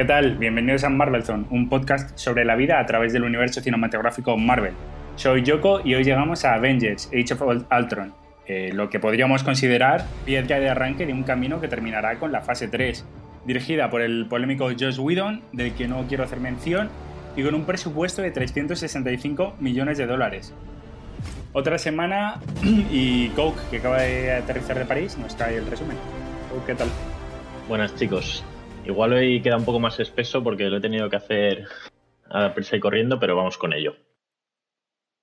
¿Qué tal? Bienvenidos a Marvel Zone, un podcast sobre la vida a través del universo cinematográfico Marvel. Soy Yoko y hoy llegamos a Avengers Age of Ultron, eh, lo que podríamos considerar piedra de arranque de un camino que terminará con la fase 3, dirigida por el polémico Josh Whedon, del que no quiero hacer mención, y con un presupuesto de 365 millones de dólares. Otra semana y Coke, que acaba de aterrizar de París, nos trae el resumen. Coke, ¿qué tal? Buenas chicos. Igual hoy queda un poco más espeso porque lo he tenido que hacer a prisa y corriendo, pero vamos con ello.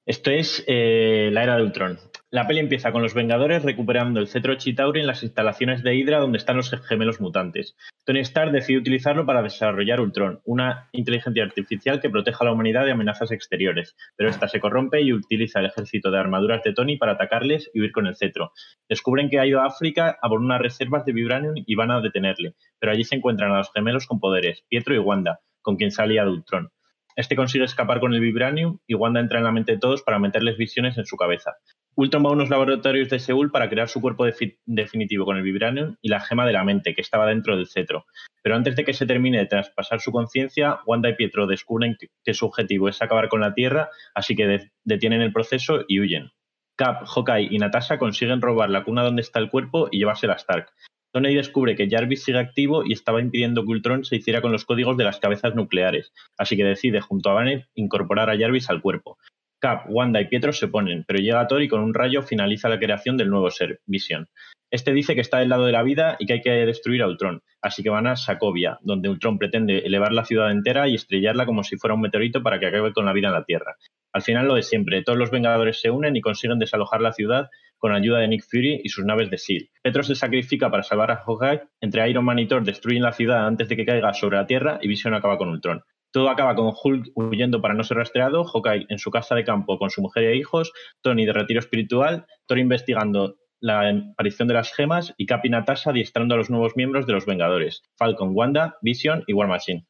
Esto es eh, la era de Ultron. La peli empieza con los Vengadores recuperando el cetro Chitauri en las instalaciones de Hydra donde están los gemelos mutantes. Tony Stark decide utilizarlo para desarrollar Ultron, una inteligencia artificial que proteja a la humanidad de amenazas exteriores, pero esta se corrompe y utiliza el ejército de armaduras de Tony para atacarles y huir con el cetro. Descubren que ha ido a África a por unas reservas de vibranium y van a detenerle, pero allí se encuentran a los gemelos con poderes, Pietro y Wanda, con quien se de Ultron. Este consigue escapar con el Vibranium y Wanda entra en la mente de todos para meterles visiones en su cabeza. Ultron va a unos laboratorios de Seúl para crear su cuerpo definitivo con el Vibranium y la gema de la mente, que estaba dentro del cetro. Pero antes de que se termine de traspasar su conciencia, Wanda y Pietro descubren que, su objetivo es acabar con la Tierra, así que detienen el proceso y huyen. Cap, Hawkeye y Natasha consiguen robar la cuna donde está el cuerpo y llevársela a Stark. Tony descubre que Jarvis sigue activo y estaba impidiendo que Ultron se hiciera con los códigos de las cabezas nucleares, así que decide junto a Banner incorporar a Jarvis al cuerpo. Cap, Wanda y Pietro se oponen, pero llega Thor y con un rayo finaliza la creación del nuevo ser, Vision. Este dice que está del lado de la vida y que hay que destruir a Ultron, así que van a Sokovia, donde Ultron pretende elevar la ciudad entera y estrellarla como si fuera un meteorito para que acabe con la vida en la Tierra. Al final lo de siempre, todos los Vengadores se unen y consiguen desalojar la ciudad con ayuda de Nick Fury y sus naves de S.H.I.E.L.D. Petro se sacrifica para salvar a Hawkeye, entre Iron Man y Thor destruyen la ciudad antes de que caiga sobre la Tierra y Vision acaba con Ultron. Todo acaba con Hulk huyendo para no ser rastreado, Hawkeye en su casa de campo con su mujer e hijos, Tony de retiro espiritual, Thor investigando la aparición de las gemas y Cap y Natasha adiestrando a los nuevos miembros de los Vengadores, Falcon, Wanda, Vision y War Machine.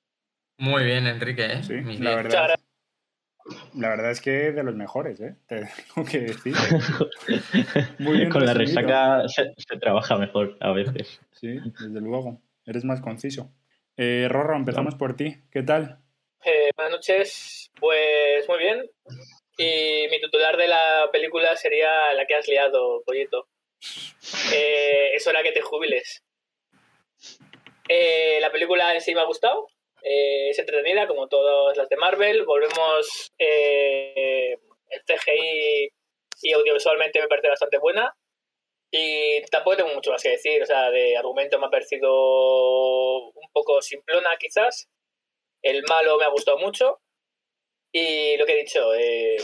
Muy bien, Enrique. ¿eh? Sí, la verdad. La verdad es que de los mejores, ¿eh? Te tengo que decir. Muy bien Con la resaca se, trabaja mejor a veces. Sí, desde luego. Eres más conciso. Eh, Rorro, empezamos por ti. ¿Qué tal? Eh, buenas noches. Pues muy bien. Y mi titular de la película sería La que has liado, pollito. Eh, es hora que te jubiles. Eh, la película en sí me ha gustado. Eh, es entretenida como todas las de Marvel. Volvemos el CGI y audiovisualmente me parece bastante buena. Y tampoco tengo mucho más que decir. O sea, de argumento me ha parecido un poco simplona quizás. El malo me ha gustado mucho. Y lo que he dicho,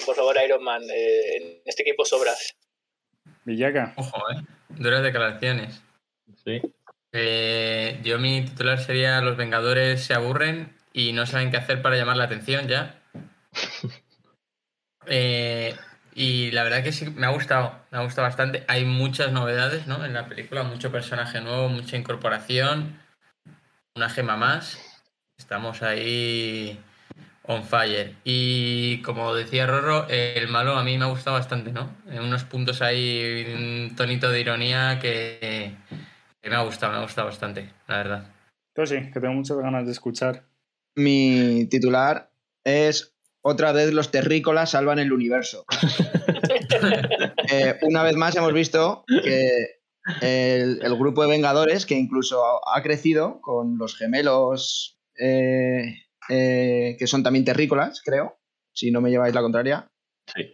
por favor, Iron Man, en este equipo sobras. Villaga. Ojo, eh. Duras declaraciones. Sí. Eh, yo mi titular sería Los Vengadores se aburren y no saben qué hacer para llamar la atención ya. Eh, y la verdad que sí, me ha gustado, me ha gustado bastante. Hay muchas novedades ¿no? en la película, mucho personaje nuevo, mucha incorporación, una gema más. Estamos ahí on fire. Y como decía Rorro, el malo a mí me ha gustado bastante, ¿no? En unos puntos ahí, un tonito de ironía que me ha gustado, me ha gustado bastante, la verdad. Pues sí, que tengo muchas ganas de escuchar. Mi titular es Otra vez los terrícolas salvan el universo. Eh, una vez más hemos visto que el, grupo de Vengadores, que incluso ha crecido con los gemelos eh, eh, que son también terrícolas, creo, si no me lleváis la contraria.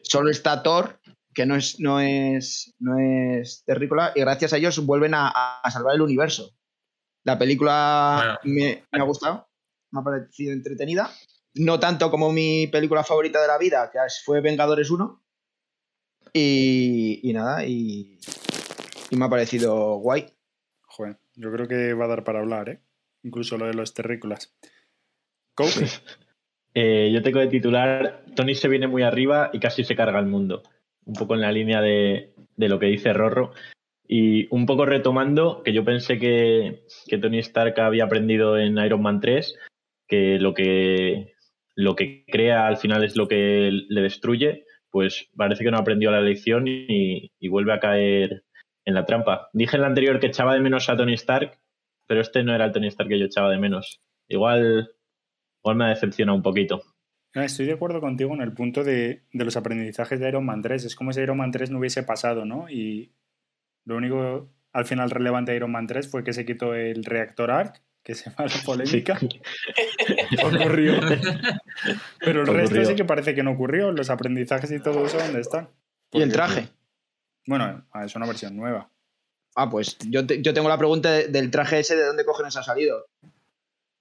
Solo está Thor que no es, no es, no es terrícola, y gracias a ellos vuelven a, salvar el universo. La película me, ha gustado, me ha parecido entretenida. No tanto como mi película favorita de la vida, que fue Vengadores 1. Y, y nada, y, y, me ha parecido guay. Joder, yo creo que va a dar para hablar, ¿eh? Incluso lo de los terrícolas. Eh, yo tengo de titular, Tony se viene muy arriba y casi se carga el mundo un poco en la línea de, lo que dice Rorro. Y un poco retomando, que yo pensé que, Tony Stark había aprendido en Iron Man 3, que lo que lo que crea al final es lo que le destruye, pues parece que no aprendió la lección y, y vuelve a caer en la trampa. Dije en la anterior que echaba de menos a Tony Stark, pero este no era el Tony Stark que yo echaba de menos. Igual, igual me ha decepcionado un poquito. Ah, Estoy de acuerdo contigo en el punto de, de los aprendizajes de Iron Man 3. Es como si Iron Man 3 no hubiese pasado, ¿no? Y lo único al final relevante de Iron Man 3 fue que se quitó el reactor ARC, que se va a la polémica. ocurrió. Pero el resto sí que parece que no ocurrió. Los aprendizajes y todo eso, ¿dónde están? ¿Y el traje? Bueno, ah, es una versión nueva. Ah, pues yo, te- yo tengo la pregunta de- del traje ese, ¿de dónde cojones ha salido?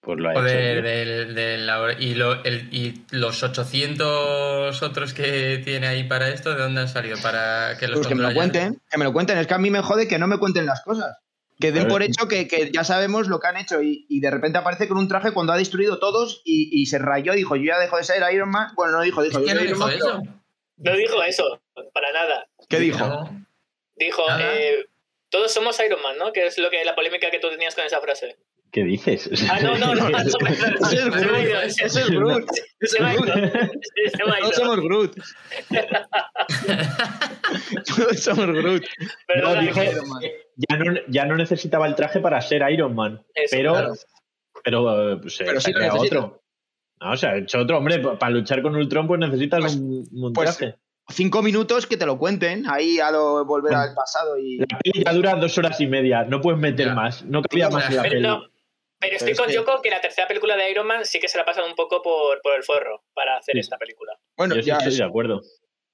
Pues lo ha Joder, hecho. del, y, lo- el- y los 800 otros que tiene ahí para esto, ¿de dónde han salido? Para que los Pues que me lo cuenten, que me lo cuenten. Es que a mí me jode que no me cuenten las cosas. Que den por hecho que, que ya sabemos lo que han hecho y, y de repente aparece con un traje cuando ha destruido todos y, y se rayó y dijo, yo ya dejo de ser Iron Man. Bueno, no dijo, dijo, Es yo que no Iron dijo Man, eso. pero- No dijo eso, para nada. ¿Qué dijo? No. Dijo, eh, todos somos Iron Man, ¿no? Que es lo que la polémica que tú tenías con esa frase. ¿Qué dices? Ah, no, no, no. no, Ese es Groot, ese es Groot. Somos Groot. Todos somos Groot. No, dije- ya, no, ya no necesitaba el traje para ser Iron Man, Eso, pero, claro. pero, pues, se- Pero sí necesita. otro. No, o sea, hecho otro, hombre, pa- para luchar con Ultron pues necesitas Pues- un, un pues- traje. Cinco minutos que te lo cuenten, ahí a lo volver Bueno. al pasado y... La peli ya dura dos horas y media, no puedes meter Ya. más, no cabía más en la peli. no, pero estoy es con que- Yoko que la tercera película de Iron Man sí que se la ha pasado un poco por, por el forro para hacer Sí. esta película. Bueno, Yo sí ya estoy es- de acuerdo.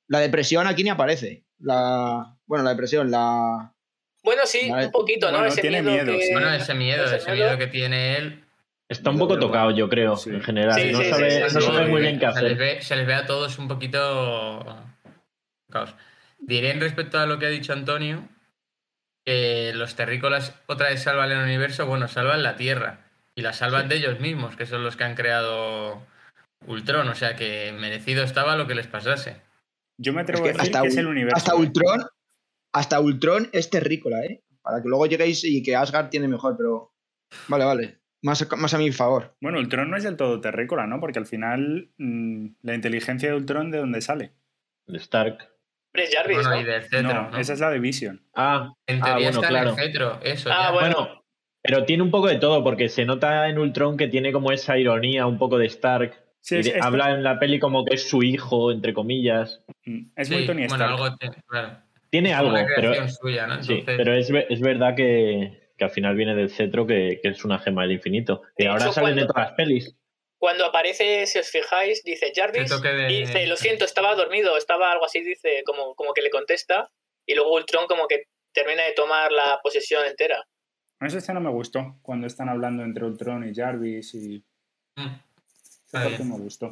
la depresión aquí ni aparece. La... Bueno, la depresión, la... Bueno, sí, un poquito, ¿no? Bueno, Ese tiene miedo, que... Bueno, ese miedo, ese ese miedo. miedo que tiene él. Está un poco tocado, yo creo, Sí. en general. Sí, no sí, sabe, sí, no sí, sabe sí. muy bien qué se les, hacer. ve, se les ve a todos un poquito caos. Diré en respecto a lo que ha dicho Antonio, que los terrícolas otra vez salvan el universo, bueno, salvan la Tierra. Y la salvan de ellos mismos, que son los que han creado Ultron. O sea que merecido estaba lo que les pasase. Yo me Es atrevo que a decir hasta, que es el universo. hasta Ultron, hasta Ultron es terrícola, ¿eh? Para que luego lleguéis y que Asgard tiene mejor, pero... Vale, vale. Más, más a mi favor. Bueno, Ultron no es del todo terrícola, ¿no? Porque al final mm, la inteligencia de Ultron, ¿de dónde sale? De Stark. Chris Jarvis, Bueno, ¿no? y del cetro. no, ¿no? esa es la de Vision. Ah, En ah, teoría bueno, está claro. en el cetro, eso. Ah, ya. bueno. Bueno, pero tiene un poco de todo, porque se nota en Ultron que tiene como esa ironía un poco de Stark. Sí, y es, de- es- habla en la peli como que es su hijo, entre comillas. mm, es Sí, muy Tony bueno, Stark. algo tiene, claro. Tiene Es algo, una pero, creación suya, ¿no? sí, pero es, es verdad que, que al final viene del cetro, que, que es una gema del infinito. Que De ahora hecho, salen en cuando- todas las pelis. Cuando aparece, si os fijáis, dice Jarvis, de- y dice, lo siento, estaba dormido, estaba algo así, dice, como, como que le contesta, y luego Ultron como que termina de tomar la posesión entera. Esa escena me gustó, cuando están hablando entre Ultron y Jarvis y mm, esa parte me gustó.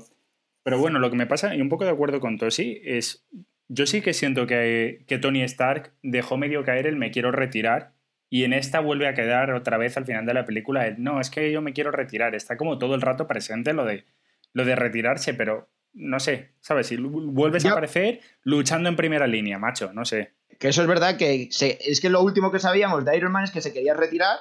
Pero bueno, lo que me pasa, y un poco de acuerdo con Tosi, es yo sí que siento que, que Tony Stark dejó medio caer el me quiero retirar y en esta vuelve a quedar otra vez al final de la película el no, es que yo me quiero retirar. Está como todo el rato presente lo de, lo de retirarse, pero no sé, ¿sabes? Si vuelves a aparecer luchando en primera línea, macho, no sé. Que eso es verdad que se- es que lo último que sabíamos de Iron Man es que se quería retirar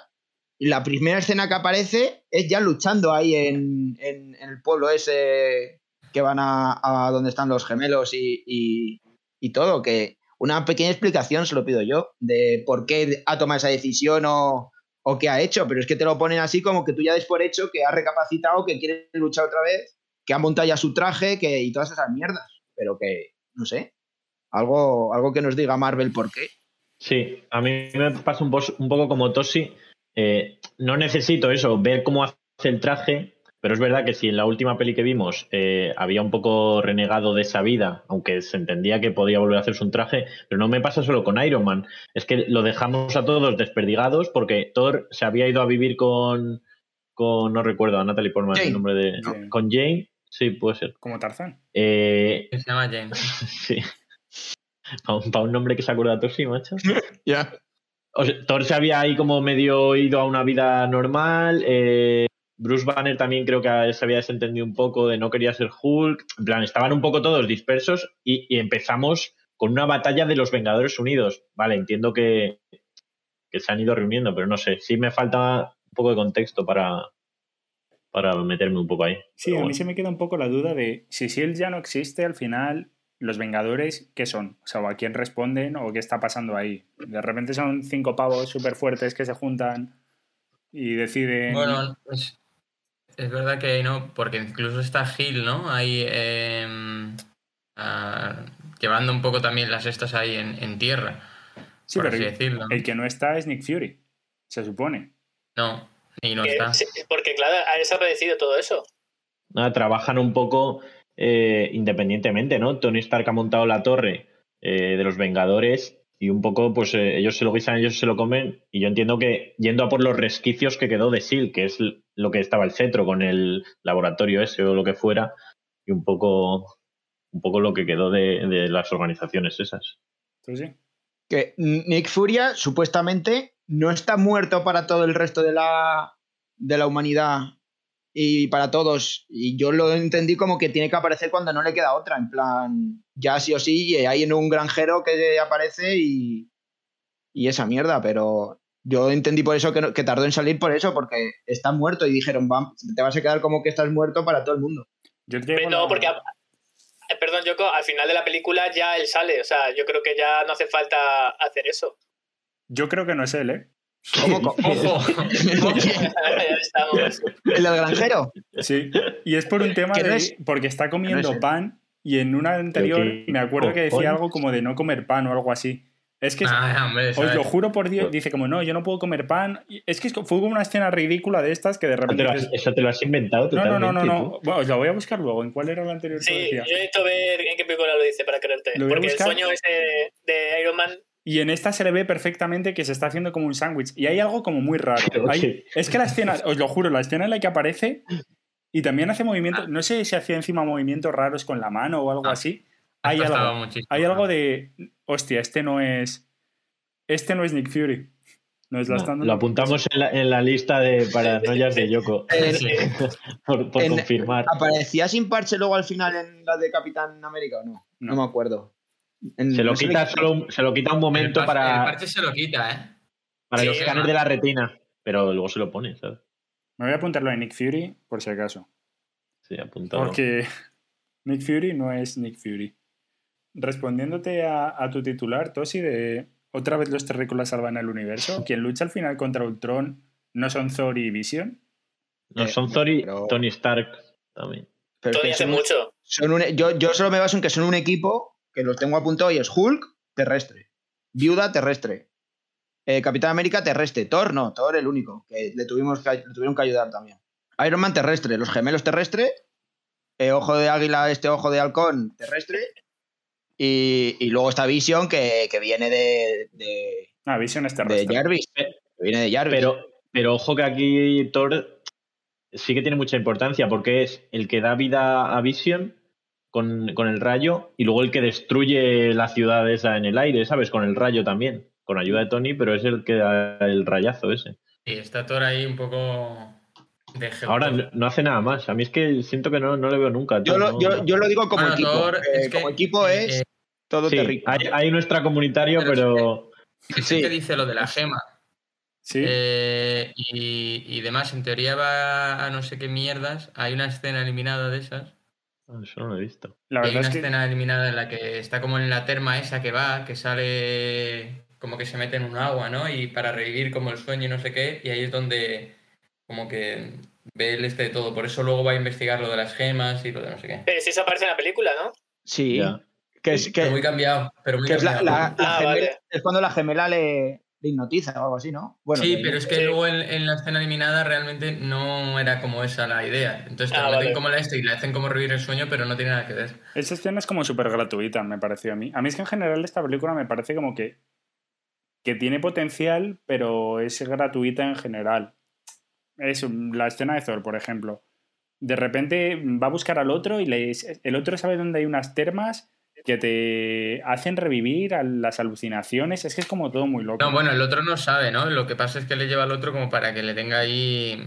y la primera escena que aparece es ya luchando ahí en, en- en el pueblo ese que van a, a donde están los gemelos y, y- y todo, que una pequeña explicación se lo pido yo de por qué ha tomado esa decisión o, o qué ha hecho, pero es que te lo ponen así como que tú ya des por hecho que ha recapacitado, que quiere luchar otra vez, que ha montado ya su traje que, y todas esas mierdas, pero que, no sé, algo, algo que nos diga Marvel por qué. Sí, a mí me pasa un, un poco como Tosi. eh, no necesito eso, ver cómo hace el traje, pero es verdad que si en la última peli que vimos eh, había un poco renegado de esa vida, aunque se entendía que podía volver a hacerse un traje, pero no me pasa solo con Iron Man, es que lo dejamos a todos desperdigados porque Thor se había ido a vivir con, con no recuerdo, a Natalie Portman Jane. el nombre de... Jane. Con Jane, sí, puede ser. Como Tarzán. Eh, Se llama James. sí. Para un, pa' un nombre que se acuerda Tosi, macho. Ya. O sea, Thor se había ahí como medio ido a una vida normal. eh, Bruce Banner también creo que se había desentendido un poco de no quería ser Hulk. En plan, estaban un poco todos dispersos y, y empezamos con una batalla de los Vengadores Unidos. Vale, entiendo que, que se han ido reuniendo, pero no sé. Sí me falta un poco de contexto para, para meterme un poco ahí. Sí, a mí se me queda un poco la duda de si, si él ya no existe, al final ¿los Vengadores qué son? O sea, ¿o ¿a quién responden o qué está pasando ahí? De repente son cinco pavos súper fuertes que se juntan y deciden... Bueno, es, es verdad que no, porque incluso está Gil, ¿no? Ahí em, ah, llevando un poco también las estas ahí en, en tierra, sí, por pero así el- decirlo. el que no está es Nick Fury, se supone. No, y no Que- está. sí, porque claro, ha desaparecido todo eso. Nada, trabajan un poco eh, independientemente, ¿no? Tony Stark ha montado la torre eh, de los Vengadores y un poco, pues eh, ellos se lo guisan, ellos se lo comen. Y yo entiendo que yendo a por los resquicios que quedó de SEAL, que es lo que estaba el cetro con el laboratorio ese o lo que fuera, y un poco, un poco lo que quedó de, de las organizaciones esas. Sí. Que Nick Furia supuestamente no está muerto para todo el resto de la, de la humanidad y para todos. Y yo lo entendí como que tiene que aparecer cuando no le queda otra. En plan, ya sí o sí, y hay en un granjero que aparece y, y esa mierda. Pero yo entendí por eso que, no- que tardó en salir por eso, porque está muerto y dijeron, "Vam, te vas a quedar como que estás muerto para todo el mundo. Yo No, la- porque, eh, perdón, Yoko, al final de la película ya él sale. O sea, yo creo que ya no hace falta hacer eso. Yo creo que no es él, ¿eh? ¿Cómo? co- Ojo, ya estamos. ¿El del granjero? Sí. Y es por un tema no de... es- Porque está comiendo es pan y en una anterior me acuerdo que decía algo como de no comer pan o algo así. Es que... Ah, hombre, Os ¿sabes? lo juro por Dios, dice como, no, yo no puedo comer pan. Y Es que fue como una escena ridícula de estas que de te, repente... lo has, eso te lo has inventado no, no, no, no, totalmente. no. Bueno, os la voy a buscar luego. ¿En cuál era la anterior que Sí, decía? yo necesito ver en qué película lo dice para creerte. Lo Porque el sueño ese de Iron Man. Y en esta se le ve perfectamente que se está haciendo como un sándwich. Y hay algo como muy raro. Hay- Es que la escena, os lo juro, la escena en la que aparece y también hace movimientos, no sé si hacía encima movimientos raros con la mano o algo Ah, así. Ha Hay algo, hay algo de, hostia, este no es, este no es Nick Fury. La están dando- Lo apuntamos en la, en la lista de paranoias de Yoko por, por En- confirmar. ¿Aparecía sin parche luego al final en la de Capitán América o no? No, No. me acuerdo. En- Se lo no quita solo un, se lo quita un El momento parche- para, El parche se lo quita, ¿eh? para el Sí, escáner de la retina, pero luego se lo pone, ¿sabes? Me voy a apuntarlo de Nick Fury por si acaso. Sí, apuntado. Porque Nick Fury no es Nick Fury. Respondiéndote a, a tu titular, Tosi, de otra vez los terrícolas salvan el universo, quien lucha al final contra Ultron no son Thor y Vision. No, Eh, son Thor y pero- Tony Stark también. pero Tony hace son- mucho. son un- yo, yo solo me baso en que son un equipo que los tengo apuntado y es Hulk, terrestre. Viuda, terrestre. Eh, Capitán América, terrestre. Thor, no. Thor, el único. Que le, tuvimos que, le tuvieron que ayudar también. Iron Man, terrestre. Los gemelos, terrestre. Eh, ojo de águila, este ojo de halcón, terrestre. Y, y luego está Vision, que, que viene de, de, Ah, Vision es de terrestre. Jarvis. Que viene de Jarvis. Pero, pero ojo que aquí Thor sí que tiene mucha importancia porque es el que da vida a Vision con, con el rayo y luego el que destruye la ciudad esa en el aire, ¿sabes? Con el rayo también. Con ayuda de Tony, pero es el que da el rayazo ese. Y está Thor ahí un poco de. Ahora no, no hace nada más. A mí es que siento que no, no le veo nunca. yo, Thor, lo, no- yo, yo lo digo como Bueno, equipo. Thor, Eh, es que- como equipo eh, es eh, todo Sí, terrícola. hay, hay un extracomunitario, Pero pero... Es el sí. que dice lo de la gema. Sí. Eh, y, y demás, en teoría va a no sé qué mierdas. Hay una escena eliminada de esas. Ah, Eso no lo he visto. la Y hay una es que escena eliminada en la que está como en la terma esa que va, que sale como que se mete en un agua, ¿no? Y para revivir como el sueño y no sé qué. Y ahí es donde como que ve el este de todo. Por eso luego va a investigar lo de las gemas y lo de no sé qué. Pero si eso aparece en la película, ¿no? Sí. Ya. Que es, que, Pero muy cambiado. Pero muy que es, la, cambiado. la- la Ah, gemela- vale. es cuando la gemela le, le hipnotiza o algo así, ¿no? Bueno, sí, pero es que Sí. luego en, en la escena eliminada realmente no era como esa la idea. Entonces te Ah, meten como la este y le hacen como revivir el sueño, pero no tiene nada que ver. esa escena es como súper gratuita, me pareció a mí. A mí es que en general esta película me parece como que, que tiene potencial, pero es gratuita en general. Es la escena de Thor, por ejemplo. De repente va a buscar al otro y le- el otro sabe dónde hay unas termas que te hacen revivir a las alucinaciones. Es que es como todo muy loco. No, bueno, el otro no sabe, ¿no? Lo que pasa es que le lleva al otro como para que le tenga ahí.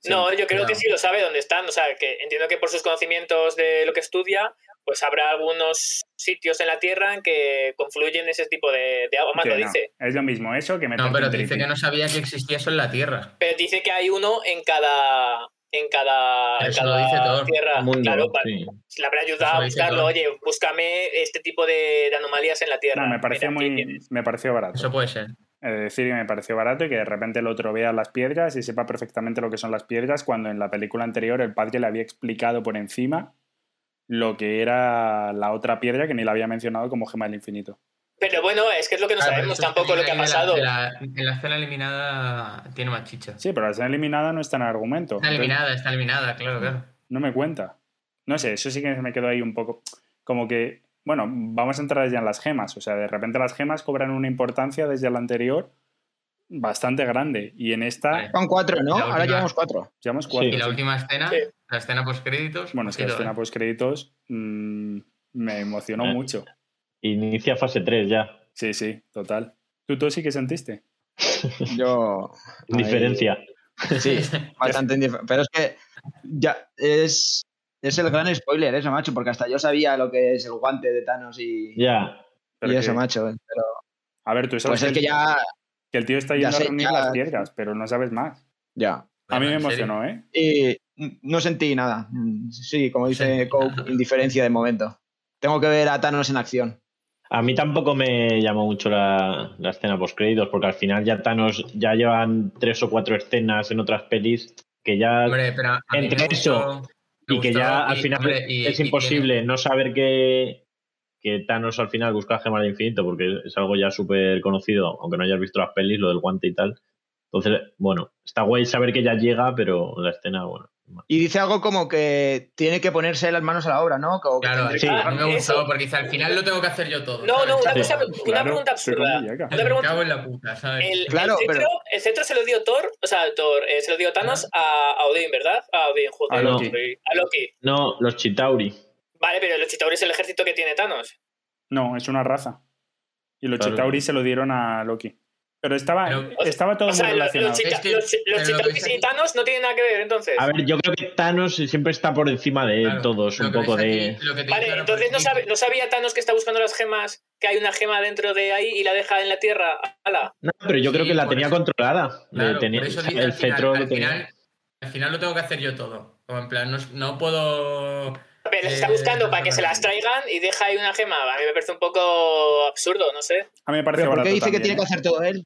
Sí, no, yo creo claro. que sí lo sabe dónde están. O sea, que entiendo que por sus conocimientos de lo que estudia, pues habrá algunos sitios en la Tierra en que confluyen ese tipo de, de agua. Más Que lo no, dice. Es lo mismo eso que meter No, pero dice que no sabía que existía eso en la Tierra. Pero dice que hay uno en cada en cada, en cada dice tierra. Mundo, claro, sí. le habrá Eso ayudado a buscarlo. Oye, búscame este tipo de, de anomalías en la tierra. No, me pareció Mira, muy. Me pareció barato. Eso puede ser. Es decir, que me pareció barato y que de repente el otro vea las piedras y sepa perfectamente lo que son las piedras, cuando en la película anterior el padre le había explicado por encima lo que era la otra piedra que ni la había mencionado como gema del infinito. Pero bueno, es que es lo que no Claro, sabemos tampoco lo que ha pasado. En la, en la escena eliminada tiene más chicha. Sí, pero la escena eliminada no está en el argumento. Está Entonces, eliminada, está eliminada, claro, claro. no me cuenta. No sé, eso sí que me quedó ahí un poco. Como que, bueno, vamos a entrar ya en las gemas. O sea, de repente las gemas cobran una importancia desde la anterior bastante grande. Y en esta. Son cuatro, ¿no? Ahora llevamos cuatro. llevamos cuatro. Y la última escena, Sí. la escena post créditos. Bueno, es que la escena post créditos mm, me emocionó Eh. mucho. Inicia fase 3 ya. Sí, sí, total. ¿Tú, tú sí que sentiste? Yo. ahí- Diferencia. Sí, bastante indif- Pero es que ya es, es el gran spoiler, eso, macho, porque hasta yo sabía lo que es el guante de Thanos y, Ya. Pero y eso, que- macho. Pero A ver, tú sabes pues es que, ya. que el tío está yendo a reunir ya- las piedras, pero no sabes más. Ya. A mí me emocionó, ¿eh? Y no sentí nada. Sí, como dice Sí. Cope, indiferencia de momento. Tengo que ver a Thanos en acción. A mí tampoco me llamó mucho la, la escena post créditos, porque al final ya Thanos ya llevan tres o cuatro escenas en otras pelis que ya Hombre, pero Entre gustó- eso y que gustó ya al final hombre, y- es y imposible no saber que, que Thanos al final busca gemas del infinito, porque es algo ya súper conocido, aunque no hayas visto las pelis, lo del guante y tal. Entonces, bueno, está guay saber que ya llega, pero la escena, bueno. Y dice algo como que tiene que ponerse las manos a la obra, ¿no? Como que Claro, tendré Sí. que- a mí me Eso. gustó porque dice, al final lo tengo que hacer yo todo. No, no, una, cosa, una Claro, pregunta absurda. Una Me pregunta- cago en la puta, ¿sabes? El, Claro, el, cetro, pero- el cetro se lo dio Thor, o sea, Thor, eh, se lo dio Thanos a, a Odín, ¿verdad? A Odín, joder. A Loki. A Loki. No, los Chitauri. Vale, pero los Chitauri es el ejército que tiene Thanos. No, es una raza. Y los Claro. Chitauri se lo dieron a Loki. Pero estaba, Pero- estaba todo O sea, muy los, relacionado. los, chita- los, los lo que y Thanos no tienen nada que ver, entonces. A ver, yo creo que Thanos siempre está por encima de Claro, todos, un poco de... aquí, lo que te Vale, entonces no, aquí- sabe, no sabía Thanos que está buscando las gemas, que hay una gema dentro de ahí y la deja en la tierra. ¡Hala! No, pero yo Sí, creo que la tenía eso. controlada. Claro, tenía- por eso o sea, dice el al final, al final, al final lo tengo que hacer yo todo. Como en plan, no, no puedo... Pero está Eh, buscando para que se las traigan y deja ahí una gema. A mí me parece un poco absurdo, no sé. A mí me pareció ¿Pero por qué dice que tiene que ¿eh? hacer todo él?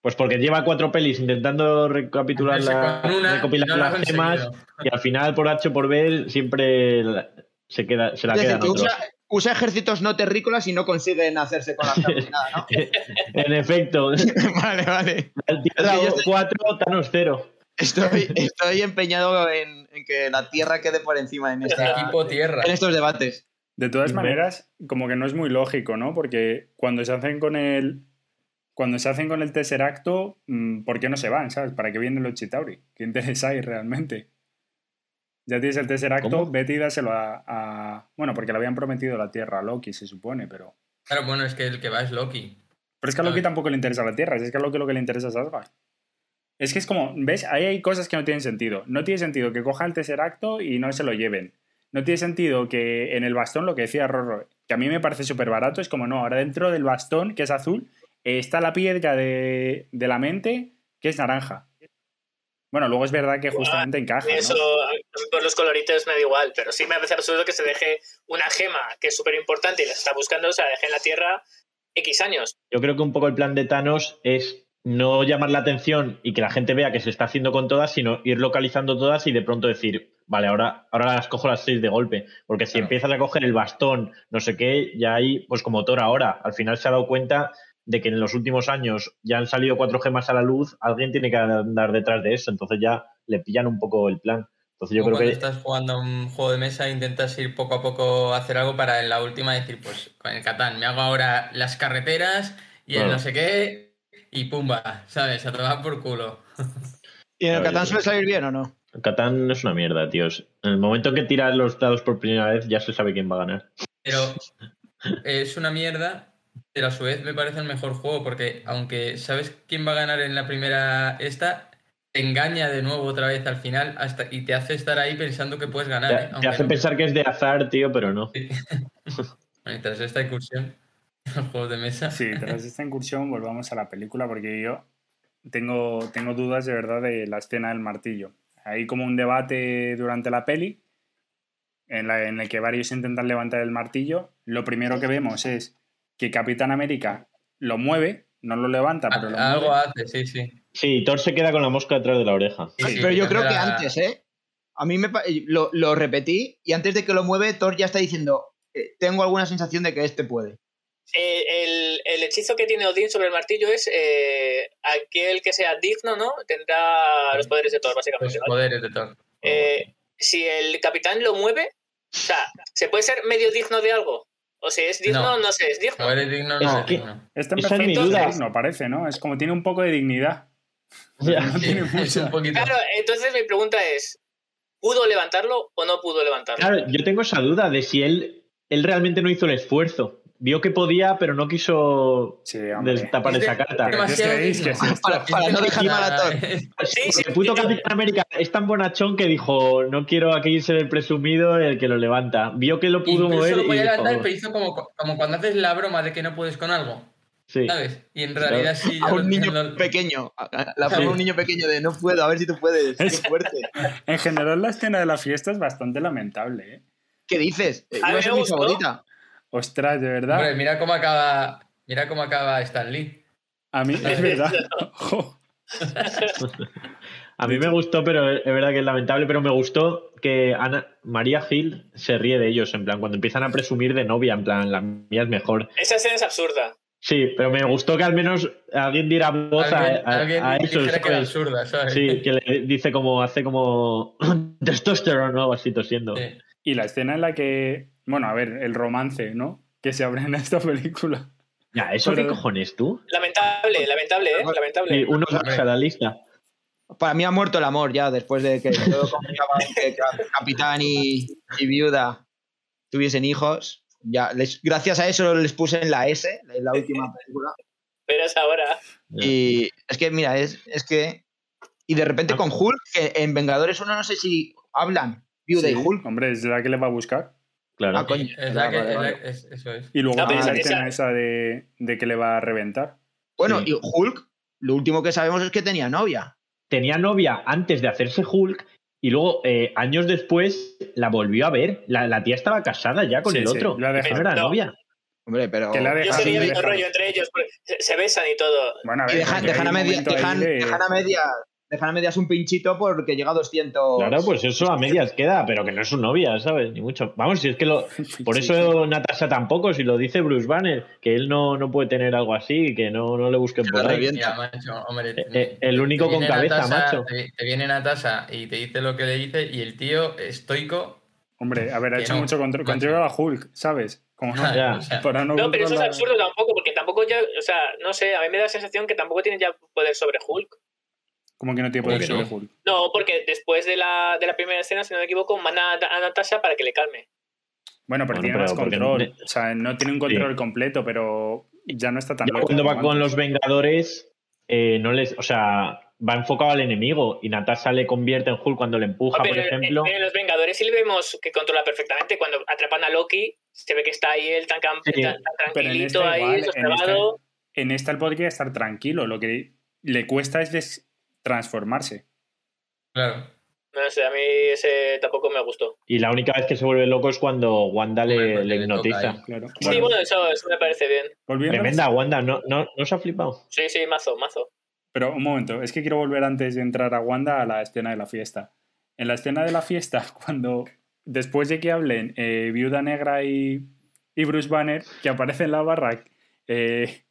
Pues porque lleva cuatro pelis intentando recapitular hacerse la- una recopilar no las gemas y al final por H o por B siempre la- se queda se la Es decir, quedan que otros. usa, usa ejércitos no terrícolas y no consiguen hacerse con las gemas ni nada, ¿no? En efecto, vale, vale. el tío cuatro, Thanos cero. Estoy, estoy empeñado en, en que la Tierra quede por encima en, esta- Equipo tierra. en estos debates. De todas maneras, como que no es muy lógico, ¿no? Porque cuando se hacen con el. Cuando se hacen con el Tesseracto, mm, ¿por qué no se van? ¿Sabes? ¿Para qué vienen los Chitauri? ¿Qué interés hay realmente? Ya tienes el Tesseracto, ¿Cómo? vete y dáselo a, a- Bueno, porque le habían prometido la Tierra a Loki, se supone, pero. Claro, bueno, es que el que va es Loki. Pero es que a Loki tampoco le interesa la Tierra, es que a Loki lo que le interesa es Asgard. Es que es como, ¿ves? Ahí hay cosas que no tienen sentido. No tiene sentido que cojan el Tesseracto y no se lo lleven. No tiene sentido que en el bastón, lo que decía Rorro, que a mí me parece súper barato, es como, no, ahora dentro del bastón, que es azul, está la piedra de, de la mente, que es naranja. Bueno, luego es verdad que justamente encaja, Eso, ¿no? los coloritos me da igual, pero sí me parece absurdo que se deje una gema que es súper importante y la está buscando, o sea, deje en la Tierra X años. Yo creo que un poco el plan de Thanos es no llamar la atención y que la gente vea que se está haciendo con todas, sino ir localizando todas y de pronto decir, vale, ahora, ahora las cojo las seis de golpe. Porque si Claro. empiezas a coger el bastón, no sé qué, ya hay, pues como Thor ahora, al final se ha dado cuenta de que en los últimos años ya han salido cuatro gemas a la luz, alguien tiene que andar detrás de eso, entonces ya le pillan un poco el plan. Entonces yo creo cuando que estás jugando a un juego de mesa intentas ir poco a poco a hacer algo para en la última decir, pues con el Catán me hago ahora las carreteras y el no sé qué y pumba, ¿sabes? A tomar por culo. ¿Y en el Catán suele salir bien o no? Catán es una mierda, tíos. En el momento que tiras los dados por primera vez ya se sabe quién va a ganar. Pero es una mierda, pero a su vez me parece el mejor juego porque aunque sabes quién va a ganar en la primera esta, te engaña de nuevo otra vez al final hasta y te hace estar ahí pensando que puedes ganar. Te, ¿eh? te hace no. pensar que es de azar, tío, pero no. Bueno, y tras esta incursión los juegos de mesa. Sí, tras esta incursión volvamos a la película porque yo tengo, tengo dudas de verdad de la escena del martillo. hay como un debate durante la peli en, la- en el que varios intentan levantar el martillo. Lo primero que vemos es que Capitán América lo mueve, no lo levanta, pero lo Algo mueve. hace, sí, sí. Sí, Thor se queda con la mosca detrás de la oreja. Sí, sí, Pero yo creo que antes, ¿eh? A mí me lo, lo repetí y antes de que lo mueve, Thor ya está diciendo, eh, tengo alguna sensación de que este puede. Eh, el, el hechizo que tiene Odín sobre el martillo es eh, aquel que sea digno, ¿no? Tendrá los poderes de Thor, Los básicamente. ¿vale? poderes de Thor. Eh, si el capitán lo mueve, o sea, ¿se puede ser medio digno de algo? O si es digno, No. no, sé, es digno. No eres digno, Es no eres digno. Este en es perfecto duda. no parece, ¿no? Es como tiene un poco de dignidad. Ya. No tiene Es un poquito. Claro, entonces mi pregunta es, ¿pudo levantarlo o no pudo levantarlo? Claro, yo tengo esa duda de si él, él realmente no hizo el esfuerzo. Vio que podía, pero no quiso Sí, destapar Es de- esa carta. Para, para no dejar mal a Thor. Sí, sí, el puto Capitán América es tan bonachón que dijo, no quiero aquí ser el presumido el que lo levanta. Vio que lo pudo Incluso mover lo y podía dijo, levantar, pero hizo como, como cuando haces la broma de que no puedes con algo, sí. ¿sabes? Y en realidad sí. ya A un niño pequeño, la forma Sí. de un niño pequeño de no puedo, a ver si tú puedes, qué fuerte. En general, la escena de la fiesta es bastante lamentable, ¿eh? ¿Qué dices? A mí me gustó. favorita. Ostras, de verdad. Hombre, mira cómo acaba. Mira cómo acaba Stan Lee. A mí, es verdad. A mí me gustó, pero es verdad que es lamentable, pero me gustó que Ana, María Gil se ríe de ellos, en plan, cuando empiezan a presumir de novia, en plan, la mía es mejor. Esa escena es absurda. Sí, pero me gustó que al menos alguien diera voz a, Alguien, a- alguien a eso. dijera que era absurda, ¿sabes? Sí, que le dice como, hace como testosterone o algo así tosiendo. Sí. Y la escena en la que, bueno, a ver, el romance, ¿no? Que se abre en esta película. Ya, ¿eso Pero- qué cojones tú? Lamentable, lamentable, ¿eh? Lamentable. Sí, uno más a la lista. Para mí ha muerto el amor ya, después de que todo Capitán y, y Viuda tuviesen hijos. Ya, les- gracias a eso les puse en la S, en la última película. Verás ahora. Y es que, mira, es, es que. Y de repente con Hulk, que en Vengadores 1 no sé si hablan, Viuda Sí, y Hulk. Hombre, es la que le va a buscar. Claro. Ah, coño. Es la Vale, que- vale, es la- vale. es- eso es. Y luego No, tiene pero la esa- escena esa de, de que le va a reventar. Bueno, Sí. y Hulk, lo último que sabemos es que tenía novia. Tenía novia antes de hacerse Hulk y luego, eh, años después, la volvió a ver. La, la tía estaba casada ya con Sí, el sí, otro. la dejado. no era No. novia. Hombre, pero. Que la Yo sería bien rollo entre ellos, se, se besan y todo. Bueno, a ver, Y dejan, a media- momento ahí dejan- de- dejan a medias, dejan a medias un pinchito porque llega a 200. Claro, pues eso a medias queda, pero que no es su novia, ¿sabes? Ni mucho. Vamos, si es que lo. Por eso Natasha tampoco, si lo dice Bruce Banner, que él no, no puede tener algo así, que no, no le busquen Que por ahí. revienta. Macho, hombre, Eh, eh, el único con cabeza, Natasha- macho. Te, te viene Natasha y te dice lo que le dice y el tío estoico. Hombre, a ver, ha hecho no. mucho control, control a Hulk, ¿sabes? Como no, Ya. o sea, para no, No, pero eso es absurdo tampoco, porque tampoco ya, o sea, no sé, a mí me da la sensación que tampoco tiene ya poder sobre Hulk. Como que no tiene poder ¿Cómo que sobre no? Hulk. No, porque después de la, de la primera escena, si no me equivoco, manda a, a Natasha para que le calme. Bueno, pero Bueno, tiene pero más control. no- O sea, no tiene un control completo, pero ya no está tan Ya loco cuando va con los Vengadores, eh, no les. O sea, va enfocado al enemigo y Natasha le convierte en Hulk cuando le empuja, Pero por en- ejemplo. en, los Vengadores sí le vemos que controla perfectamente. Cuando atrapan a Loki, se ve que está ahí él tan, cam- Sí, tan- tan pero en tranquilito esta ahí, igual, en sosegado. En esta él podría estar tranquilo. Lo que le cuesta es des- transformarse. claro. No sé, a mí ese tampoco me gustó. Y la única vez que se vuelve loco es cuando Wanda le, porque le hipnotiza. Sí, Bueno, eso, eso me parece bien. Tremenda Wanda, ¿no, no, ¿no os ha flipado? Sí, sí, mazo, mazo. Pero un momento, es que quiero volver antes de entrar a Wanda a la escena de la fiesta. En la escena de la fiesta, cuando después de que hablen eh, Viuda Negra y, y Bruce Banner, que aparece en la barra, eh,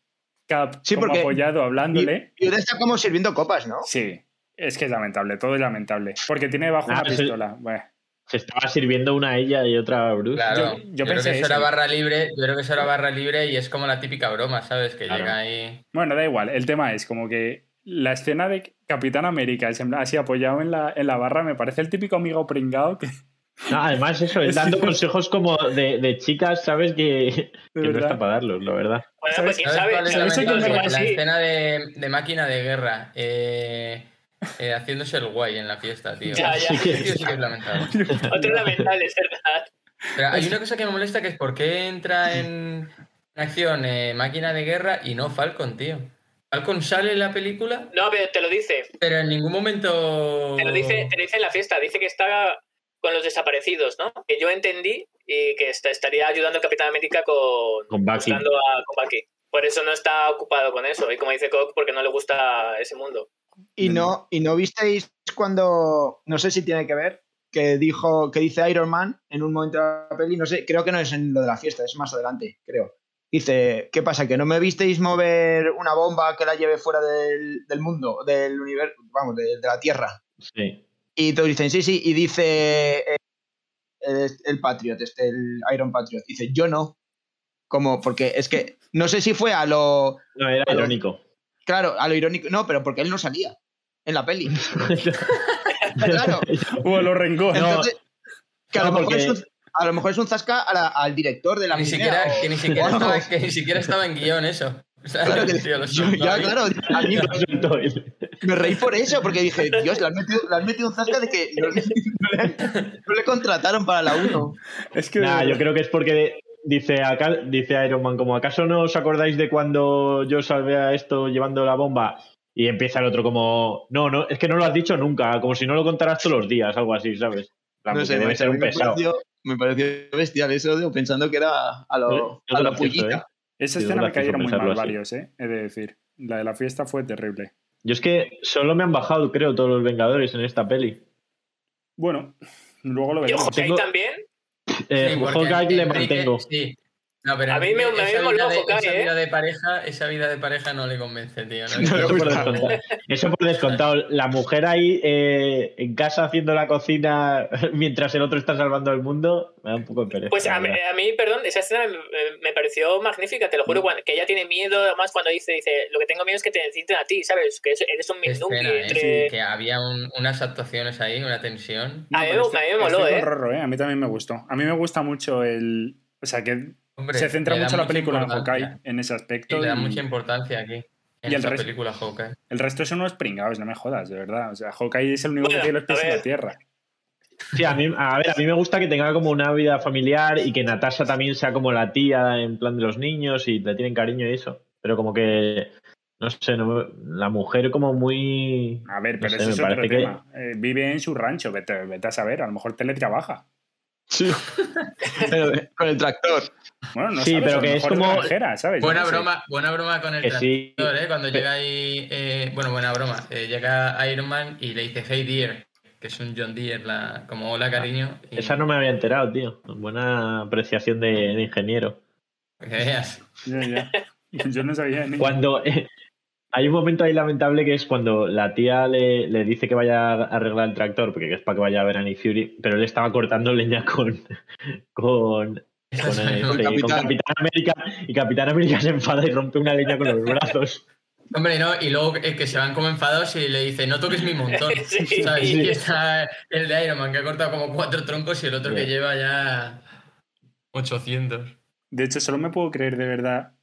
Cap Sí, como porque- apoyado hablándole. Y ahora está como sirviendo copas, ¿no? Sí, es que es lamentable, todo es lamentable. Porque tiene bajo Ah, una pistola. Bueno, Se estaba sirviendo una a ella y otra a Bruce. Claro, Yo- yo yo, creo pensé que eso eso. era barra libre, yo creo que eso era barra libre y es como la típica broma, ¿sabes? Que Claro. llega ahí. Bueno, da igual, el tema es como que la escena de Capitán América, así apoyado en la, en la barra, me parece el típico amigo pringao que... No, además, eso, es dando consejos como de, de chicas, ¿sabes? Que, que no está para darlos, la verdad. Bueno, ¿Sabes- pues quién ¿Sabes sabe. cuál es ¿sabes ¿sabes? a quién me Igual la sí. escena de, de máquina de guerra? Eh, eh, haciéndose el guay en la fiesta, tío. Ya, ya. Tío sí que es lamentable. Otro lamentable, es verdad. Pero hay una cosa que me molesta que es por qué entra en acción eh, máquina de guerra y no Falcon, tío. Falcon sale en la película, No, pero te lo dice. pero en ningún momento. Te lo dice, te lo dice en la fiesta. Dice que está con los desaparecidos, ¿no? Que yo entendí y que est- estaría ayudando al Capitán América con, Con Bucky. buscando a con Bucky. Por eso no está ocupado con eso. Y como dice Cook, porque no le gusta ese mundo. Y no, y no visteis cuando, no sé si tiene que ver, que dijo, que dice Iron Man en un momento de la peli, no sé, creo que no es en lo de la fiesta, es más adelante, creo. Dice, ¿qué pasa? ¿Que no me visteis mover una bomba que la lleve fuera del, del mundo, del universo, vamos, de, de la Tierra? Sí. Y todos dicen, sí, sí, y dice eh, el, el Patriot, este, el Iron Patriot, dice, yo no. Como, porque es que, no sé si fue a lo, No, era irónico. claro, a lo irónico, no, pero porque él no salía en la peli. claro. ¡Oh, los rencor! No, que a, no, lo mejor porque- es un, a lo mejor es un zasca a la- al director de la Ni siquiera, o- que, ni siquiera o estaba, que ni siquiera estaba en guion eso. Claro que- tío, yo- ya, claro, a mí me reí por eso, porque dije, Dios, le han metido, le han metido un zasca de que no le, no le- no le contrataron para la 1. Es que. Nah, yo creo que es porque dice, acá, dice Iron Man, como ¿acaso no os acordáis de cuando yo salvé a esto llevando la bomba? Y empieza el otro como, no, no, es que no lo has dicho nunca, como si no lo contaras todos los días, algo así, ¿sabes? No sé, debe ser un me pesado. pareció, me pareció bestial eso, pensando que era a, lo, a la lo siento, pullita. ¿eh? Esa escena me cayeron muy mal así. varios, ¿eh? He de decir. La de la fiesta fue terrible. Yo es que solo me han bajado, creo, todos los Vengadores en esta peli. Bueno, luego lo Y veremos. ahí Tengo- también. Eh, Sí, Hawkeye le Enrique- mantengo. Sí. No, pero A mí me- Enrique, a mí esa me vida moló de- esa ¿eh? vida de pareja, esa vida de pareja no le convence, tío. ¿no? No por. Eso por descontado. La mujer ahí eh, en casa haciendo la cocina mientras el otro está salvando el mundo, me da un poco de pereza. Pues a mí, a mí, perdón, esa escena me, me pareció magnífica, te lo Mm. juro, cuando- que ella tiene miedo, además cuando dice, dice, lo que tengo miedo es que te necesiten a ti, ¿sabes? Que eres un escena, ¿eh? entre... Que había un- unas actuaciones ahí, una tensión. No, A mí me- a mí me moló, ¿eh? Rorro, ¿eh? A mí también me gustó. A mí me gusta mucho el. O sea, que Hombre, se centra mucho la película en. Hawkeye en ese Y aspecto. le da y mucha importancia aquí. En Y el resto- película Hawkeye. El resto son unos pringados, no me jodas, de verdad. O sea, Hawkeye es el único Bueno, que tiene los pies en la tierra. Sí, a mí, a ver, a mí me gusta que tenga como una vida familiar y que Natasha también sea como la tía en plan de los niños y le tienen cariño y eso. Pero como que, no sé, no la mujer como muy... A ver, No pero sé, eso me es otro parece que- tema. Eh, vive en su rancho, vete, vete a saber, a lo mejor teletrabaja. Sí. Pero, eh, con el tractor. Bueno, no Sí, sabes, pero que es como- granjera, ¿sabes? Buena no sé. broma, buena broma con el Que sí. tractor, ¿eh? Cuando llega ahí, eh, bueno, buena broma. eh, llega Iron Man y le dice Hey Dear, que es un John Deere, la, como hola cariño. y- Esa no me había enterado, tío. Buena apreciación de, de ingeniero. que veas. Ya, ya. Yo no sabía ni. Cuando eh, hay un momento ahí lamentable que es cuando la tía le, le dice que vaya a arreglar el tractor, porque es para que vaya a ver a Nick Fury, pero él estaba cortando leña con con, con, Capitán. América y Capitán América se enfada y rompe una leña con los brazos. Hombre, no, y luego eh, que se van como enfadados y le dice, no toques mi montón. Sí. ¿Sabes? Sí. Y está el de Iron Man que ha cortado como cuatro troncos y el otro que lleva ya 800. De hecho, solo me puedo creer de verdad.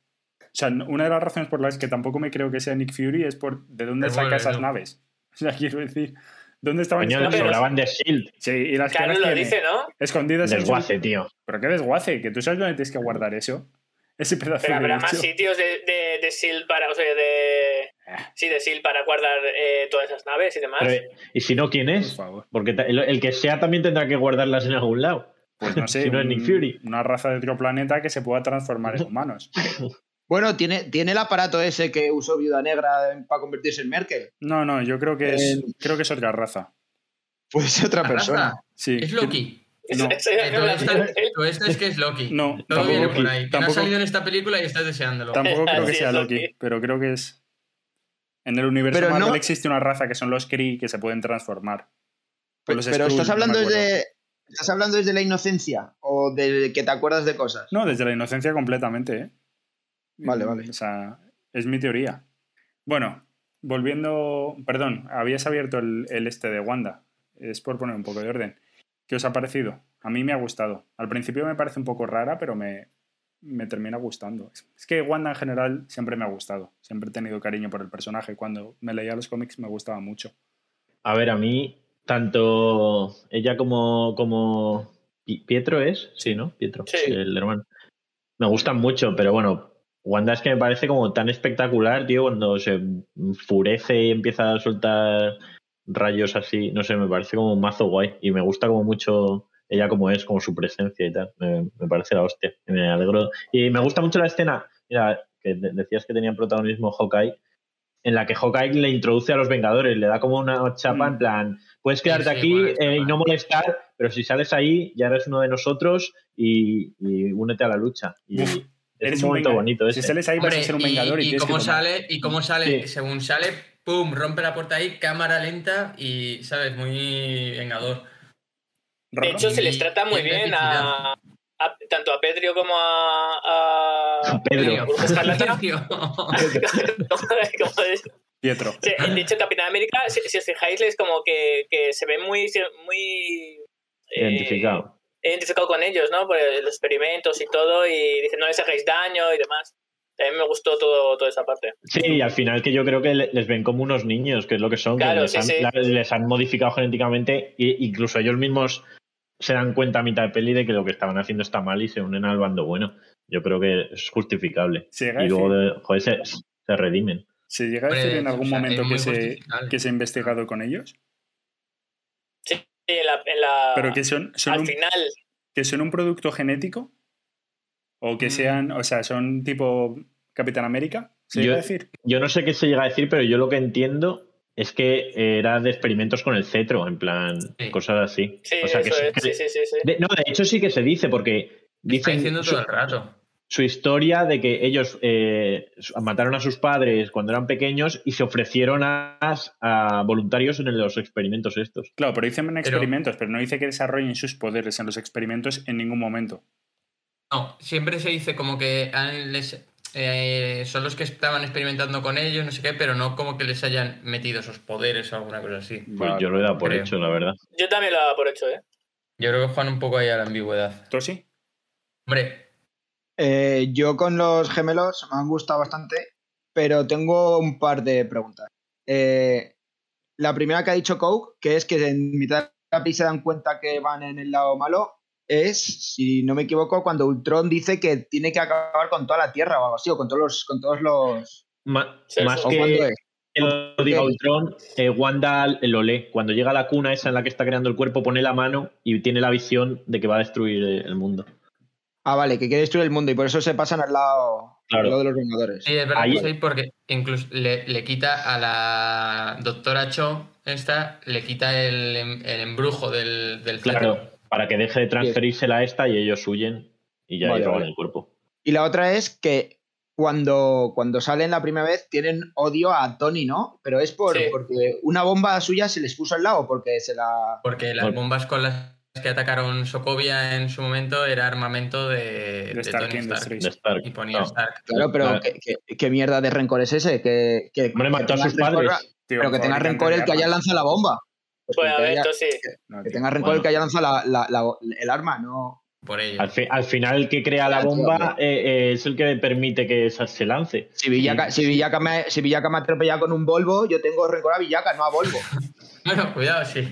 O sea, una de las razones por las que tampoco me creo que sea Nick Fury es por de dónde Pero saca bueno, esas naves. O sea, quiero decir, ¿dónde estaban Coño, naves? sobraban de Shield. Sí, y las que Claro, lo dice, ¿no? escondidas en Desguace, tío. Pero qué desguace, que tú sabes dónde tienes que guardar eso. Ese pedazo Pero de habrá más sitios de, de, de SEAL para, o sea, de... Ah. Sí, de SEAL para guardar eh, todas esas naves y demás. Pero, ¿Y si no, quién Por es? favor. Porque el, el que sea también tendrá que guardarlas en algún lado. Pues no sé, Si no es Nick Fury. una raza de otro planeta que se pueda transformar en humanos. Bueno, ¿tiene, tiene el aparato ese que usó Viuda Negra para convertirse en Merkel. No, no, yo creo que es, creo que es otra raza. Puede ser otra ¿La persona. raza? Sí. Es Loki. No. Eh, esto, esto es que es Loki. No, tampoco, viene por ahí. Que no ha tampoco- salido en esta película y estás deseándolo. tampoco creo que sea Loki, pero creo que es. En el universo Pero Marvel no- existe una raza que son los Kree que se pueden transformar. Pero Skrull, estás no hablando acuerdo. desde. ¿Estás hablando desde la inocencia? ¿O de que te acuerdas de cosas? No, desde la inocencia completamente, ¿eh? Vale, vale. O sea, es mi teoría. Bueno, volviendo. Perdón, habías abierto el, el este de Wanda. Es por poner un poco de orden. ¿Qué os ha parecido? A mí me ha gustado. Al principio me parece un poco rara, pero me, me termina gustando. Es- Es que Wanda en general siempre me ha gustado. Siempre he tenido cariño por el personaje. Cuando me leía los cómics me gustaba mucho. A ver, a mí, tanto ella como, como Pi- Pietro es, sí, ¿no? Pietro, Sí. el hermano. Me gustan mucho, pero bueno, Wanda es que me parece como tan espectacular, tío, cuando se enfurece y empieza a soltar rayos así, no sé, me parece como un mazo guay y me gusta como mucho ella como es, como su presencia y tal, me, me parece la hostia, me alegro. Y me gusta mucho la escena, mira, que de- decías que tenía protagonismo Hawkeye, en la que Hawkeye le introduce a los Vengadores, le da como una chapa Mm. en plan, puedes quedarte sí, aquí eh, y no molestar, pero si sales ahí ya eres uno de nosotros y, y únete a la lucha. Y Eres un momento bonito Si ese. sales ahí vas Hombre, a ser un y- vengador y, y, que cómo sale, y cómo sale, Sí. según sale, pum, rompe la puerta ahí, cámara lenta y, ¿sabes? Muy vengador. De hecho, se les Y- trata muy y bien a, a- tanto a Pedro como a, a, A Pedro. Pietro. Sí, de hecho, Capitán América, si, si os fijáis, es como que, que se ve muy, muy eh, Identificado. Identificado con ellos, ¿no? Por los experimentos y todo, y dicen no les hagáis daño y demás. A mí me gustó todo, toda esa parte. Sí, y al final que yo creo que le- les ven como unos niños, que es lo que son, Claro, que les, sí, han, sí. la- les han modificado genéticamente e incluso ellos mismos se dan cuenta a mitad de peli de que lo que estaban haciendo está mal y se unen al bando bueno. Yo creo que es justificable. A Y luego, de, joder, se, se redimen. ¿se llega a decir en algún o sea, momento que se, que se ha investigado con ellos? Sí, en la, en la- Pero que son, son al un, final, que son un producto genético o que Mm. sean, o sea, son tipo Capitán América, se llega a decir. Yo no sé qué se llega a decir, pero yo lo que entiendo es que era de experimentos con el cetro, en plan, Sí. cosas así. sí, o sea, que eso se- es, sí, sí, sí, sí. de- no, de hecho sí que se dice, porque Está dicen diciendo su, todo el rato. Su historia de que ellos eh, mataron a sus padres cuando eran pequeños y se ofrecieron a, a voluntarios en los experimentos estos. Claro, pero dicen en experimentos, pero no dice que desarrollen sus poderes en los experimentos en ningún momento. No, siempre se dice como que les, eh, son los que estaban experimentando con ellos, no sé qué, pero no como que les hayan metido esos poderes o alguna cosa así. Pues Vale. yo lo he dado por creo. hecho, la verdad. Yo también lo daba por hecho, ¿eh? Yo creo que juegan un poco ahí a la ambigüedad. ¿Tosi? Hombre, Eh, yo con los gemelos me han gustado bastante, pero tengo un par de preguntas. Eh, la primera que ha dicho Coke, que es que en mitad de la peli se dan cuenta que van en el lado malo, es, si no me equivoco, cuando Ultron dice que tiene que acabar con toda la Tierra o algo así, o con todos los... Con todos los Ma- Sí, más sí. ¿O cuándo que lo diga Ultron, eh, Wanda lo lee. Cuando llega a la cuna esa en la que está creando el cuerpo, pone la mano y tiene la visión de que va a destruir el mundo. Ah, vale, que quiere destruir el mundo y por eso se pasan al lado, Claro. al lado de los Vengadores. sí, es verdad Ahí- que sí, porque incluso le, le quita a la doctora Cho, esta, le quita el, el embrujo del, del Claro, para que deje de transferírsela a esta y ellos huyen y ya Vale, le roban vale. el cuerpo. Y la otra es que cuando, cuando salen la primera vez tienen odio a Tony, ¿no? Pero es por, Sí. porque una bomba suya se les puso al lado, porque se la... Porque las bombas con las que atacaron Sokovia en su momento era armamento de, De de Stark Tony Stark. De Stark. Y ponía No. Stark. Claro, pero Vale. ¿qué, qué, qué mierda de rencor es ese? Que, que, Hombre, que mató a sus rencor- padres. Tío, Pero que tenga rencor el que haya lanzado la bomba. Pues Pues a ver, haya- esto sí. No, que tenga rencor Bueno. el que haya lanzado la, la- la- el arma, no... Por ello. Al, fi- al final el que crea la bomba eh, eh, es el que permite que esa se lance. Si Villaca, si Villaca me, si Villaca me atropella con un Volvo, yo tengo rencor a Villaca, no a Volvo. Bueno, cuidado, sí.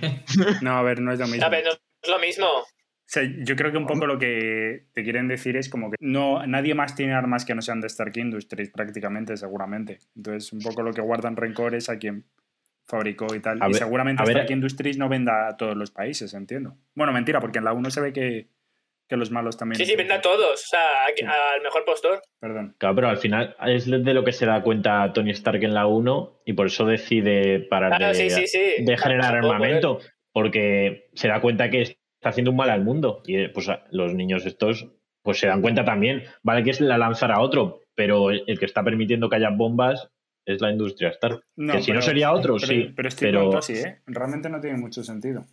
No, a ver, no es lo mismo. A ver, no es lo mismo. O sea, yo creo que un poco lo que te quieren decir es como que no, nadie más tiene armas que no sean de Stark Industries, prácticamente, seguramente. Entonces, un poco lo que guardan rencor es a quien fabricó y tal. A y ver- seguramente a ver- Stark Industries no venda a todos los países, entiendo. Bueno, mentira, porque en la 1 se ve que, que los malos también. Sí, sí, vende a todos. O sea, a- Sí. al mejor postor. Perdón. Claro, pero al final es de lo que se da cuenta Tony Stark en la 1 y por eso decide parar Claro, de, sí, sí, sí. de generar armamento, porque se da cuenta que está haciendo un mal al mundo y pues los niños estos pues se dan cuenta también, vale que es la lanzar a otro, pero el, que está permitiendo que haya bombas es la industria Stark. No, que si no sería otro, pero, sí, Pero estoy pero- con Tosi, ¿eh? Realmente no tiene mucho sentido.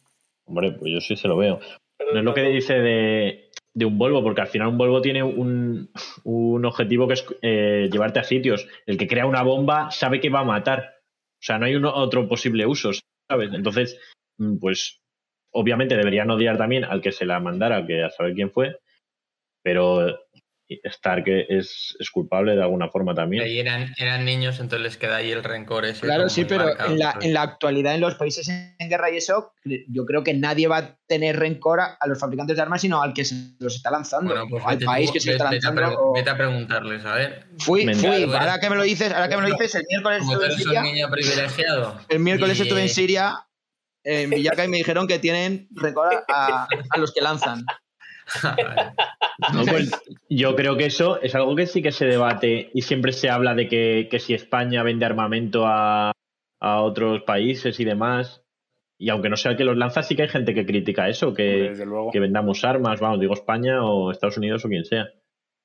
Hombre, pues yo sí se lo veo. Pero No es lo que dice de, de un Volvo, porque al final un Volvo tiene un, un objetivo que es eh, llevarte a sitios. El que crea una bomba sabe que va a matar. O sea, no hay uno- otro posible uso, ¿sabes? Entonces, pues obviamente deberían odiar también al que se la mandara, que a saber quién fue, pero Stark es, es culpable de alguna forma también. Y eran, eran niños, entonces les queda ahí el rencor ese. Claro, sí, pero marcado, en la, en la actualidad, en los países en guerra y eso, yo creo que nadie va a tener rencor a, a los fabricantes de armas, sino al que se los está lanzando, Bueno, pues o al vete país tú, que se vete- está vete a lanzando. o- Vete a preguntarles, a ver. Fui, Venga. fui, ahora que me lo dices, ahora que me lo dices, el miércoles Como tú estuve en eres un Siria, niño privilegiado. el miércoles y- estuve en Siria, en Villacá, y me dijeron que tienen rencor a, a los que lanzan. No, pues, yo creo que eso es algo que sí que se debate y siempre se habla de que, que si España vende armamento a, a otros países y demás, y aunque no sea el que los lanza, sí que hay gente que critica eso, que, Desde luego. que vendamos armas, vamos, digo España o Estados Unidos o quien sea.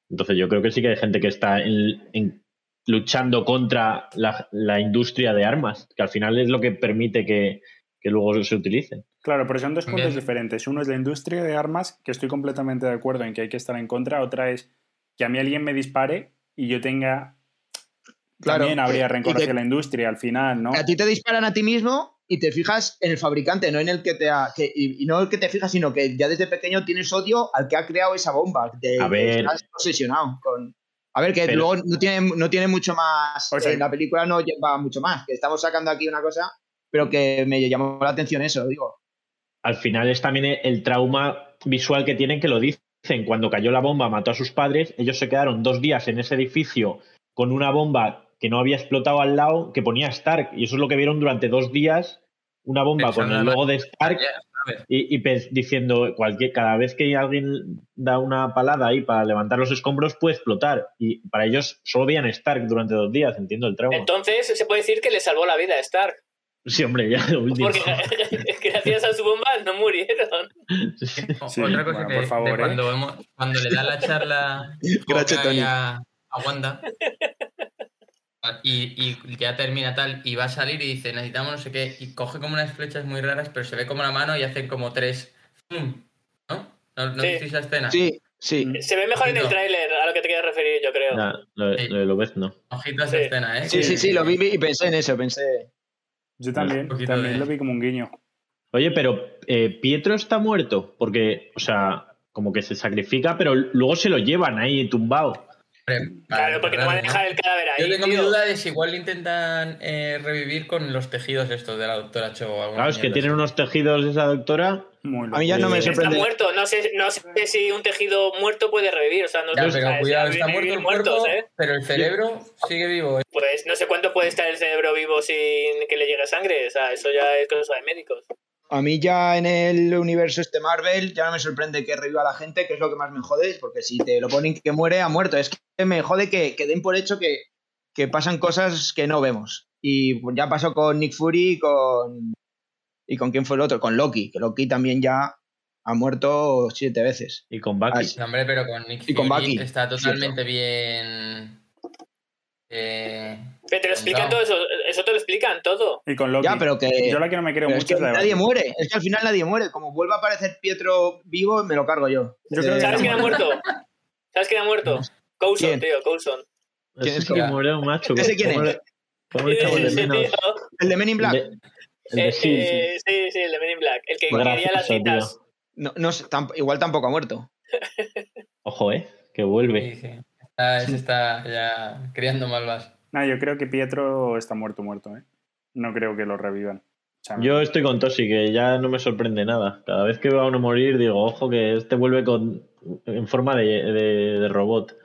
Entonces yo creo que sí que hay gente que está en- en- luchando contra la, la industria de armas, que al final es lo que permite que, que luego se utilicen. Claro, pero son dos puntos Bien. diferentes. Uno es la industria de armas, que estoy completamente de acuerdo en que hay que estar en contra. Otra es que a mí alguien me dispare y yo tenga... Claro, También habría y rencor hacia la industria al final, ¿no? A ti te disparan a ti mismo y te fijas en el fabricante, no en el que te ha. que- y, y no el que te fijas, sino que ya desde pequeño tienes odio al que ha creado esa bomba. de- A ver. Estás obsesionado con. A ver, que Pero- luego no tiene, no tiene mucho más. O sea- en la película no lleva mucho más. Que estamos sacando aquí una cosa, pero que me llamó la atención eso, digo. al final es también el trauma visual que tienen que lo dicen. Cuando cayó la bomba, mató a sus padres, ellos se quedaron dos días en ese edificio con una bomba que no había explotado al lado, que ponía Stark. Y eso es lo que vieron durante dos días, una bomba con Pensando el en la- logo de Stark y, y diciendo, cualquier, cada vez que alguien da una palada ahí para levantar los escombros, puede explotar. Y para ellos solo veían Stark durante dos días, entiendo el trauma. Entonces se puede decir que le salvó la vida a Stark. Sí, hombre, ya lo último. Porque gracias a su bomba no murieron. Sí, Otra cosa bueno, que por favor, de ¿eh? cuando, hemos- cuando le da la charla Gracias, Hawkeye Tony. a, a Wanda y, y ya termina tal y va a salir y dice necesitamos no sé qué y coge como unas flechas muy raras pero se ve como la mano y hacen como tres. ¿no? ¿No, no Sí. visteis esa escena? Sí, sí. Se ve mejor en el tráiler, a lo que te quieres referir, yo creo. Lo, Sí. lo de Lobez no. Ojito a esa Sí. escena, ¿eh? Sí, sí, sí, lo vi y pensé en eso, pensé. Yo también, también de- lo vi como un guiño. Oye, pero eh, Pietro está muerto, porque, o sea, como que se sacrifica, pero luego se lo llevan ahí tumbado. Claro, porque no van a dejar el cadáver ahí. Yo tengo mi duda de si igual lo intentan eh, revivir con los tejidos estos de la doctora Cho Claro, es que tienen así. unos tejidos esa doctora. Muy A mí ya no me Eh, Está sorprende. muerto, no sé, no sé si un tejido muerto puede revivir. O sea, no Ya, pero ¿sabes? cuidado, está muerto vivir el muertos, cuerpo, ¿eh? pero el cerebro sigue vivo. ¿eh? Pues no sé cuánto puede estar el cerebro vivo sin que le llegue sangre. O sea, eso ya es cosa de médicos. A mí ya en el universo este Marvel ya no me sorprende que reviva a la gente, que es lo que más me jode, porque si te lo ponen que muere, ha muerto. Es que me jode que, que den por hecho que, que pasan cosas que no vemos. Y ya pasó con Nick Fury y con... ¿Y con quién fue el otro? Con Loki, que Loki también ya ha muerto siete veces. Y con Bucky. No, hombre, pero con Nick Y con Fury Bucky, está totalmente bien. eh, Pero te lo explican todo eso. Eso te lo explican todo. Y con Loki. Ya, pero que... Yo la que no me creo es mucho que es la de nadie muere, es que al final nadie muere. Como vuelva a aparecer Pietro vivo, me lo cargo yo. Yo creo que ¿Sabes quién ha muerto. ¿Sabes quién ha muerto? Coulson, ¿Quién? tío, Coulson. ¿Quién es que- que murió, macho. ¿Ese quién ¿Cómo es? El de Men in Black. El de- el de Eh, sí, sí. eh, sí, sí, el de Men in Black. El que Muy quería las citas. No, no igual tampoco ha muerto. Ojo, eh, que vuelve. sí, sí. Está, ese está ya criando malvas. No, yo creo que Pietro está muerto, muerto, ¿eh? No creo que lo revivan. Yo estoy con Tosi, que ya no me sorprende nada. Cada vez que veo a uno morir, digo, ojo, que este vuelve con en forma de, de- de robot.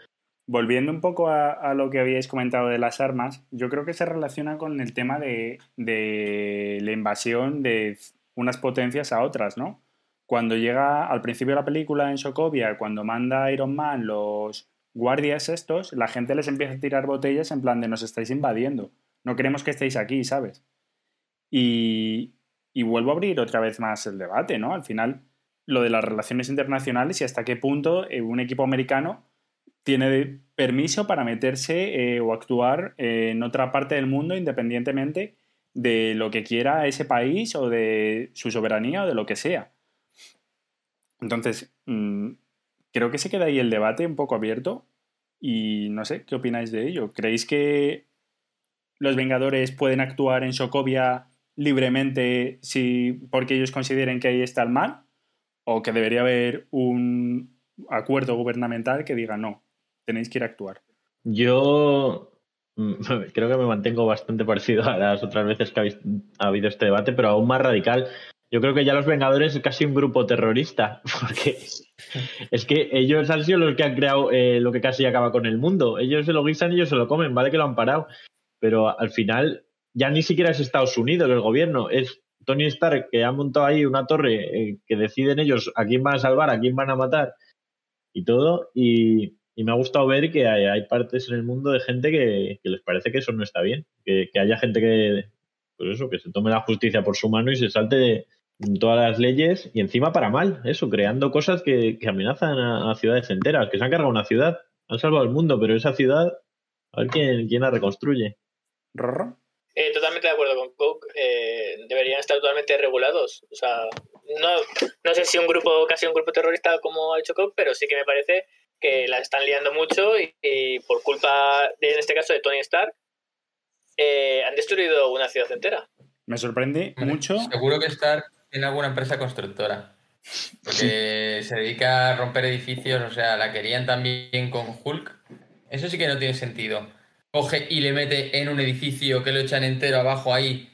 Volviendo un poco a, a lo que habíais comentado de las armas, yo creo que se relaciona con el tema de, de la invasión de unas potencias a otras, ¿no? Cuando llega al principio de la película en Sokovia, cuando manda Iron Man los guardias estos, la gente les empieza a tirar botellas en plan de nos estáis invadiendo, no queremos que estéis aquí, ¿sabes? Y, vuelvo a abrir otra vez más el debate, ¿no? Al final, lo de las relaciones internacionales y hasta qué punto eh, un equipo americano tiene permiso para meterse eh, o actuar en otra parte del mundo independientemente de lo que quiera ese país o de su soberanía o de lo que sea. Entonces, mm, creo que se queda ahí el debate un poco abierto y no sé, ¿qué opináis de ello? ¿Creéis que los Vengadores pueden actuar en Sokovia libremente si, porque ellos consideren que ahí está el mal? ¿O que debería haber un acuerdo gubernamental que diga no, tenéis que ir a actuar. Yo mm, creo que me mantengo bastante parecido a las otras veces que ha habido este debate, pero aún más radical. Yo creo que ya los Vengadores es casi un grupo terrorista, porque es que ellos han sido los que han creado eh, lo que casi acaba con el mundo. Ellos se lo guisan y ellos se lo comen, vale que lo han parado, pero al final ya ni siquiera es Estados Unidos el gobierno, es Tony Stark que ha montado ahí una torre eh, que deciden ellos a quién van a salvar, a quién van a matar y todo. Y, me ha gustado ver que hay, partes en el mundo de gente que, les parece que eso no está bien, que, haya gente que, pues eso, que se tome la justicia por su mano y se salte de todas las leyes y encima para mal, eso, creando cosas que, amenazan a, ciudades enteras, que se han cargado una ciudad, han salvado el mundo, pero esa ciudad, a ver quién, quién la reconstruye. ¿Rorro? Eh, totalmente de acuerdo con Cook. Eh, deberían estar totalmente regulados. O sea, no, no sé si un grupo, casi un grupo terrorista como ha dicho Cook, pero sí que me parece que la están liando mucho y, por culpa, de, en este caso, de Tony Stark, eh, han destruido una ciudad entera. Me sorprende mucho. Seguro que Stark tiene alguna empresa constructora. Porque se dedica a romper edificios, o sea, la querían también con Hulk. Eso sí que no tiene sentido coge y le mete en un edificio que lo echan entero abajo ahí.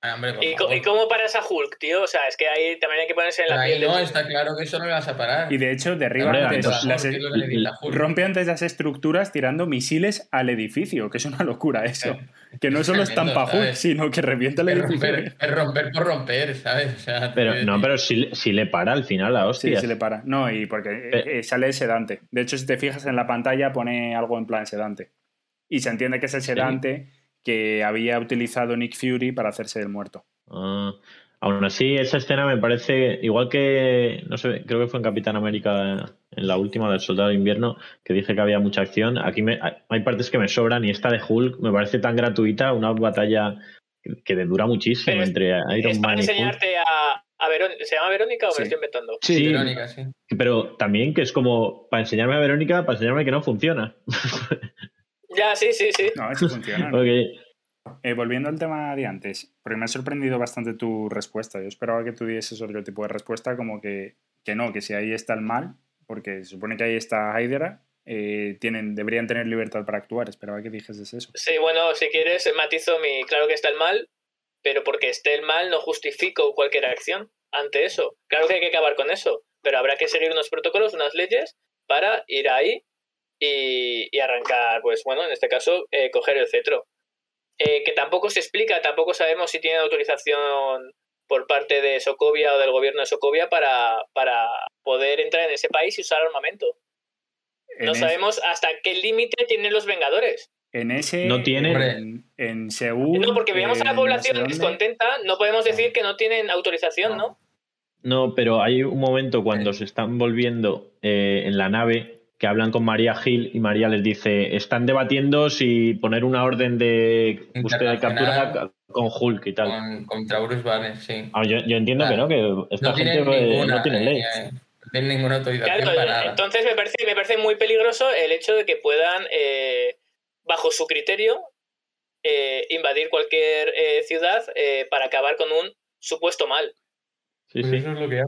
Ah, ¿Y, cómo paras a Hulk, tío? O sea, es que ahí también hay que ponerse en la piel. No, está claro que eso no le vas a parar. Y de hecho, derriba antes las, rompe antes las estructuras tirando misiles al edificio, que es una locura eso. Que no solo estampa Hulk, sino que revienta el edificio. es romper por romper, ¿sabes? pero no, pero si, si, le para al final la hostia. Sí, sí le para. No, y porque eh, sale sedante. De hecho, si te fijas en la pantalla, pone algo en plan sedante. Y se entiende que es el sedante que había utilizado Nick Fury para hacerse el muerto. Ah, aún así, esa escena me parece, igual que, no sé, creo que fue en Capitán América, en la última del Soldado de Invierno, que dije que había mucha acción. Aquí me, hay partes que me sobran y esta de Hulk me parece tan gratuita, una batalla que dura muchísimo entre Iron Man y enseñarte a, a Verónica. ¿Se llama Verónica o me estoy inventando? Sí, Verónica, sí. Pero también que es como para enseñarme a Verónica, para enseñarme que no funciona. Ya, sí, sí, sí. No, eso funciona. Eh, volviendo al tema de antes, porque me ha sorprendido bastante tu respuesta. Yo esperaba que tú dieses otro tipo de respuesta, como que, que no, que si ahí está el mal, porque se supone que ahí está Hydra, eh, tienen, deberían tener libertad para actuar. Esperaba que dijeses eso. Sí, bueno, si quieres, matizo mi. Claro que está el mal, pero porque esté el mal no justifico cualquier acción ante eso. Claro que hay que acabar con eso, pero habrá que seguir unos protocolos, unas leyes para ir ahí y, arrancar, pues bueno, en este caso, eh, coger el cetro. Eh, que tampoco se explica, tampoco sabemos si tiene autorización por parte de Sokovia o del gobierno de Sokovia para, para poder entrar en ese país y usar armamento. no sabemos hasta qué límite tienen los Vengadores. En ese. No tienen. En, en, Seúl. No, porque veamos a la población descontenta, no podemos decir que no tienen autorización, ¿no? No, pero hay un momento cuando se están volviendo eh, en la nave que hablan con María Gil y María les dice, están debatiendo si poner una orden de búsqueda de captura con Hulk y tal. Con, contra Bruce Banner, sí. Ah, yo, entiendo que no, que esta gente no tiene ley. Eh, no tiene ninguna autorización para Entonces me parece, me parece muy peligroso el hecho de que puedan, eh, bajo su criterio, eh, invadir cualquier ciudad para acabar con un supuesto mal. Sí, sí. Eso es lo que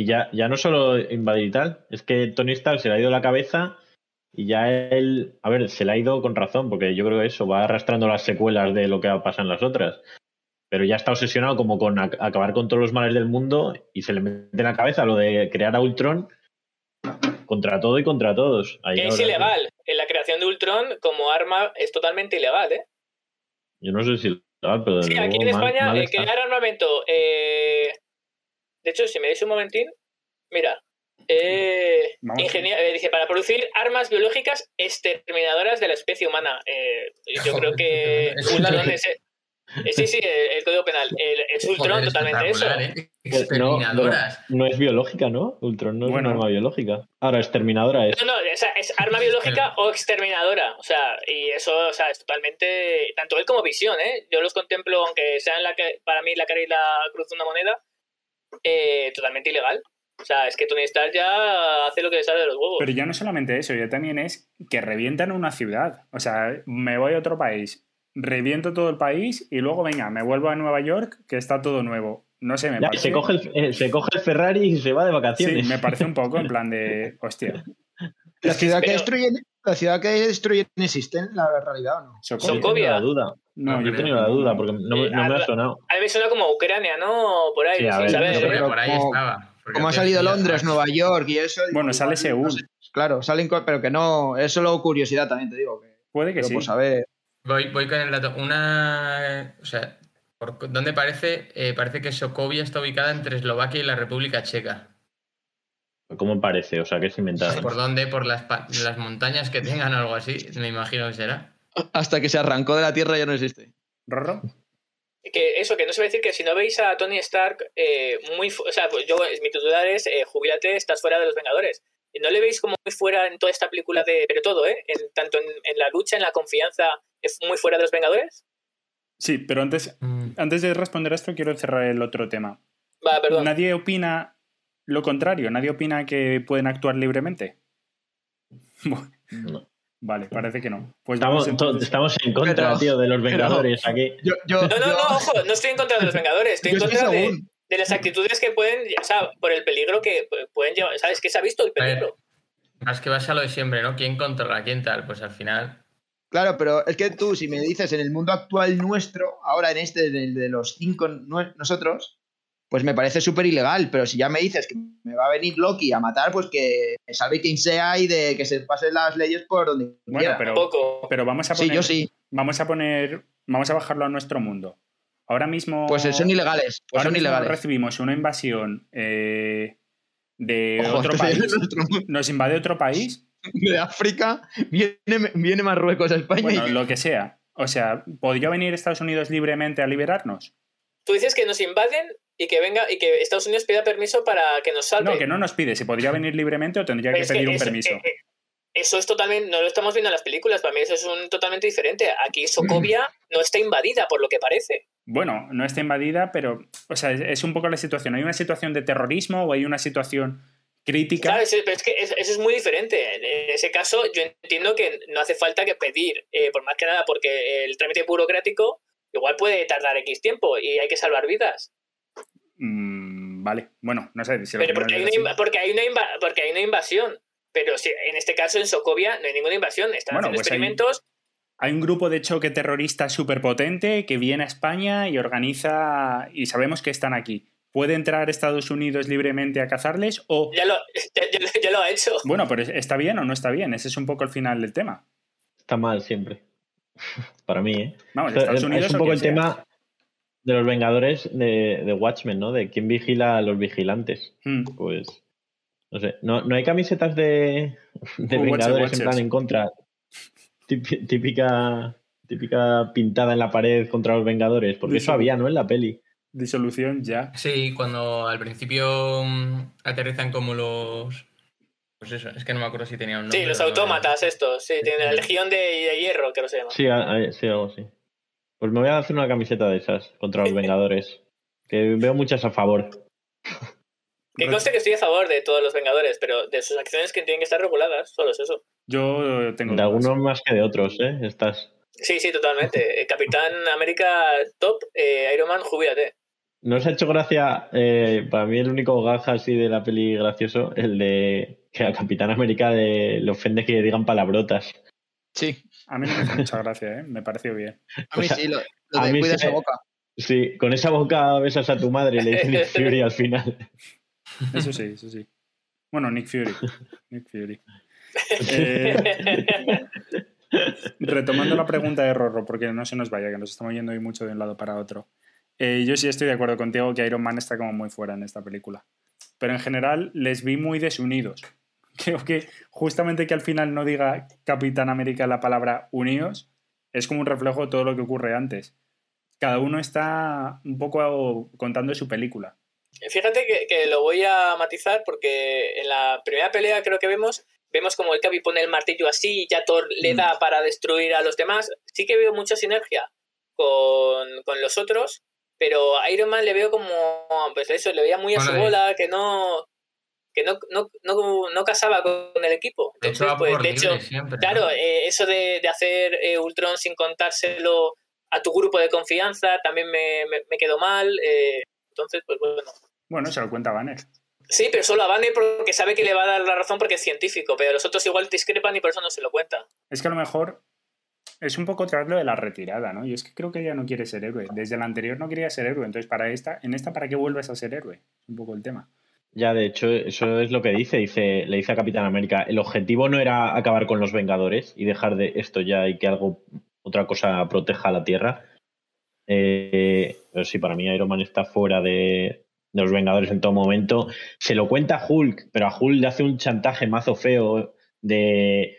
y ya, ya no solo invadir y tal, es que Tony Stark se le ha ido la cabeza y ya él, a ver, se le ha ido con razón, porque yo creo que eso va arrastrando las secuelas de lo que pasa en las otras. Pero ya está obsesionado como con acabar con todos los males del mundo y se le mete en la cabeza lo de crear a Ultron contra todo y contra todos. es ilegal. En la creación de Ultron como arma es totalmente ilegal, ¿eh? Yo no sé si pero sí, aquí en España crear armamento eh, de hecho, si me deis un momentín, mira, eh, eh, dice, para producir armas biológicas exterminadoras de la especie humana. Eh, yo creo que Ultron es... sí, sí, el, código penal. es Ultron totalmente eso. Exterminadoras. No, es biológica, ¿no? Ultron no es una arma biológica. Ahora, exterminadora es. No, no, es, es arma biológica o exterminadora. O sea, y eso o sea, es totalmente. Tanto él como visión, ¿eh? Yo los contemplo, aunque sean la que, para mí la cara y la cruz de una moneda, eh, totalmente ilegal. O sea, es que Tony Stark ya hace lo que le sale de los huevos. Pero ya no solamente eso, ya también es que revientan una ciudad. O sea, me voy a otro país, reviento todo el país y luego, venga, me vuelvo a Nueva York, que está todo nuevo. No sé, me parece... Se coge, el, eh, se coge el Ferrari y se va de vacaciones. Sí, me parece un poco en plan de... Hostia. La ciudad que destruyen La ciudad que destruyen existe en la realidad o no. Sokovia. Yo Sokovia. tenía la duda. No, yo yo he tenido la duda porque no, me- Eh, no me a- ha sonado. A mí me suena como Ucrania, ¿no? Por ahí, Sí, no pero pero por ahí como- estaba. Como ha salido Londres. Nueva York y eso. Bueno, sale igual, Seúl. no sé. Claro, salen, pero que no. Es solo curiosidad también, te digo. Que, Puede que pero sí. por saber. Voy, voy con el dato. Una. O sea, por dónde parece, Eh, parece que Sokovia está ubicada entre Eslovaquia y la República Checa. ¿Cómo parece? O sea, que es inventado. ¿Por dónde? Por las, las montañas que tengan o algo así, me imagino que será. Hasta que se arrancó de la tierra ya no existe. ¿Rorro? Que eso, que no se va a decir que si no veis a Tony Stark eh, muy... O sea, pues yo, mi titular es eh, Jubílate, estás fuera de los Vengadores. Y ¿No le veis como muy fuera en toda esta película de... Pero todo, ¿eh? En- tanto en, en la lucha, en la confianza, es muy fuera de los Vengadores? Sí, pero antes, Mm. antes de responder a esto quiero cerrar el otro tema. Va, perdón. Nadie opina lo contrario, nadie opina que pueden actuar libremente. No. Vale, parece que no. Pues Estamos, vamos entonces- estamos en contra, Pero- tío, de los Vengadores aquí. Yo, yo, No, no, yo- no, ojo, no estoy en contra de los Vengadores, estoy en contra de, de las actitudes que pueden, o sea, por el peligro que pu- pueden llevar. ¿Sabes? Que se ha visto el peligro. Más que vas a lo de siempre, ¿no? ¿Quién controla? ¿Quién tal? Pues al final. Claro, pero es que tú, si me dices en el mundo actual nuestro, ahora en este, el de los cinco nosotros, pues me parece súper ilegal. Pero si ya me dices que me va a venir Loki a matar, pues que me salve quien sea y de que se pasen las leyes por donde Bueno, quiera. pero, Poco. pero vamos a poner. Sí, yo sí. Vamos a poner. Vamos a bajarlo a nuestro mundo. Ahora mismo. Pues son ilegales. Pues ahora son mismo ilegales. recibimos una invasión eh, de Ojo, otro país. nuestro. Nos invade otro país. de África, viene, viene Marruecos a España Bueno, y lo que sea. O sea, ¿podría venir Estados Unidos libremente a liberarnos? Tú dices que nos invaden y que venga y que Estados Unidos pida permiso para que nos salve. No, que no nos pide. Si podría venir libremente o tendría que pedir un permiso. eh, Eso es totalmente, no lo estamos viendo en las películas, para mí eso es un totalmente diferente. Aquí Sokovia no está invadida, por lo que parece. Bueno, no está invadida, pero, o sea, es, es un poco la situación. ¿Hay una situación de terrorismo o hay una situación crítica? Claro, es- pero es que es- eso es muy diferente. En ese caso, yo entiendo que no hace falta que pedir, eh, por más que nada, porque el trámite burocrático igual puede tardar X tiempo y hay que salvar vidas. Mm, vale, bueno, no sé si lo Pero porque hay, una porque, hay una inva- porque hay una invasión. Pero si, en este caso, en Sokovia, no hay ninguna invasión. Están Bueno, haciendo pues experimentos. Hay un grupo de choque terrorista súper potente que viene a España y organiza, y sabemos que están aquí. ¿Puede entrar Estados Unidos libremente a cazarles? O, Ya lo, ya, ya lo- ya lo ha hecho. bueno, pero ¿está bien o no está bien? Ese es un poco el final del tema. Está mal siempre. Para mí, ¿eh? Vamos, Estados es- Unidos es un poco el sea. tema de los Vengadores de, de Watchmen, ¿no? De quién vigila a los vigilantes. Mm. Pues, no sé, no, no hay camisetas de, de Vengadores en plan en contra. Típi- Típica, típica pintada en la pared contra los Vengadores, porque eso había, ¿no? En la peli. Disolución ya. Sí, cuando al principio mm, aterrizan como los. Pues eso, es que no me acuerdo si tenía un nombre. Sí, los no. autómatas estos. Sí, tienen la legión de, de hierro, que no se llama. Sí, a- a- sí, algo así. Pues me voy a hacer una camiseta de esas contra los Vengadores. Que veo muchas a favor. Que conste que estoy a favor de todos los Vengadores, pero de sus acciones que tienen que estar reguladas, solo es eso. Yo tengo De algunos más que de otros, ¿eh? Estas. Sí, sí, totalmente. Eh, Capitán América top, eh, Iron Man, jubílate. ¿No os ha hecho gracia, eh, para mí el único gaja así de la peli gracioso, el de que a Capitán América le, le ofende que digan palabrotas? Sí, A mí no me hace mucha gracia, ¿eh? Me pareció bien. a mí O sea, sí, lo, de cuida sí esa boca. Sí, con esa boca besas a tu madre, le dice Nick Fury al final. Eso sí, eso sí. Bueno, Nick Fury. Nick Fury. Eh, retomando la pregunta de Rorro, porque no se nos vaya, que nos estamos yendo hoy mucho de un lado para otro. Eh, yo sí estoy de acuerdo contigo que Iron Man está como muy fuera en esta película. Pero en general les vi muy desunidos. Creo que justamente que al final no diga Capitán América la palabra unidos es como un reflejo de todo lo que ocurre antes. Cada uno está un poco contando su película. Fíjate que, que lo voy a matizar porque en la primera pelea creo que vemos, vemos como el Capi pone el martillo así y ya Thor le da para destruir a los demás. Sí que veo mucha sinergia con, con los otros, pero a Iron Man le veo como, pues eso, le veía muy a su bola, que no que no, no, no, no casaba con el equipo. De hecho, Entonces, pues, de hecho, libre siempre, ¿no? Claro, eh, eso de, de hacer eh, Ultron sin contárselo a tu grupo de confianza también me, me, me quedó mal. eh, entonces, pues bueno. Bueno, se lo cuenta Banner. Sí, pero solo a Banner porque sabe que le va a dar la razón porque es científico, pero los otros igual discrepan y por eso no se lo cuenta. Es que a lo mejor es un poco tras lo de la retirada, ¿no? Y es que creo que ella no quiere ser héroe. Desde la anterior no quería ser héroe, entonces para esta, en esta, ¿para qué vuelves a ser héroe? Es un poco el tema. Ya, de hecho, eso es lo que dice, dice, le dice a Capitán América. El objetivo no era acabar con los Vengadores y dejar de esto ya y que algo, otra cosa proteja a la Tierra. Eh, pero sí, para mí Iron Man está fuera de, de los Vengadores en todo momento. Se lo cuenta Hulk, pero a Hulk le hace un chantaje mazo feo de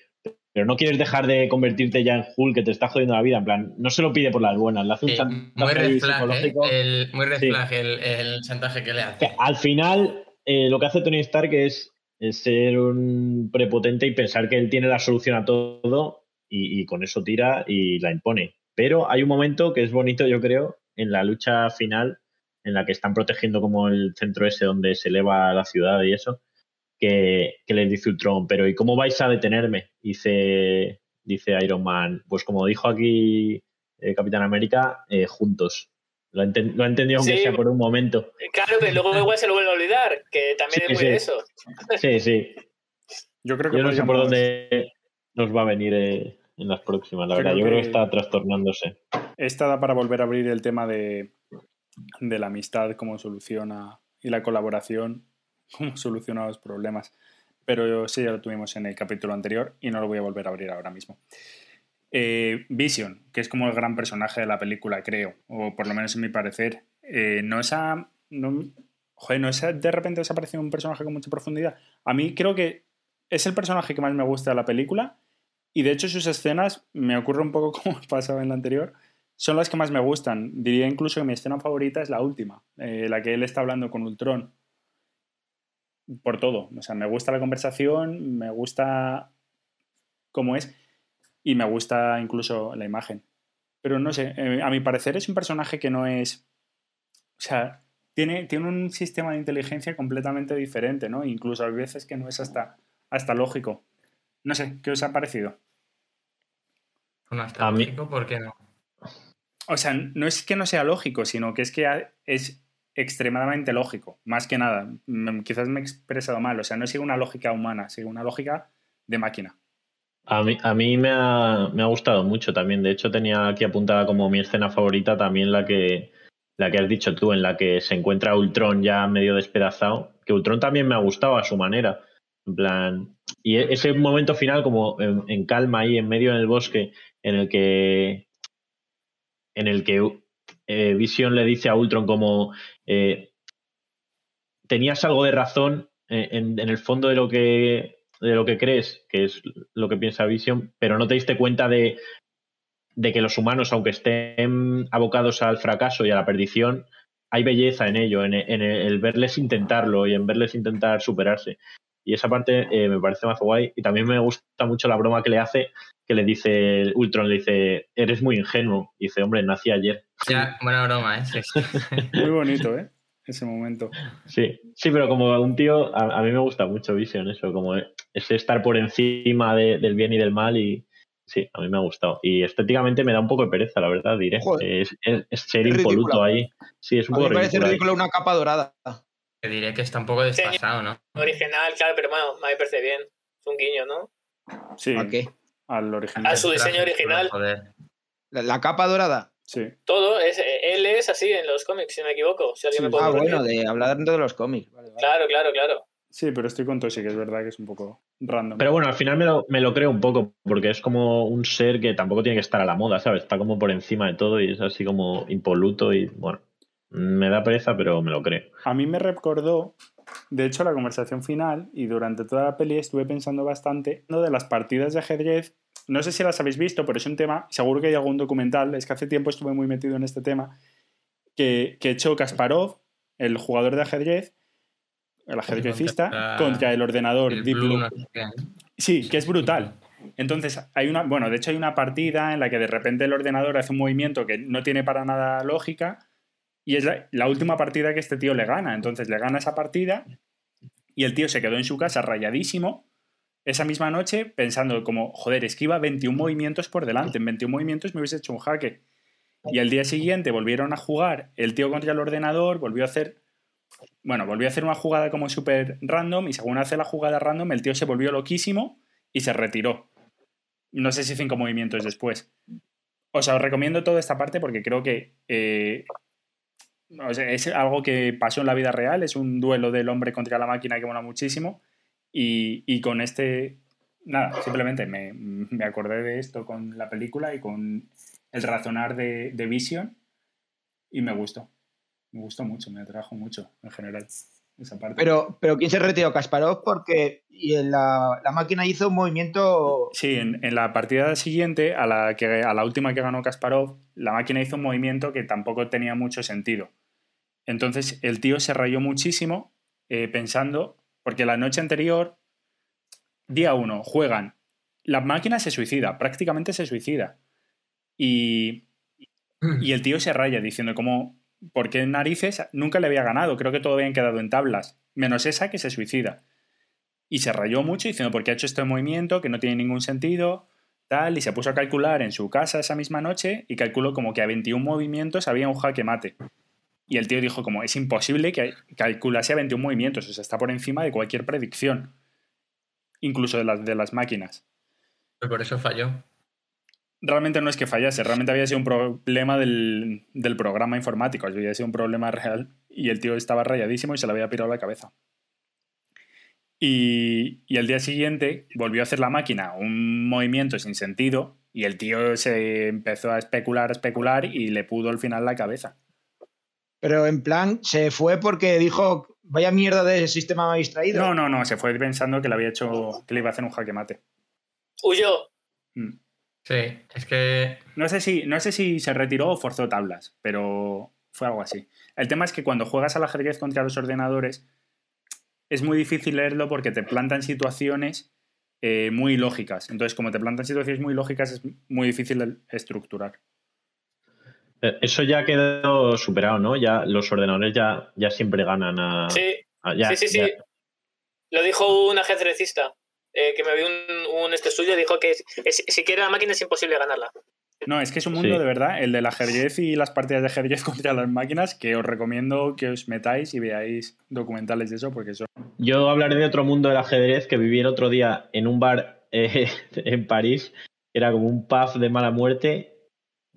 pero no quieres dejar de convertirte ya en Hulk que te está jodiendo la vida. En plan, no se lo pide por las buenas, le hace un chantaje muy red flag, psicológico. ¿eh? el, muy red Sí. flag el, el chantaje que le hace. Que al final, eh, lo que hace Tony Stark es, es ser un prepotente y pensar que él tiene la solución a todo y, con eso tira y la impone. Pero hay un momento que es bonito, yo creo, en la lucha final, en la que están protegiendo como el centro ese donde se eleva la ciudad y eso, que, les dice Ultron, pero ¿y cómo vais a detenerme? Dice, dice Iron Man, pues como dijo aquí eh, Capitán América, eh, juntos. Lo ha, enten- lo ha entendido aunque Sí. sea por un momento. Claro, pero luego igual se lo vuelve a olvidar, que también Sí, es muy sí. de eso. Sí, sí. Yo creo que Yo no sé por dónde nos va a venir eh, en las próximas, la Creo verdad. Yo creo que está trastornándose. Esta da para volver a abrir el tema de, de la amistad, cómo soluciona, y la colaboración, cómo soluciona los problemas. Pero sí, ya lo tuvimos en el capítulo anterior y no lo voy a volver a abrir ahora mismo. Eh, Vision, que es como el gran personaje de la película, creo, o por lo menos en mi parecer, eh, no es a- no, joder, no es a- de repente desapareció un personaje con mucha profundidad. A mí creo que es el personaje que más me gusta de la película y de hecho sus escenas, me ocurre un poco como pasaba en la anterior, son las que más me gustan. Diría incluso que mi escena favorita es la última, eh, la que él está hablando con Ultron. Por todo. O sea, me gusta la conversación, me gusta cómo es y me gusta incluso la imagen. Pero no sé, eh, a mi parecer es un personaje que no es... O sea, tiene, tiene un sistema de inteligencia completamente diferente, ¿no? Incluso hay veces que no es hasta, hasta lógico. No sé, ¿qué os ha parecido? No está A mí- ¿por qué no? O sea, no es que no sea lógico, sino que es que es extremadamente lógico, más que nada. Mm, Quizás me he expresado mal, o sea, no sigue una lógica humana, sigue una lógica de máquina. A mí, a mí me, ha, me ha gustado mucho también. De hecho, tenía aquí apuntada como mi escena favorita también la que, la que has dicho tú, en la que se encuentra Ultron ya medio despedazado. Que Ultron también me ha gustado a su manera. En plan. Y e- ese momento final, como en, calma ahí, en medio del bosque, en el que. En el que eh, Vision le dice a Ultron como. eh, tenías algo de razón eh, en el fondo de lo que de lo que crees, que es lo que piensa Vision, pero no te diste cuenta de, de que los humanos, aunque estén abocados al fracaso y a la perdición, hay belleza en ello, en, en el verles intentarlo y en verles intentar superarse. Y esa parte eh, me parece más guay. Y también me gusta mucho la broma que le hace, que le dice Ultron, le dice, eres muy ingenuo. Y dice, hombre, nací ayer. Ya, buena broma, ¿eh? Sí. Muy bonito, ¿eh? Ese momento. Sí, sí, pero como un tío, a, a mí me gusta mucho Vision, eso, como ese estar por encima de- del bien y del mal y sí, a mí me ha gustado. Y estéticamente me da un poco de pereza, la verdad, diré. Joder. Es, es- es ser Es impoluto ridícula. ahí. Sí, es un A mí poco me parece ridículo ahí. una capa dorada. Te diré que está un poco desfasado, ¿no? Original, claro, pero bueno, mí me parece bien. Es un guiño, ¿no? Sí, ¿A qué? al original. A su diseño original. Joder. La, la capa dorada. Sí. Todo, es, él es así en los cómics, si no me equivoco. Si alguien Sí. me puede Ah, corregir. bueno, de hablar dentro de los cómics. Vale, vale. Claro, claro, claro. Sí, pero estoy con Toshi, que es verdad que es un poco random. Pero bueno, al final me lo, me lo creo un poco, porque es como un ser que tampoco tiene que estar a la moda, ¿sabes? Está como por encima de todo y es así como impoluto y bueno, me da pereza, pero me lo creo. A mí me recordó, de hecho, la conversación final y durante toda la peli estuve pensando bastante ¿no? de las partidas de ajedrez. No sé si las habéis visto, pero es un tema, seguro que hay algún documental, es que hace tiempo estuve muy metido en este tema, que, que echó Kasparov, el jugador de ajedrez, el ajedrecista, Contra- contra el ordenador El Deep Blue, qué. Sí, que es brutal. Entonces, hay una, bueno, de hecho hay una partida en la que de repente el ordenador hace un movimiento que no tiene para nada lógica y es la, la última partida que este tío le gana. Entonces le gana esa partida y el tío se quedó en su casa rayadísimo esa misma noche pensando como, joder, es que iba 21 movimientos por delante, en 21 movimientos me hubiese hecho un jaque. Y al día siguiente volvieron a jugar el tío contra el ordenador, volvió a hacer bueno, volvió a hacer una jugada como súper random y según hace la jugada random, el tío se volvió loquísimo y se retiró. No sé si cinco movimientos después. O sea, os recomiendo toda esta parte porque creo que eh, o sea, es algo que pasó en la vida real, es un duelo del hombre contra la máquina que mola muchísimo. Y, y con este, nada, simplemente me, me, acordé de esto con la película y con el razonar de, de Vision y me gustó. Me gustó mucho, me atrajo mucho en general. Esa parte. Pero, pero ¿quién se retiró? Kasparov porque y en la, la, máquina hizo un movimiento. Sí, en, en, la partida siguiente, a la, que, a la última que ganó Kasparov, la máquina hizo un movimiento que tampoco tenía mucho sentido. Entonces el tío se rayó muchísimo eh, pensando, porque la noche anterior, día uno, juegan, la máquina se suicida, prácticamente se suicida. Y, y el tío se raya diciendo como, ¿por qué narices nunca le había ganado? Creo que todo habían quedado en tablas, menos esa que se suicida. Y se rayó mucho diciendo, ¿por qué ha hecho este movimiento que no tiene ningún sentido? Tal, y se puso a calcular en su casa esa misma noche y calculó como que a 21 movimientos había un jaque mate. Y el tío dijo como, es imposible que calculase a 21 movimientos, o sea, está por encima de cualquier predicción, incluso de las, de las máquinas. Pero por eso falló. Realmente no es que fallase, realmente había sido un problema del, del programa informático, había sido un problema real y el tío estaba rayadísimo y se le había pirado la cabeza. Y, y el día siguiente volvió a hacer la máquina un movimiento sin sentido y el tío se empezó a especular, a especular y le pudo al final la cabeza. Pero en plan, se fue porque dijo, vaya mierda de sistema me habéis traído. No, no, no, se fue pensando que le había hecho, que le iba a hacer un jaque mate. Huyó. Mm. Sí, es que. No sé, si, no sé si se retiró o forzó tablas, pero fue algo así. El tema es que cuando juegas al ajedrez contra los ordenadores, es muy difícil leerlo porque te plantan situaciones eh, muy lógicas. Entonces, como te plantan situaciones muy lógicas, es muy difícil estructurar. Eso ya ha quedado superado, ¿no? Ya los ordenadores ya, ya siempre ganan a. Sí, a- ya- sí, sí, sí. ya- Lo dijo un ajedrecista eh, que me vio un, un este estudio, dijo que es- es- si quiere la máquina es imposible ganarla. No, es que es un mundo Sí. de verdad, el del ajedrez y las partidas de ajedrez contra las máquinas, que os recomiendo que os metáis y veáis documentales de eso, porque eso. Yo hablaré de otro mundo del ajedrez que viví el otro día en un bar eh, en París. Era como un pub de mala muerte,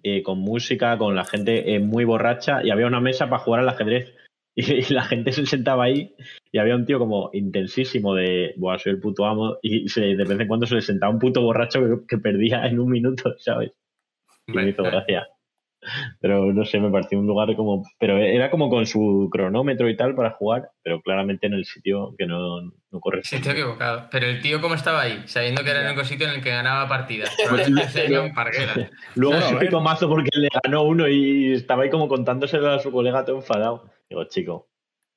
eh, con música, con la gente eh, muy borracha, y había una mesa para jugar al ajedrez. Y, y la gente se sentaba ahí y había un tío como intensísimo de, Buah, soy el puto amo, y se- de vez en cuando se le sentaba un puto borracho que, que perdía en un minuto, ¿sabes? Y me hizo gracia. Pero no sé, me pareció un lugar como. Pero era como con su cronómetro y tal para jugar, pero claramente en el sitio que no, no corre. Sí, estoy equivocado. Pero el tío, ¿cómo estaba ahí? Sabiendo que era el único sitio en el que ganaba partidas. Pues. Luego se picó mazo porque le ganó uno y estaba ahí como contándoselo a su colega todo enfadado. Digo, chico,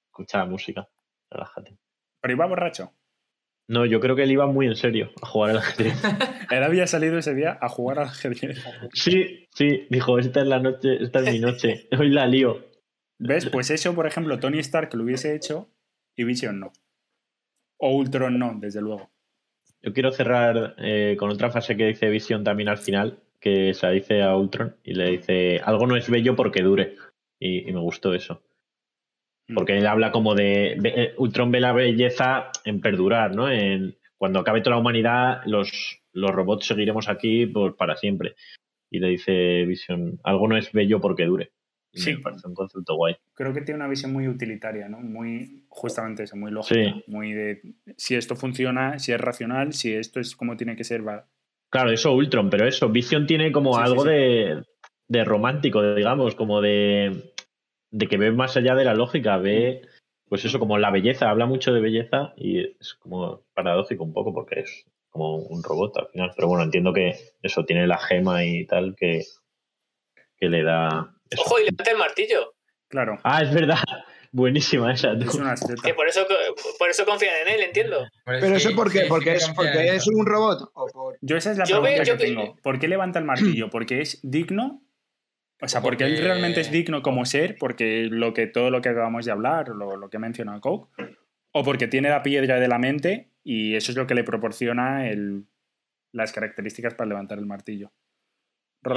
escucha la música, relájate. Pero iba borracho. No, yo creo que él iba muy en serio a jugar al ajedrez. Él había salido ese día a jugar al ajedrez. Sí, sí, dijo, esta es la noche, esta es mi noche, hoy la lío. ¿Ves? Pues eso, por ejemplo, Tony Stark lo hubiese hecho y Vision no. O Ultron no, desde luego. Yo quiero cerrar eh, con otra frase que dice Vision también al final, que se la dice a Ultron y le dice, algo no es bello porque dure. Y, y me gustó eso. Porque él habla como de, eh, Ultron ve la belleza en perdurar, ¿no? En cuando acabe toda la humanidad, los, los robots seguiremos aquí pues, para siempre. Y le dice Vision, algo no es bello porque dure. Y Sí. Me parece un concepto guay. Creo que tiene una visión muy utilitaria, ¿no? Muy, justamente eso, muy lógica. Sí. Muy de si esto funciona, si es racional, si esto es como tiene que ser. va- Claro, eso Ultron, pero eso, Vision tiene como sí, algo sí. De, de romántico, digamos, como de, de que ve más allá de la lógica, ve, pues eso, como la belleza, habla mucho de belleza y es como paradójico un poco porque es como un robot al final. Pero bueno, entiendo que eso tiene la gema y tal que, que le da. eso. Ojo, y levanta el martillo. Claro, Ah, es verdad, buenísima esa. es una. Que por eso, por eso confían en él, entiendo. Pero eso por qué? porque es, porque es un robot. O por... Yo esa es la Yo pregunta veo- que veo- tengo. ¿Por qué levanta el martillo? ¿Porque es digno? O sea, porque él realmente es digno como ser, porque lo que, todo lo que acabamos de hablar, lo, lo que menciona Coke, o porque tiene la piedra de la mente y eso es lo que le proporciona el- las características para levantar el martillo.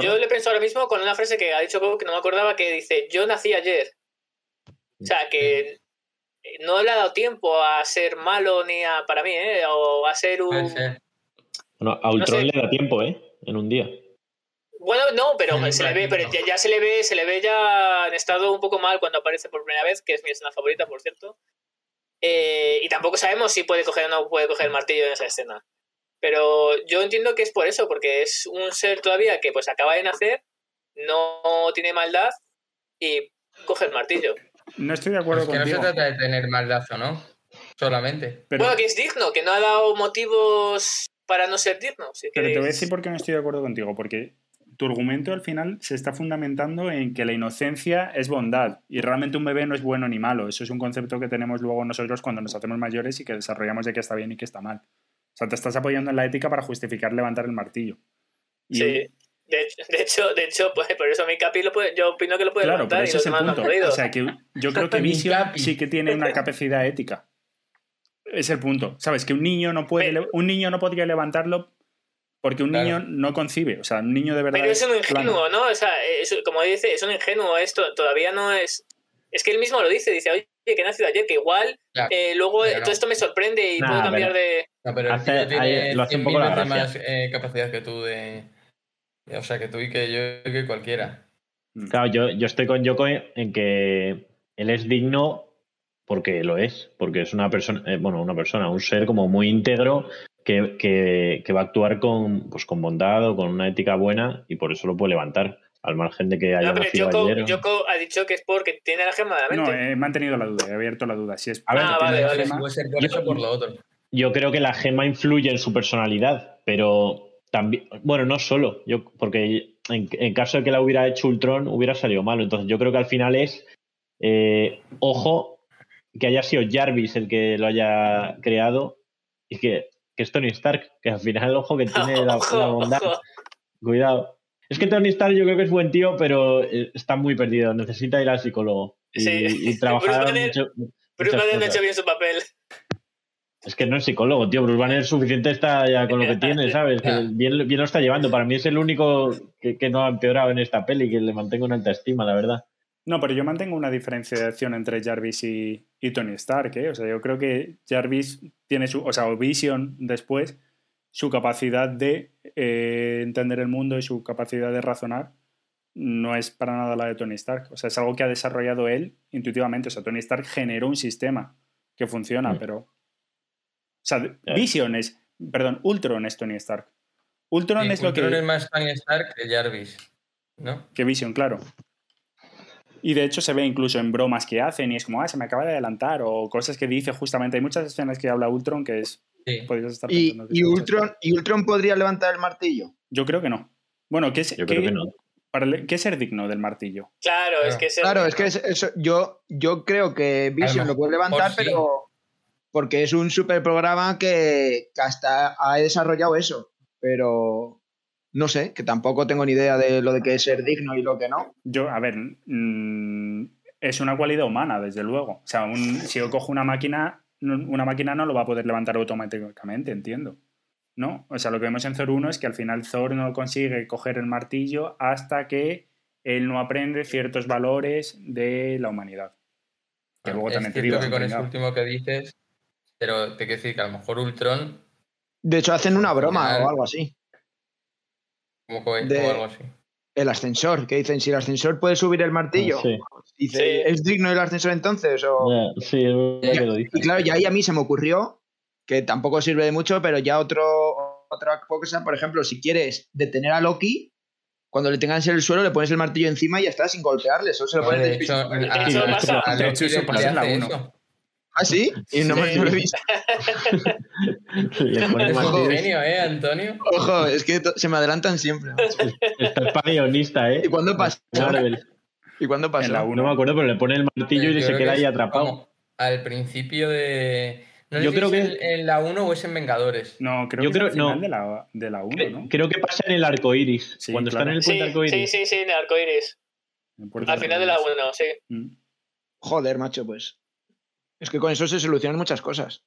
Yo le pienso ahora mismo con una frase que ha dicho Coco que no me acordaba que dice, yo nací ayer. O sea, que no le ha dado tiempo a ser malo ni a, para mí, ¿eh? O a ser un... Bueno, a Ultron sé. le da tiempo, ¿eh? En un día. Bueno, no, pero Sí, se le ve, pero no. ya, ya se le ve, se le ve ya en estado un poco mal cuando aparece por primera vez, que es mi escena favorita, por cierto. Eh, y tampoco sabemos si puede coger o no puede coger el martillo en esa escena. Pero yo entiendo que es por eso, porque es un ser todavía que pues acaba de nacer, no tiene maldad y coge el martillo. No estoy de acuerdo Es que no se contigo. trata de tener maldad o no. Solamente. Pero, Bueno, que es digno, que no ha dado motivos para no ser digno. si pero te voy a queréis. decir por qué no estoy de acuerdo contigo. Porque tu argumento al final se está fundamentando en que la inocencia es bondad. Y realmente un bebé no es bueno ni malo. Eso es un concepto que tenemos luego nosotros cuando nos hacemos mayores y que desarrollamos de qué está bien y qué está mal. O sea, te estás apoyando en la ética para justificar levantar el martillo. Y- Sí. De, de hecho, de hecho, pues, por eso mi capi lo puede, yo opino que lo puede Claro, levantar pero y ese es el no punto. O sea, que yo creo que Vision sí que tiene una capacidad ética. Es el punto. ¿Sabes? Que un niño no puede, Pero- un niño no podría levantarlo porque un Claro. niño no concibe. O sea, un niño de verdad. Pero es un plano. ingenuo, ¿no? O sea, es- como dice, es un ingenuo esto, todavía no es... Es que él mismo lo dice, dice, oye, que he nacido ayer, que igual eh, luego no. todo esto me sorprende y Nah, puedo cambiar de... No, pero el Hace- tiene ahí lo hace un 100.000 poco la veces gracia. más eh, capacidad que tú de... O sea, que tú y que yo y que cualquiera. Claro, yo, yo estoy con Yoko en que él es digno porque lo es, porque es una persona, eh, bueno, una persona, un ser como muy íntegro que, que- que va a actuar con, pues, con bondad o con una ética buena y por eso lo puede levantar, al margen de que haya No, pero Yoko, ayer. Yoko ha dicho que es porque tiene la gema de la mente. No, he mantenido la duda, he abierto la duda. Si es A ver, Ah, porque vale, vale. gema- Puede ser por eso o por lo otro. Yo creo que la gema influye en su personalidad, pero también, bueno, no solo, yo, porque en, en caso de que la hubiera hecho Ultron hubiera salido malo. Entonces yo creo que al final es, eh, ojo, que haya sido Jarvis el que lo haya creado y que, que es Tony Stark, que al final, ojo, que tiene la, Ojo, la bondad. ojo. Cuidado. Es que Tony Stark yo creo que es buen tío, pero eh, está muy perdido, necesita ir al psicólogo y, Sí. y trabajar Bruce Banner- mucho. Bruce Banner no ha hecho bien su papel. Es que no es psicólogo, tío. Bruce Banner suficiente está ya con lo que tiene, ¿sabes? Que bien, bien lo está llevando. Para mí es el único que, que no ha empeorado en esta peli, que le mantengo en alta estima, la verdad. No, pero yo mantengo una diferenciación entre Jarvis y, y Tony Stark, ¿eh? O sea, yo creo que Jarvis tiene su, o sea, o Vision después, su capacidad de eh, entender el mundo y su capacidad de razonar no es para nada la de Tony Stark. O sea, es algo que ha desarrollado él intuitivamente. O sea, Tony Stark generó un sistema que funciona, Mm. pero... O sea, Ya. Vision es... Perdón, Ultron es Tony Stark. Ultron Sí, es lo Ultron que... es más Tony Stark que Jarvis. ¿No? que Vision, claro. Y de hecho se ve incluso en bromas que hacen y es como, ah, se me acaba de adelantar o cosas que dice justamente. Hay muchas escenas que habla Ultron que es, Sí. podrías estar Y, y Ultron, ¿Y Ultron podría levantar el martillo? Yo creo que no. Bueno, ¿qué es, Yo qué- creo que no. para le- ¿qué es ser digno del martillo? Claro, es que Claro, es que es- eso, yo, yo creo que Vision lo lo puede levantar, sí. pero porque es un super programa que, que hasta ha desarrollado eso. Pero no sé, que tampoco tengo ni idea de lo de que es ser digno y lo que no. Yo, a ver, mm, es una cualidad humana, desde luego. O sea, un- si yo cojo una máquina, no- una máquina no lo va a poder levantar automáticamente, entiendo. ¿No? O sea, lo que vemos en Thor 1 es que al final Thor no consigue coger el martillo hasta que él no aprende ciertos valores de la humanidad. Que luego es también te cierto digo, que con eso último que dices, pero te quiero decir que a lo mejor Ultron, De hecho, hacen una broma Final. o algo así. Como co- De- o algo así. El ascensor, que dicen, si el ascensor puede subir el martillo, Sí, dice, Sí. ¿es digno el ascensor entonces? O... Sí, es verdad que lo dice. Y claro, ya ahí a mí se me ocurrió, que tampoco sirve de mucho, pero ya otro, otra cosa, por ejemplo, si quieres detener a Loki, cuando le tengas en el suelo le pones el martillo encima y ya está, sin golpearle, solo se lo pones de de hecho, De hecho, De eso pasa en la hace uno. eso. ¿Ah, sí? Y no, me- Sí. lo he visto. Le pone Es un martillo. genio, ¿eh, Antonio? Ojo, es que se me adelantan siempre. macho. Está es guionista, ¿eh? ¿Y cuándo pasó? Marvel. ¿Y cuándo pasó? En la No me acuerdo, pero le pone el martillo y se queda que ahí atrapado. como Al principio de. No sé Yo si creo es que- en- en la 1 o es en Vengadores. No, creo Yo que creo- es al final no. de la, de la 1, ¿no? Creo que pasa en el arco iris. Sí, cuando claro. está en el Sí, puente arco sí, iris. sí, sí, en el arcoiris. En Puerto Al final de la Reales. 1, sí. Mm. Joder, macho, pues. Es que con eso se solucionan muchas cosas.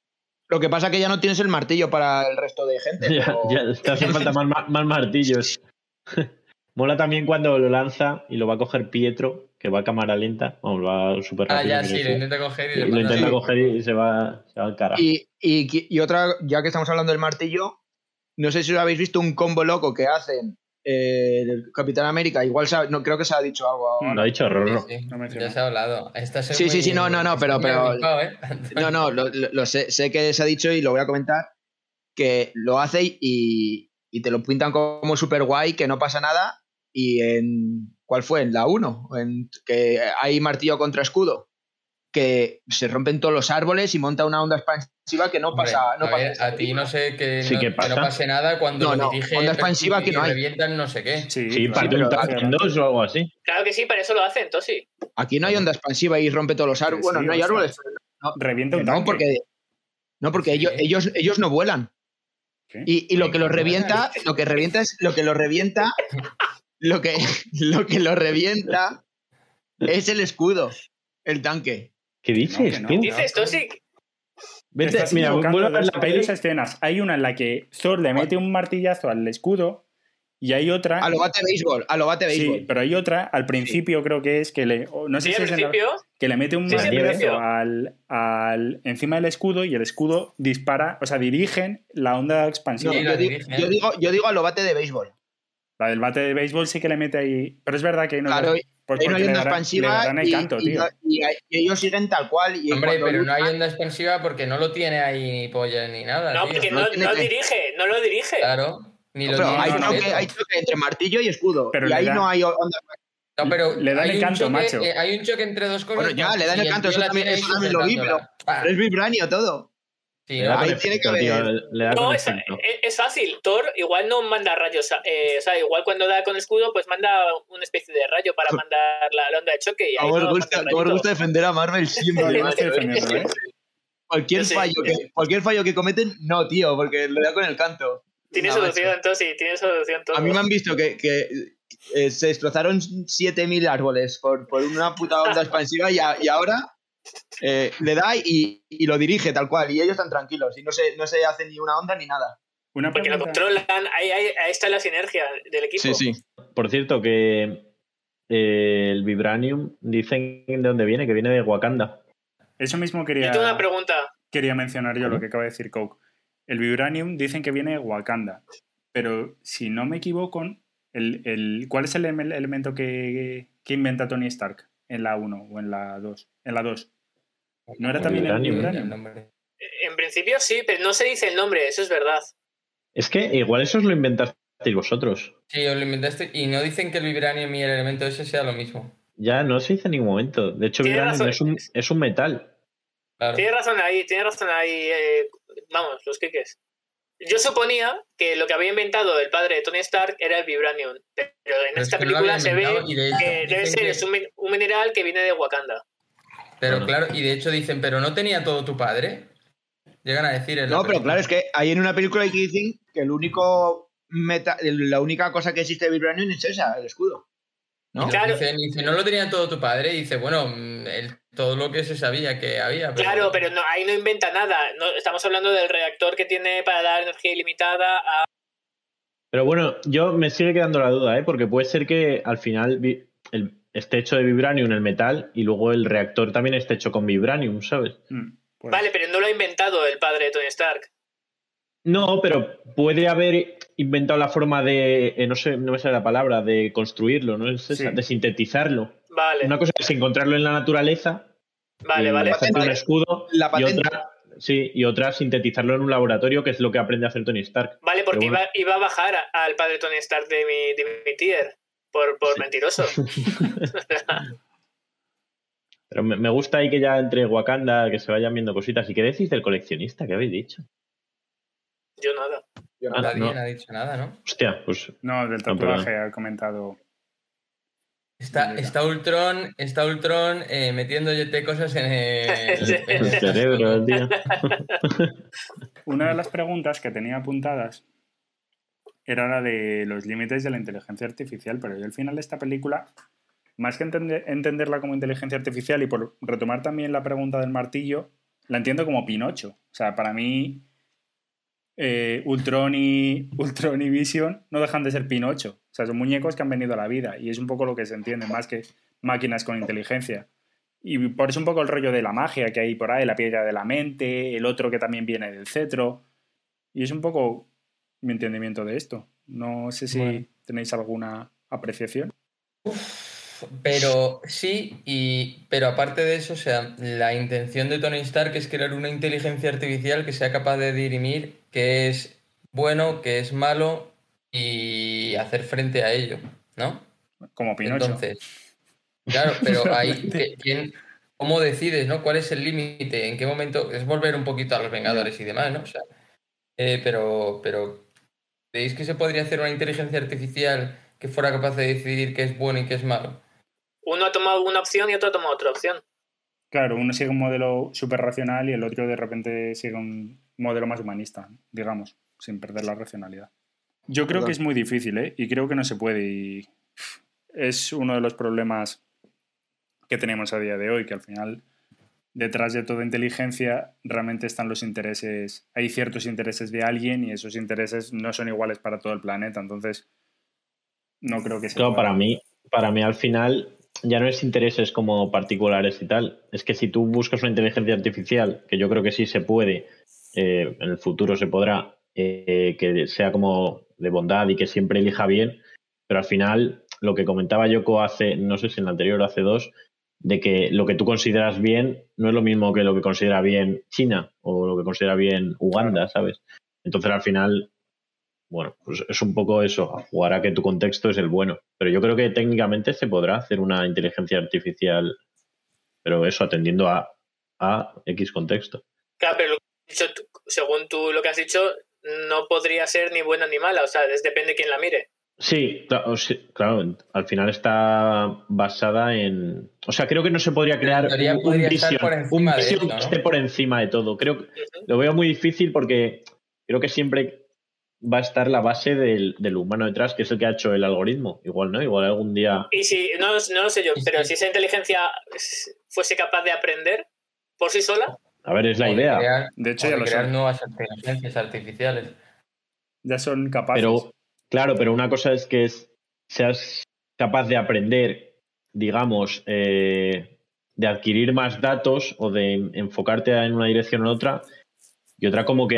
Lo que pasa es que ya no tienes el martillo para el resto de gente. Ya, pero- ya, te hacen falta más, ma- más martillos. Mola también cuando lo lanza y lo va a coger Pietro, que va a cámara lenta, vamos, va súper Ah, rápido. ya, pero sí, lo intenta coger y lo intenta coger y se va, se va al carajo. Y, y, y otra, ya que estamos hablando del martillo, no sé si os habéis visto un combo loco que hacen eh, el Capitán América. Igual se ha- no creo que se ha dicho algo ahora. Lo ha dicho Rorro. Sí, sí, No me ya se ha hablado. Sí, sí, sí, no, no, no, pero- pero- ¿eh? No, no, lo, lo- lo sé, sé que se ha dicho y lo voy a comentar, que lo hace y, y te lo pintan como súper guay, que no pasa nada, y en... ¿Cuál fue? En la 1, en, que hay martillo contra escudo, que se rompen todos los árboles y monta una onda expansiva que no Hombre, pasa... No a, pasa ver, ti no sé que, Sí no, que que no pasa. pase nada cuando No, no, dirige onda expansiva que no hay. revientan no sé qué. Sí, Sí, parte un o algo así. Claro que sí, para eso lo hacen, Tosi. Aquí no hay onda expansiva y rompe todos los árboles. Sí, Bueno, no hay árboles. Revienta un no, tanque. porque, no, porque Sí. ellos, ellos, ellos no vuelan. ¿Qué? Y, y lo que los revienta, lo que revienta es lo que los revienta, lo que, lo que los revienta es el escudo, el tanque. ¿Qué dices que no. tú? Dices, Tosi, Te Vete, mira, vuelvo a ver la hay peli. dos escenas. Hay una en la que Thor le mete un martillazo al escudo y hay otra... A lo bate béisbol, a lo bate béisbol. Sí, pero hay otra, al principio creo que es que le... No sé sí, si al es la- principio. que le mete un Sí, martillazo al, al- encima del escudo y el escudo dispara, o sea, dirigen la onda No, expansiva. Sí, yo, la di- dirige. yo digo, yo digo a lo bate de béisbol. La del bate de béisbol sí que le mete ahí. Pero es verdad que no, Claro, pues hay le darán- le expansiva y, canto, y tío. no- y hay- y ellos siguen tal cual. Y Hombre, pero no hay onda expansiva porque no lo tiene ahí ni polla ni nada. No, tío. porque no no, dirige, no lo dirige. Claro. Ni lo Pero tiene hay, no, hay choque entre martillo y escudo. Pero y ahí da- no hay onda No, pero Le dan el canto, choque, macho. eh, hay un choque entre dos cosas. Bueno, ya, le dan y el canto, eso también- eso también lo vi. Pero es vibranio todo. Sí, Le da ¿no? ahí tiene que tío, le da No, con es, fácil. Thor igual no manda rayos. eh, o sea, igual cuando da con escudo, pues manda una especie de rayo para mandar la, la onda de choque. Y ahí no gusta, gusta defender a Marvel siempre. Yo no estoy defendiendo, ¿eh? cualquier, sí. fallo que, cualquier fallo que cometen, no, tío, porque le da con el canto. Tiene No, solución, macho. entonces sí, tiene solución todo. A mí me han visto que, que, eh, se destrozaron 7.000 árboles por, por una puta onda expansiva y, a- y ahora eh, le da y, y lo dirige tal cual. Y ellos están tranquilos y no se, no se hace ni una onda ni nada. Una Porque lo controlan, ahí, ahí, ahí está la sinergia del equipo. Por cierto, que eh, el Vibranium dicen de dónde viene, que viene de Wakanda. Eso mismo quería, una pregunta. quería mencionar yo lo que acaba de decir Coke. El Vibranium dicen que viene de Wakanda. Pero si no me equivoco, el, el- ¿cuál es el em- elemento que, que inventa Tony Stark en la 1 o en la 2? En la 2. ¿No era también el vibranium, vibranium? El nombre. En principio sí, pero no se dice el nombre, eso es verdad. Es que igual eso os lo inventasteis vosotros. Sí, os lo inventaste y no dicen que el vibranium y el elemento ese sea lo mismo. Ya no se dice en ningún momento. De hecho, Tienes Vibranium es un, es un metal. Claro. Tienes razón ahí, tienes razón ahí. eh, vamos, los kikes. Yo suponía que lo que había inventado el padre de Tony Stark era el Vibranium, pero en Pero es esta que película se ve que debe ser que- un, un mineral que viene de Wakanda. Pero Bueno. claro, y de hecho dicen, pero no tenía todo tu padre. Llegan a decir en No, pero claro, es que hay en una película que dicen que el único meta, la única cosa que existe de Vibranium es esa, el escudo. ¿no? Claro. dicen, dice, no lo tenía todo tu padre. Y dice, bueno, mm, el- todo lo que se sabía que había. Pero... Claro, pero no, ahí no inventa nada. No, estamos hablando del reactor que tiene para dar energía ilimitada a... Pero bueno, yo me sigue quedando la duda, ¿eh? Porque puede ser que al final el- esté hecho de Vibranium el metal y luego el reactor también esté hecho con Vibranium, ¿sabes? Mm, pues- Vale, pero no lo ha inventado el padre de Tony Stark. No, pero puede haber inventado la forma de, eh, no sé, no me sale la palabra, de construirlo, ¿no? Es esa, Sí. de sintetizarlo. Vale, Una cosa es encontrarlo en la naturaleza, vale, vale. hacerte un escudo, La y patente. otra, sí, y otra sintetizarlo en un laboratorio, que es lo que aprende a hacer Tony Stark. Vale, porque bueno. iba, iba a bajar al padre de Tony Stark de mi, de mi tier por, por Sí. mentiroso. Pero me, me gusta ahí que ya entre Wakanda, que se vayan viendo cositas. ¿Y qué decís del coleccionista? ¿Qué habéis dicho? Yo nada. Ah, Nadie no. ha dicho nada, ¿no? Hostia, pues No, del tatuaje ha comentado. Está, está Ultron, está Ultron eh, metiéndote cosas en el, el cerebro, tío. Una de las preguntas que tenía apuntadas era la de los límites de la inteligencia artificial, pero yo al final de esta película, más que entender- entenderla como inteligencia artificial y por retomar también la pregunta del martillo, la entiendo como Pinocho. O sea, para mí eh, Ultron, y, Ultron y Vision no dejan de ser Pinocho. O sea, son muñecos que han venido a la vida y es un poco lo que se entiende, más que máquinas con inteligencia. Y por eso un poco el rollo de la magia que hay por ahí, la piedra de la mente, el otro que también viene del cetro. Y es un poco mi entendimiento de esto. No sé si Bueno. tenéis alguna apreciación. Pero sí, y, pero aparte de eso, o sea, la intención de Tony Stark es crear una inteligencia artificial que sea capaz de dirimir qué es bueno, qué es malo y hacer frente a ello, ¿no? Como Pinocho. Entonces, claro, pero ahí, ¿qué- ¿quién, ¿cómo decides, no? ¿Cuál es el límite? ¿En qué momento? Es volver un poquito a los Vengadores y demás, ¿no? O sea, eh, pero, pero, ¿veis que se podría hacer una inteligencia artificial que fuera capaz de decidir qué es bueno y qué es malo? Uno ha tomado una opción y otro ha tomado otra opción. Claro, uno sigue un modelo súper racional y el otro de repente sigue un modelo más humanista, digamos, sin perder la racionalidad. Yo creo Perdón. que es muy difícil, ¿eh? Y creo que no se puede. Y es uno de los problemas que tenemos a día de hoy, que al final, detrás de toda inteligencia, realmente están los intereses. Hay ciertos intereses de alguien y esos intereses no son iguales para todo el planeta. Entonces, no creo que sea. Claro, para mí, para mí al final ya no es intereses como particulares y tal. Es que si tú buscas una inteligencia artificial, que yo creo que sí se puede, eh, en el futuro se podrá, eh, que sea como de bondad y que siempre elija bien, pero al final lo que comentaba Yoko hace, no sé si en la anterior o hace dos, de que lo que tú consideras bien no es lo mismo que lo que considera bien China o lo que considera bien Uganda, ¿sabes? Entonces al final bueno, pues es un poco eso, a jugar a que tu contexto es el bueno. Pero yo creo que técnicamente se podrá hacer una inteligencia artificial, pero eso atendiendo a, a X contexto. Claro, pero lo que has dicho según tú lo que has dicho, no podría ser ni buena ni mala. O sea, es, depende de quién la mire. Sí, claro, sí, claro, al final está basada en... O sea, creo que no se podría crear teoría un, un podría estar Vision, por un encima de Vision esto, que ¿no? esté por encima de todo. Creo que lo veo muy difícil porque creo que siempre va a estar la base del, del humano detrás, que es el que ha hecho el algoritmo. Igual, ¿no? Igual algún día... Y si, no, no lo sé yo, pero si esa inteligencia fuese capaz de aprender por sí sola, A ver, es la idea. crear- De hecho, ya lo crear son. nuevas inteligencias artificiales. Ya son capaces. Pero, claro, pero una cosa es que es- seas capaz de aprender, digamos, eh, de adquirir más datos o de enfocarte en una dirección o en otra, y otra como que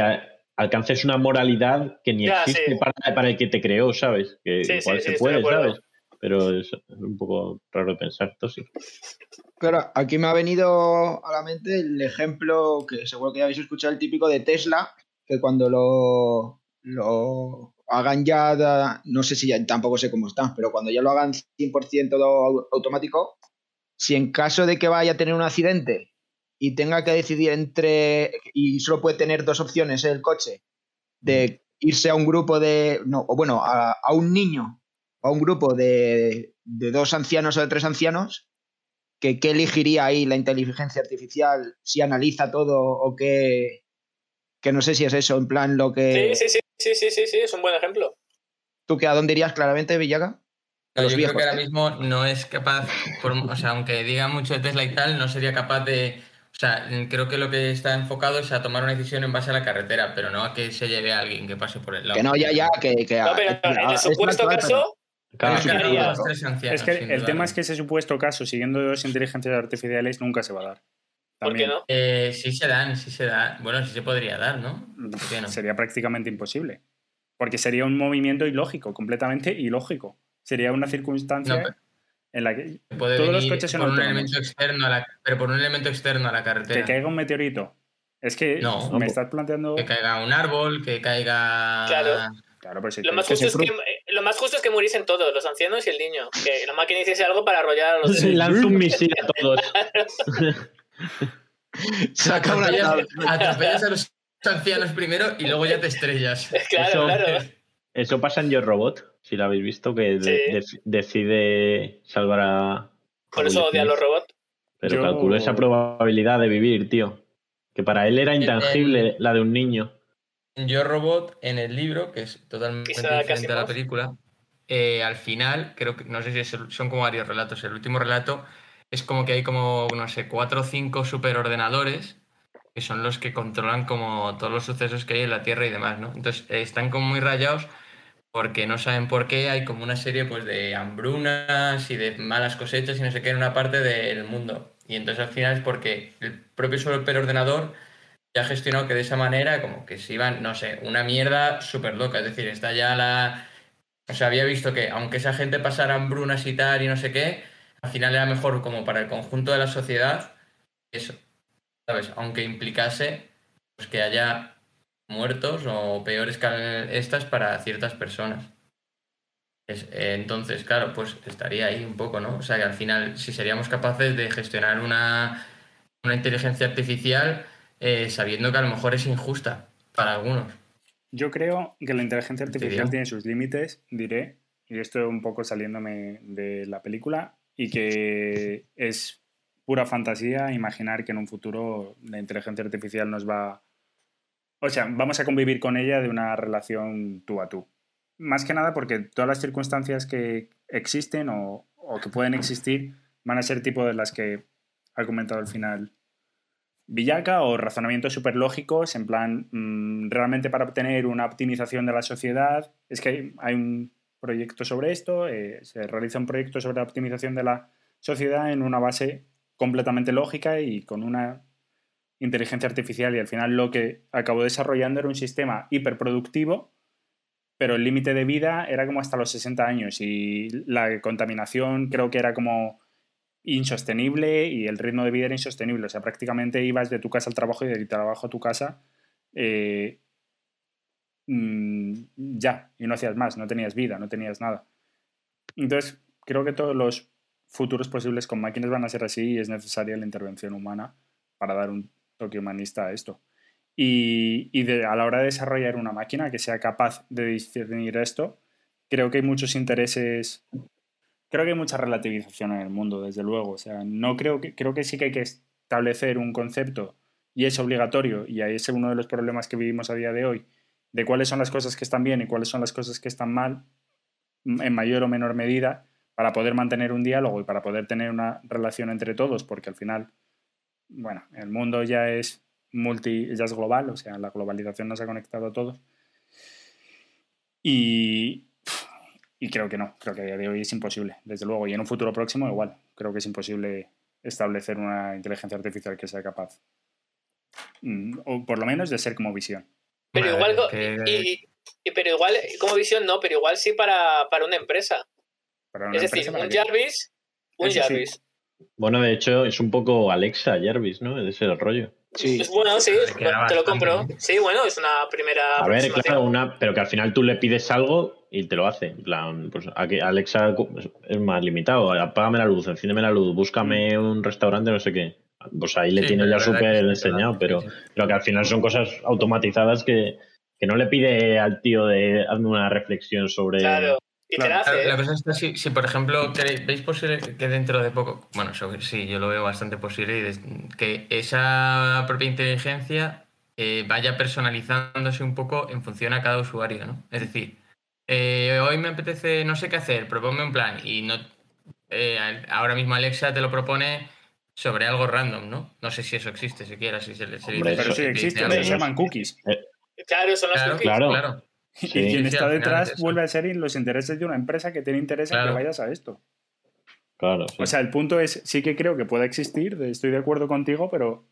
alcances una moralidad que ni Ya, existe sí. para, para el que te creó, ¿sabes? Que Sí, igual sí, se puede. ¿sabes? Pero es, es un poco raro de pensar esto, sí. Claro, aquí me ha venido a la mente el ejemplo que seguro que ya habéis escuchado, el típico de Tesla, que cuando lo, lo hagan ya, no sé si ya, tampoco sé cómo está, pero cuando ya lo hagan 100% au- automático, si en caso de que vaya a tener un accidente y tenga que decidir entre, y solo puede tener dos opciones el coche, de irse a un grupo de, no, o bueno, a, a un niño, o a un grupo de, de dos ancianos o de tres ancianos, que qué elegiría ahí la inteligencia artificial, si analiza todo o qué, que no sé si es eso, en plan lo que... sí, sí, sí, sí, sí, sí, sí, es un buen ejemplo. ¿Tú que a dónde irías claramente, Villaga? No, yo viejos, creo que ahora mismo no es capaz, por- o sea, aunque diga mucho de Tesla y tal, no sería capaz de. O sea, creo que lo que está enfocado es a tomar una decisión en base a la carretera, pero no a que se lleve a alguien que pase por el lado. Que no, ya, ya, que... que No, pero en el es supuesto caso, Claro, Claro, ancianos, Es que el duda. tema es que ese supuesto caso, siguiendo dos inteligencias artificiales, nunca se va a dar. ¿Por qué También no? Eh, sí se dan, sí se da. Bueno, sí se podría dar, ¿no? ¿Por qué no? Sería prácticamente imposible. Porque sería un movimiento ilógico, completamente ilógico. Sería una circunstancia No, en la que Puede todos los coches son por un elemento externo a la, pero por un elemento externo a la que carretera. caiga un meteorito. Es que No. me estás planteando. Que caiga un árbol, que caiga. Claro. Claro, pero si Lo te- más, que justo se es que, eh, lo más justo es que muriesen todos, los ancianos y el niño. Que la máquina hiciese algo para arrollar a los lanza un misil a todos. Saca una atropellas, atropellas a los ancianos primero y luego ya te estrellas. Claro, Eso- claro. Eso pasa en Yo Robot, si lo habéis visto, que de- Sí. de- decide salvar a. Por eso Will odia a los robots. Pero Yo- calculó esa probabilidad de vivir, tío. Que para él era intangible la de un niño. Yo Robot, en el libro, que es totalmente diferente a la película, eh, al final, creo que, no sé si es el- son como varios relatos. El último relato es como que hay como, no sé, cuatro o cinco superordenadores que son los que controlan como todos los sucesos que hay en la Tierra y demás, ¿no? Entonces eh, están como muy rayados porque no saben por qué hay como una serie pues de hambrunas y de malas cosechas y no sé qué en una parte del mundo. Y entonces al final es porque el propio superordenador ya ha gestionado que de esa manera como que se iban, no sé, una mierda súper loca. Es decir, está ya la... O sea, había visto que aunque esa gente pasara hambrunas y tal y no sé qué, al final era mejor como para el conjunto de la sociedad eso, ¿sabes? Aunque implicase pues, que haya muertos o peores que estas para ciertas personas. Eh, entonces, claro, pues estaría ahí un poco, ¿no? O sea, que al final, si seríamos capaces de gestionar una, inteligencia artificial eh, sabiendo que a lo mejor es injusta para algunos. Yo creo que la inteligencia artificial tiene sus límites, diré, y esto un poco saliéndome de la película, y que es pura fantasía imaginar que en un futuro la inteligencia artificial nos va... O sea, vamos a convivir con ella de una relación tú a tú. Más que nada porque todas las circunstancias que existen o, que pueden existir van a ser tipo de las que ha comentado al final Villaca o razonamientos súper lógicos, en plan, mm, realmente para obtener una optimización de la sociedad, es que hay, un proyecto sobre esto, eh, se realiza un proyecto sobre la optimización de la sociedad en una base completamente lógica y con una inteligencia artificial y al final lo que acabó desarrollando era un sistema hiperproductivo, pero el límite de vida era como hasta los 60 años y la contaminación creo que era como insostenible y el ritmo de vida era insostenible. O sea, prácticamente ibas de tu casa al trabajo y de tu trabajo a tu casa eh, mm, ya, y no hacías más, no tenías vida, no tenías nada. Entonces, creo que todos los futuros posibles con máquinas van a ser así y es necesaria la intervención humana para dar un toque humanista a esto. Y, a la hora de desarrollar una máquina que sea capaz de discernir esto, creo que hay muchos intereses, creo que hay mucha relativización en el mundo, desde luego. O sea, no creo que, creo que sí que hay que establecer un concepto y es obligatorio, y ahí es uno de los problemas que vivimos a día de hoy, de cuáles son las cosas que están bien y cuáles son las cosas que están mal, en mayor o menor medida, para poder mantener un diálogo y para poder tener una relación entre todos, porque al final, bueno, el mundo ya es multi, ya es global, o sea, la globalización nos ha conectado a todos. Y, y creo que no, creo que a día de hoy es imposible, desde luego, y en un futuro próximo igual, creo que es imposible establecer una inteligencia artificial que sea capaz, mm, o por lo menos de ser como visión. Pero igual, pero igual como visión no, pero igual sí para, para una empresa es decir, un Jarvis, un Jarvis. Bueno, de hecho, es un poco Alexa Jarvis, ¿no? Ese es el rollo. Sí. Es bueno, sí, te lo compro. Sí, bueno, es una primera. A ver, claro, una, pero que al final tú le pides algo y te lo hace. En plan, pues Alexa es más limitado. Apágame la luz, enciéndeme la luz, búscame un restaurante, no sé qué. Pues ahí le tiene ya súper enseñado, pero, pero que al final son cosas automatizadas que, que no le pide al tío de hazme una reflexión sobre. Claro. La cosa es que si, por ejemplo, ¿veis posible que dentro de poco, bueno, sí, yo lo veo bastante posible, que esa propia inteligencia eh, vaya personalizándose un poco en función a cada usuario, ¿no? Es decir, eh, hoy me apetece, no sé qué hacer, proponme un plan y no eh, ahora mismo Alexa te lo propone sobre algo random, ¿no? No sé si eso existe siquiera, si se, se Pero sí existe, se llaman cookies. Claro, son las cookies. claro. Y quien está detrás vuelve a ser los intereses de una empresa que tiene interés en que vayas a esto. Claro. O sea, el punto es, sí que creo que puede existir, estoy de acuerdo contigo, pero,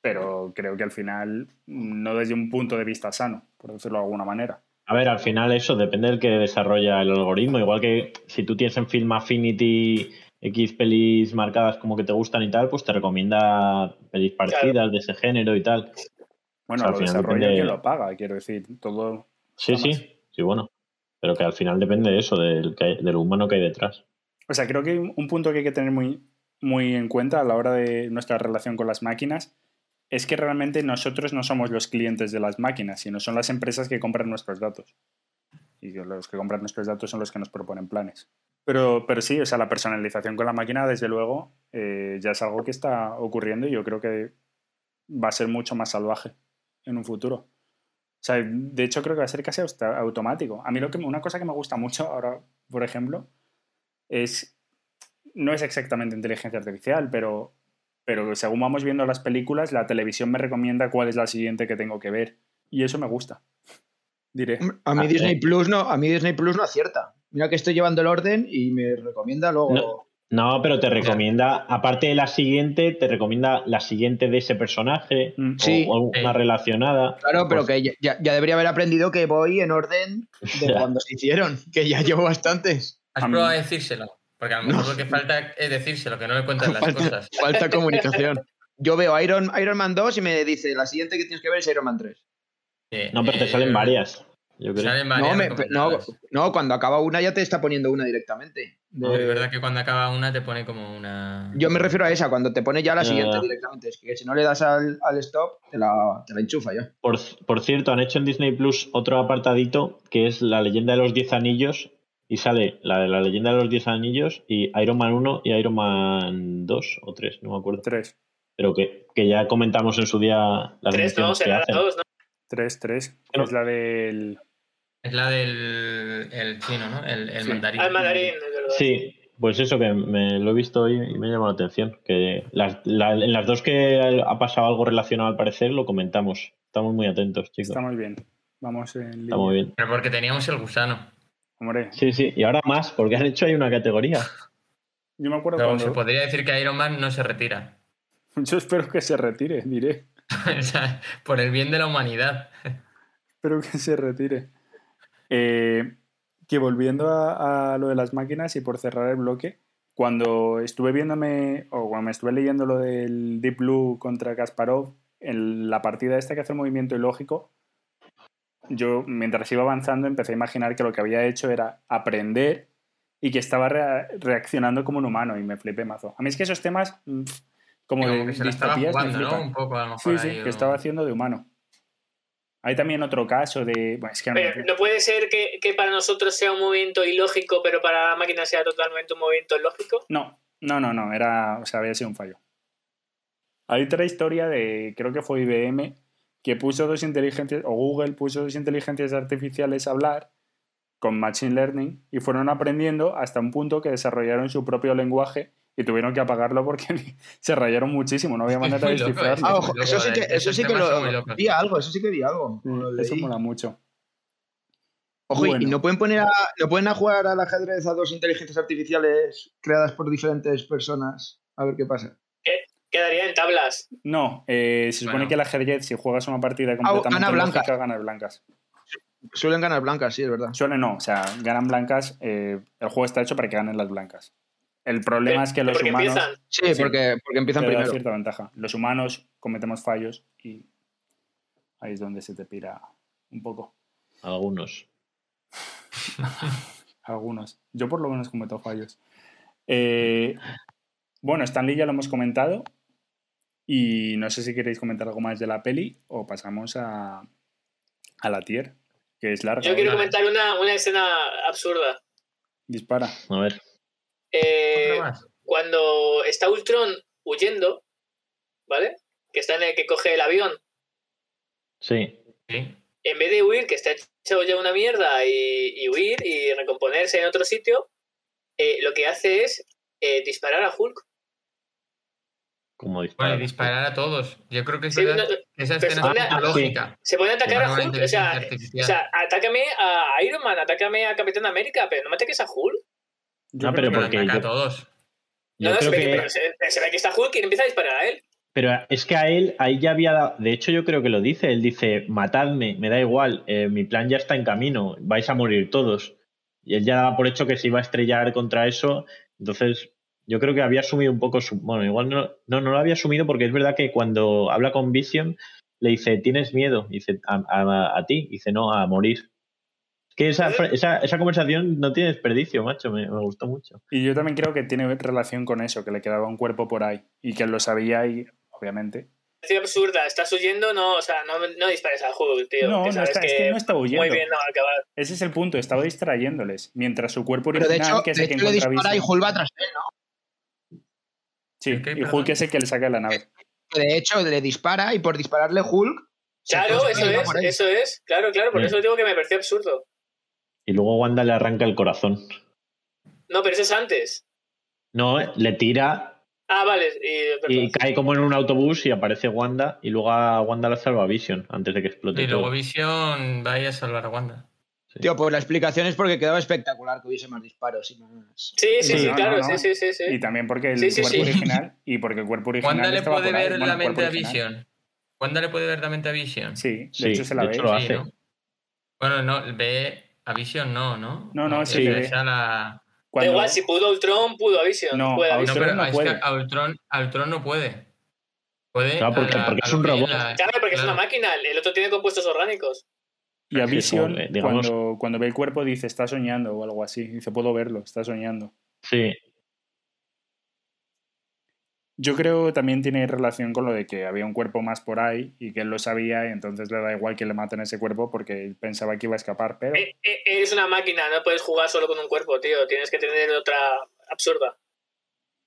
pero creo que al final no desde un punto de vista sano, por decirlo de alguna manera. A ver, al final eso depende del que desarrolla el algoritmo. Igual que si tú tienes en Film Affinity X pelis marcadas como que te gustan y tal, pues te recomienda pelis partidas de ese género y tal. Bueno, o lo desarrolla quien lo paga, quiero decir, todo Sí, sí, sí, bueno. Pero que al final depende de eso, del, del humano que hay detrás. O sea, creo que un punto que hay que tener muy, muy en cuenta a la hora de nuestra relación con las máquinas es que realmente nosotros no somos los clientes de las máquinas, sino son las empresas que compran nuestros datos. Y los que compran nuestros datos son los que nos proponen planes. Pero, pero sí, o sea, la personalización con la máquina, desde luego, eh, ya es algo que está ocurriendo y yo creo que va a ser mucho más salvaje en un futuro. O sea, de hecho creo que va a ser casi automático. A mí lo que, una cosa que me gusta mucho ahora, por ejemplo, es, no es exactamente inteligencia artificial, pero pero según vamos viendo las películas, la televisión me recomienda cuál es la siguiente que tengo que ver. Y eso me gusta. Diré. A mí Ah, Disney eh. Plus no, a mí Disney Plus no acierta. Mira que estoy llevando el orden y me recomienda luego. No. No, pero te recomienda, aparte de la siguiente, te recomienda la siguiente de ese personaje Mm. o- Sí. o, una Sí. relacionada. Claro, pero Pues- que ya- ya, debería haber aprendido que voy en orden de Ya. cuando se hicieron, que ya llevo bastantes. ¿Has A mí- probado a decírselo? Porque a lo mejor lo que falta es decírselo, que no le cuentas las Falta, cosas. falta comunicación. Yo veo Iron, Iron Man 2 y me dice, la siguiente que tienes que ver es Iron Man 3. Sí, No, pero te eh, salen varias. Yo creo. Salen No, me- no, no, cuando acaba una ya te está poniendo una directamente. De- No, es verdad que cuando acaba una te pone como una. Yo me refiero a esa, cuando te pone ya la siguiente directamente. Es que si no le das al, al stop, te la, te la enchufa ya. Por, por cierto, han hecho en Disney Plus otro apartadito que es la leyenda de los 10 anillos y sale la de la leyenda de los 10 anillos y Iron Man 1 y Iron Man 2 o 3, no me acuerdo. Tres. Pero que, que ya comentamos en su día las Tres, no, menciones que será hacen. dos, ¿no? Tres, tres. No. Es la del. Es la del el chino, ¿no? El, el Sí. mandarín. Al mandarín, es verdad. Sí, pues eso que me lo he visto hoy y me ha llamado la atención. Que las, la- en las dos que ha pasado algo relacionado al parecer lo comentamos. Estamos muy atentos, chicos. Está muy bien. Vamos en Está línea. muy bien. Pero porque teníamos el gusano. Hombre, Sí, sí, y ahora más, porque han hecho ahí una categoría. yo me acuerdo Pero cuando. se podría decir que Iron Man no se retira. Yo espero que se retire, diré. O sea, por el bien de la humanidad. Espero que se retire. Eh, que volviendo a, a lo de las máquinas y por cerrar el bloque, cuando estuve viéndome, o cuando me estuve leyendo lo del Deep Blue contra Kasparov, en la partida esta que hace el movimiento ilógico, yo mientras iba avanzando empecé a imaginar que lo que había hecho era aprender y que estaba rea- reaccionando como un humano y me flipé mazo. A mí es que esos temas, mm, como, Como de que se la estaba. Un poco a lo mejor. Sí, sí, ahí, que o- estaba haciendo de humano. Hay también otro caso de. Bueno, es que no me- Pero no puede ser que, que para nosotros sea un movimiento ilógico, pero para la máquina sea totalmente un movimiento lógico. No, no, no, no, era, o sea, había sido un fallo. Hay otra historia de, creo que fue IBM, que puso dos inteligencias, o Google puso dos inteligencias artificiales a hablar con Machine Learning y fueron aprendiendo hasta un punto que desarrollaron su propio lenguaje y tuvieron que apagarlo porque se rayaron muchísimo, no había manera de descifrarlo. Ah, ojo, eso sí que, eh, eso esos sí que lo vi algo, eso sí que vi algo. Sí, Lo eso mola mucho. Ojo, y- no pueden poner a, no pueden a jugar al ajedrez a dos inteligencias artificiales creadas por diferentes personas. A ver qué pasa. Quedaría en tablas. No, eh, se supone Bueno. que el ajedrez, si juegas una partida completamente gana blanca. lógica, ganas blancas. Suelen ganar blancas, sí, es verdad. Suele no, o sea, ganan blancas. eh, el juego está hecho para que ganen las blancas. El problema es que los porque humanos. empiezan. Sí, Sí. porque, porque empiezan primero. cierta ventaja. Los humanos cometemos fallos y ahí es donde se te pira un poco. Algunos. Algunos. Yo por lo menos cometo fallos. Eh, bueno, Stanley ya lo hemos comentado. Y no sé si queréis comentar algo más de la peli o pasamos a, a la tier, que es larga. Yo quiero Vale. comentar una, una escena absurda. Dispara. A ver. Eh, cuando está Ultron huyendo, ¿vale? Que está en el que coge el avión, Sí. Sí. en vez de huir, que está hecho ya una mierda, y, y huir y recomponerse en otro sitio, eh, lo que hace es eh, disparar a Hulk. Como disparar a todos. Yo creo que es Sí, no, esa escena se es lógica. se pone a atacar a Hulk, o sea, o sea, atácame a Iron Man, atácame a Capitán América, pero no me ataques a Hulk. Yo No, creo pero que- Pero porque ataca yo- a todos. Yo No, se creo ve, que, que- pero se, se ve que está Hulk y empieza a disparar a él. Pero es que a él, ahí ya había dado- De hecho, yo creo que lo dice. Él dice: Matadme, me da igual, eh, mi plan ya está en camino, vais a morir todos. Y él ya daba por hecho que se iba a estrellar contra eso. Entonces, yo creo que había asumido un poco su. Bueno, igual no, no, no lo había asumido porque es verdad que cuando habla con Vision, le dice: ¿Tienes miedo? Dice: ¿A, a- a ti? Dice: No, a morir. Que esa, fra- esa, esa conversación no tiene desperdicio, macho. Me, me gustó mucho. Y yo también creo que tiene relación con eso, que le quedaba un cuerpo por ahí y que él lo sabía y, obviamente. Es absurda, estás huyendo, no, o sea, no, no dispares a Hulk, tío. No, que no sabes está, es que que no está huyendo. muy bien no va a acabar. Ese es el punto, estaba distrayéndoles. Mientras su cuerpo Pero original, de hecho, que es de el que hecho le encuentra dispara y Hulk va tras él, ¿no? Sí, ¿El qué, y perdón? Hulk es el que le saca de la nave. Que de hecho le dispara y por dispararle Hulk. Claro, eso es, eso es. Claro, claro, por Sí. eso digo que me pareció absurdo. Y luego Wanda le arranca el corazón. No, pero eso es antes. No, le tira Ah, vale. Y, Y cae como en un autobús y aparece Wanda y luego a Wanda la salva Vision antes de que explote Y luego todo. Vision vaya a salvar a Wanda. Sí. Tío, pues la explicación es porque quedaba espectacular que hubiese más disparos y más. sí, sí, sí, Sí, no, claro, no, no. sí, sí, sí, sí. Y también porque el Sí, sí, cuerpo sí. original y porque el cuerpo original ¿Wanda le puede ahí. ver la mente a. Vision? ¿Wanda le puede ver la mente a Vision? Sí, de Sí, hecho se la ve. hecho lo Sí, hace. ¿no? Bueno, no, ve a Vision no, ¿no? No, no, Que sí la- Da igual, si pudo Ultron, pudo a Vision. No, puede a a No. Ultron pero no es puede. que a Ultron, a Ultron no puede. Puede Claro, porque- la- es un robot. la- Claro, porque es una máquina. El otro tiene compuestos orgánicos. Y a Vision, eh, digamos- cuando, cuando ve el cuerpo, dice, está soñando o algo así. Dice, puedo verlo, está soñando. Sí, Yo creo también tiene relación con lo de que había un cuerpo más por ahí y que él lo sabía y entonces le da igual que le maten ese cuerpo porque él pensaba que iba a escapar, pero Eh, eh, Eres una máquina, no puedes jugar solo con un cuerpo, tío. Tienes que tener otra absurda.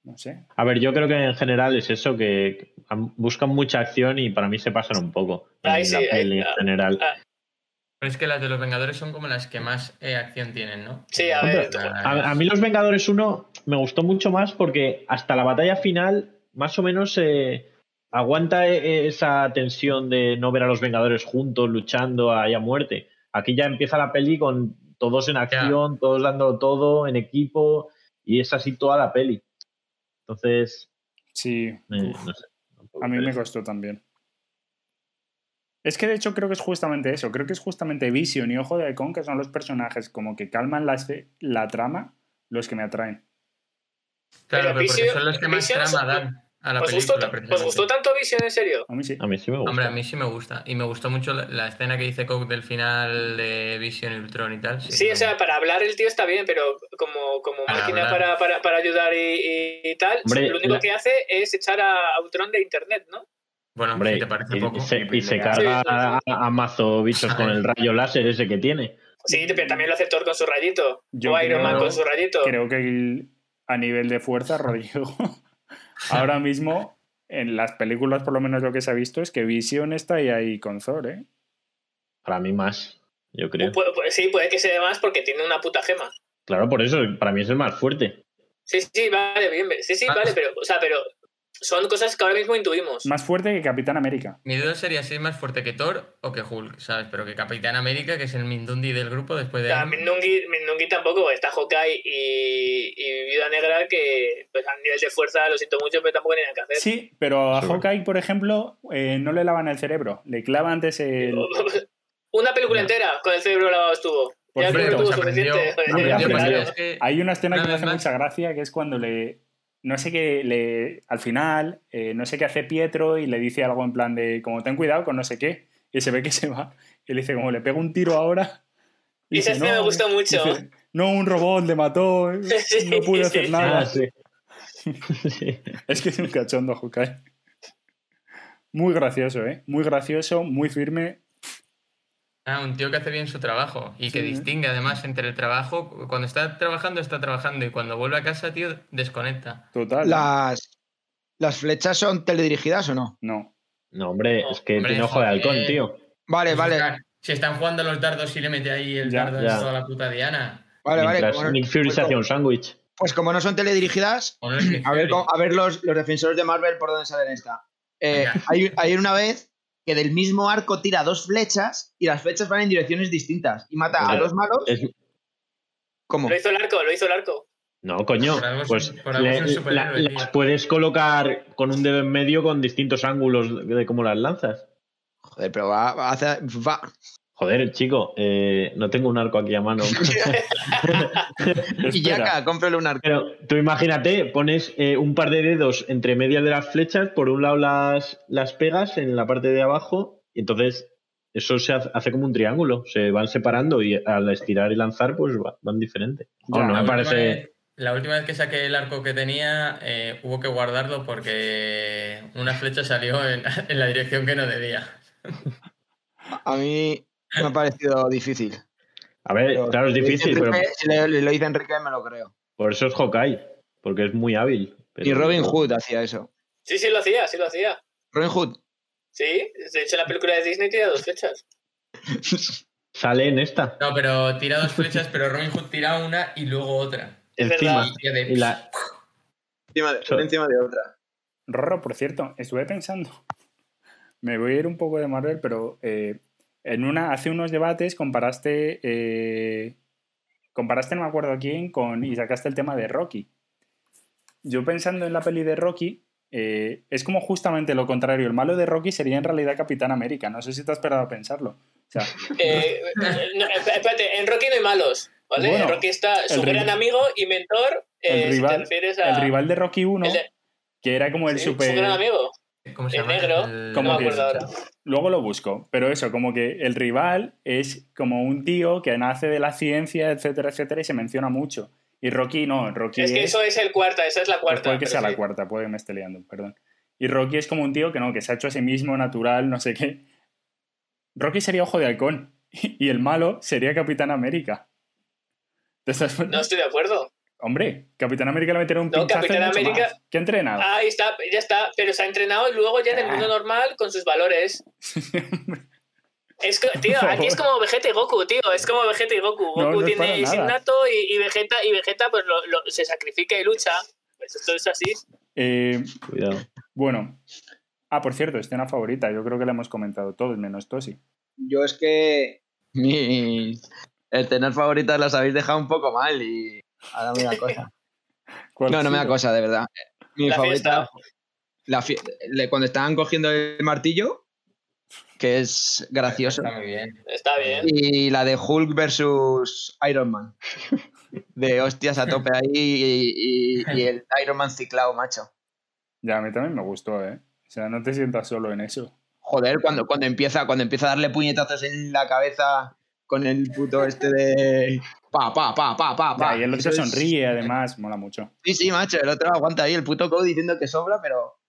no sé. A ver, yo creo que en general es eso, que buscan mucha acción y para mí se pasan un poco. Ahí en sí, la ahí- peli en ah, general. ah. Pero es que las de los Vengadores son como las que más eh, acción tienen, ¿no? Sí, a ver. A, a mí los Vengadores 1 me gustó mucho más porque hasta la batalla final más o menos eh, aguanta eh, esa tensión de no ver a los Vengadores juntos luchando ahí a muerte. Aquí ya empieza la peli con todos en acción, todos dando todo en equipo y es así toda la peli. Entonces, Sí, eh, no sé. a mí me costó también. Es que de hecho creo que es justamente eso, creo que es justamente Vision y Ojo de Halcón, que son los personajes como que calman la, la trama, los que me atraen. Claro, Pero pero porque Vision- son los que más Vision trama dan a la ¿Os gustó, película. ta- ¿Os precisamente. gustó tanto Vision, en serio? A mí sí. A mí sí me gusta. Hombre, a mí sí me gusta. Y me gustó mucho la, la escena que dice Coke del final de Vision y Ultron y tal. Sí, o sea, para hablar el tío está bien, pero como, como Para máquina para, para, para ayudar y, y- y tal, Hombre, lo único la- que hace es echar a a Ultron de internet, ¿no? Bueno, Hombre, si te parece y, poco. y se, y se Sí, carga a, a mazo bichos con el rayo láser ese que tiene. Sí, pero también lo hace Thor con su rayito. Yo o Iron Man con su rayito. Creo que el- a nivel de fuerza, Rodrigo, ahora mismo en las películas, por lo menos lo que se ha visto, es que Vision está ahí, ahí con Thor, ¿eh? Para mí más, yo creo. Pu- pu- sí, puede que sea más porque tiene una puta gema. Claro, por eso, para mí es el más fuerte. Sí, sí, vale, bien. Sí, sí, Ah. vale, pero, o sea, pero son cosas que ahora mismo intuimos. Más fuerte que Capitán América. Mi duda sería si es más fuerte que Thor o que Hulk, ¿sabes? Pero que Capitán América, que es el Mindundi del grupo después de... O sea, Minungi, Minungi tampoco, está Hawkeye y, y Viuda Negra que pues, a nivel de fuerza lo siento mucho, pero tampoco tienen que hacer. Sí, pero a Sí. Hawkeye, por ejemplo, eh, no le lavan el cerebro. Le clava antes el... Una película entera con el cerebro lavado estuvo. Por ya cierto, es que- Hay una escena Una que me hace más. mucha gracia, que es cuando le... No sé qué, le, al final, eh, no sé qué hace Pietro y le dice algo en plan de, como ten cuidado con no sé qué, y se ve que se va, y le dice, como le pego un tiro ahora. Y esa escena me gustó mucho. dice, no, un robot le mató, no pude hacer sí. nada. Ah, sí. Es que es un cachondo, Hawkeye. Muy gracioso, ¿eh? Muy gracioso, muy firme. Ah, un tío que hace bien su trabajo y que distingue además entre el trabajo. Cuando está trabajando, está trabajando y cuando vuelve a casa, tío, desconecta. Total. ¿Las, ¿Las flechas son teledirigidas o no? No. No, hombre, es que Hombre, tiene ojo de halcón, tío. Vale, Pues vale. Si están jugando los dardos y le mete ahí el Ya, dardo ya. toda la puta Diana. Vale, vale. Mientras no- Nick Fury pues se hacía como- un sándwich. Pues como no son teledirigidas, ¿O no es Nick a ver, a ver los, los defensores de Marvel por dónde salen esta. Eh, hay una vez que del mismo arco tira dos flechas y las flechas van en direcciones distintas y mata a los malos. Es- ¿Cómo? Lo hizo el arco, lo hizo el arco. No, coño, Por algo es pues le- la- las puedes colocar con un dedo en medio con distintos ángulos de, de cómo las lanzas. Joder, pero va, va a hacer. Va. Joder, chico, eh, no tengo un arco aquí a mano. y ya acá, cómprale un arco. Pero tú imagínate, pones eh, un par de dedos entre medias de las flechas, por un lado las, las pegas en la parte de abajo, y entonces eso se hace, hace como un triángulo, se van separando y al estirar y lanzar, pues va- van. Ya, Oh, no La me última parece. vez- la última vez que saqué el arco que tenía, eh, hubo que guardarlo porque una flecha salió en, en la dirección que no debía. A mí me ha parecido difícil. A ver, Pero claro, es si difícil, pero Enrique- Si le- lo dice Enrique, me lo creo. por eso es Hawkeye, porque es muy hábil. pero- Y Robin Hood hacía eso. Sí, sí, lo hacía, sí lo hacía. Robin Hood. Sí, de hecho la película de Disney tira dos flechas. Sale en esta, No, pero tira dos flechas, pero Robin Hood tira una y luego otra. Es encima. de- Y la, encima de, una encima de otra. Rorro, por cierto, estuve pensando. Me voy a ir un poco de Marvel, pero eh, en una, hace unos debates comparaste. eh, comparaste, no me acuerdo a quién, con, y sacaste el tema de Rocky. Yo pensando en la peli de Rocky, eh, es como justamente lo contrario. El malo de Rocky sería en realidad Capitán América. No sé si te has esperado a pensarlo. O sea, Eh, no, espérate, en Rocky no hay malos, ¿vale? Bueno, en Rocky está su gran rival- amigo y mentor. el, si te rival, refieres a. el rival de Rocky 1, el de- que era como el sí, super. Su gran amigo. ¿Cómo se El llama? negro, El- ¿Cómo no me acuerdo ahora. Luego lo busco, pero eso, como que el rival es como un tío que nace de la ciencia, etcétera, etcétera, y se menciona mucho. Y Rocky no, Rocky Es que es- eso es el cuarta, esa es la pues cuarta. puede que sea la cuarta, puede que me esté liando, perdón. Y Rocky es como un tío que no, que se ha hecho a sí mismo natural, no sé qué. Rocky sería Ojo de Halcón y el malo sería Capitán América. ¿Te estás- No estoy de acuerdo. Hombre, Capitán América le meterá un No, pinchazo y Capitán mucho América- más. ¿Qué ha entrenado? Ahí está, ya está. Pero se ha entrenado y luego ya en el Ah. mundo normal con sus valores. Es que, tío, aquí es como Vegeta y Goku, tío. Es como Vegeta y Goku. Goku No, tiene es innato y, y Vegeta, y Vegeta pues lo- lo- se sacrifica y lucha. Pues esto es así. Eh, Cuidado. bueno. Ah, por cierto, escena favorita. Yo creo que la hemos comentado todos, menos Tosi. Yo es que mis escenas favoritas las habéis dejado un poco mal y ahora me da cosa. ¿Cuál No, no me da cosa, de verdad. Mi La favorita, fiesta. la le- cuando estaban cogiendo el martillo, que es gracioso, Está muy bien. Está bien. y la de Hulk versus Iron Man. De hostias a tope ahí y, y- y el Iron Man ciclado, macho. Ya, a mí también me gustó, ¿eh? O sea, no te sientas solo en eso. Joder, cuando, cuando empieza, cuando empieza a darle puñetazos en la cabeza con el puto este de. Pa, pa, pa, pa, pa, pa. Ya, y el otro sonríe, además, mola mucho. Sí, sí, macho, el otro aguanta ahí, el puto Code diciendo que sobra, pero.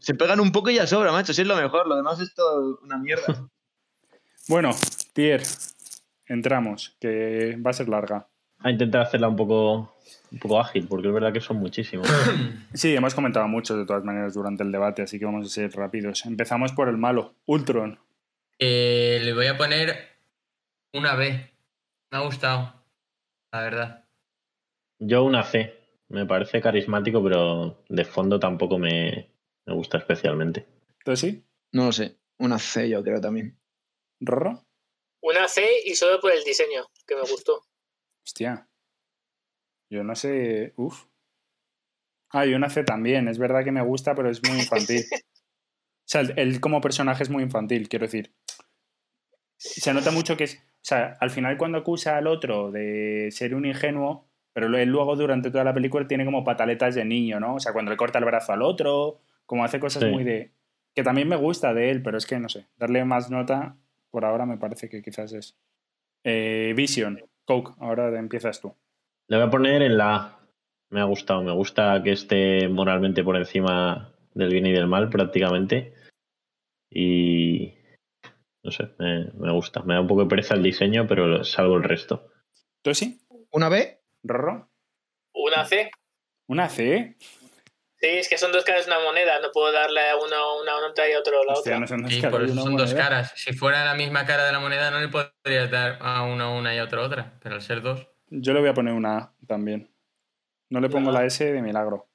Se pegan un poco y ya sobra, macho, sí es lo mejor, lo demás es todo una mierda. Bueno, Tier, entramos, que va a ser larga. A intentar hacerla un poco, un poco ágil, porque es verdad que son muchísimos. Sí, hemos comentado mucho de todas maneras durante el debate, así que vamos a ser rápidos. Empezamos por el malo, Ultron. Eh, le voy a poner una B. Me ha gustado, la verdad. Yo una C. Me parece carismático, pero de fondo tampoco me, me gusta especialmente. ¿Tosi? No lo sé, una C yo creo también. ¿Rorro? Una C y solo por el diseño, que me gustó. Hostia. Yo no sé. Uf. Ah, y una C también. Es verdad que me gusta, pero es muy infantil. o sea, él, él como personaje es muy infantil, quiero decir. Se nota mucho que es. O sea, al final cuando acusa al otro de ser un ingenuo, pero él luego durante toda la película tiene como pataletas de niño, ¿no? O sea, cuando le corta el brazo al otro, como hace cosas Sí. muy de. Que también me gusta de él, pero es que no sé. Darle más nota, por ahora me parece que quizás es. Eh, Vision. Coke, ahora empiezas tú. Le voy a poner en la A. Me ha gustado. Me gusta que esté moralmente por encima del bien y del mal, prácticamente. Y. No sé, me, me gusta. Me da un poco de pereza el diseño, pero salvo el resto. ¿Tú sí? ¿Una B? ¿Rorro? Una C. ¿Una C? Sí, es que son dos caras de una moneda. No puedo darle a uno una nota y a otro la Hostia, otra. no son dos Y caras por eso son dos caras. Si fuera la misma cara de la moneda, no le podrías dar a una una y a otra otra. Pero al ser dos. Yo le voy a poner una A también. No le pongo la S de milagro.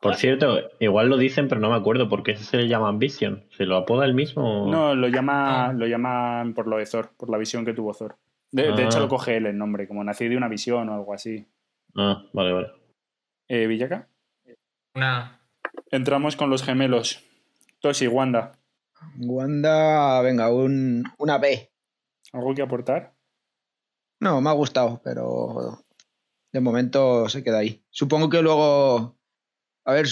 Por cierto, igual lo dicen, pero no me acuerdo por qué se le llama Vision. ¿Se lo apoda el mismo? No, lo llama, No. lo llaman por lo de Thor, por la visión que tuvo Thor. De, de Ah. hecho, lo coge él el nombre, como nací de una visión o algo así. Ah, vale, vale. Eh, Villaca. Una. Entramos con los gemelos. Tosi, Wanda. Wanda, venga, un, una B. ¿Algo que aportar? No, me ha gustado, pero de momento se queda ahí. Supongo que luego. A ver,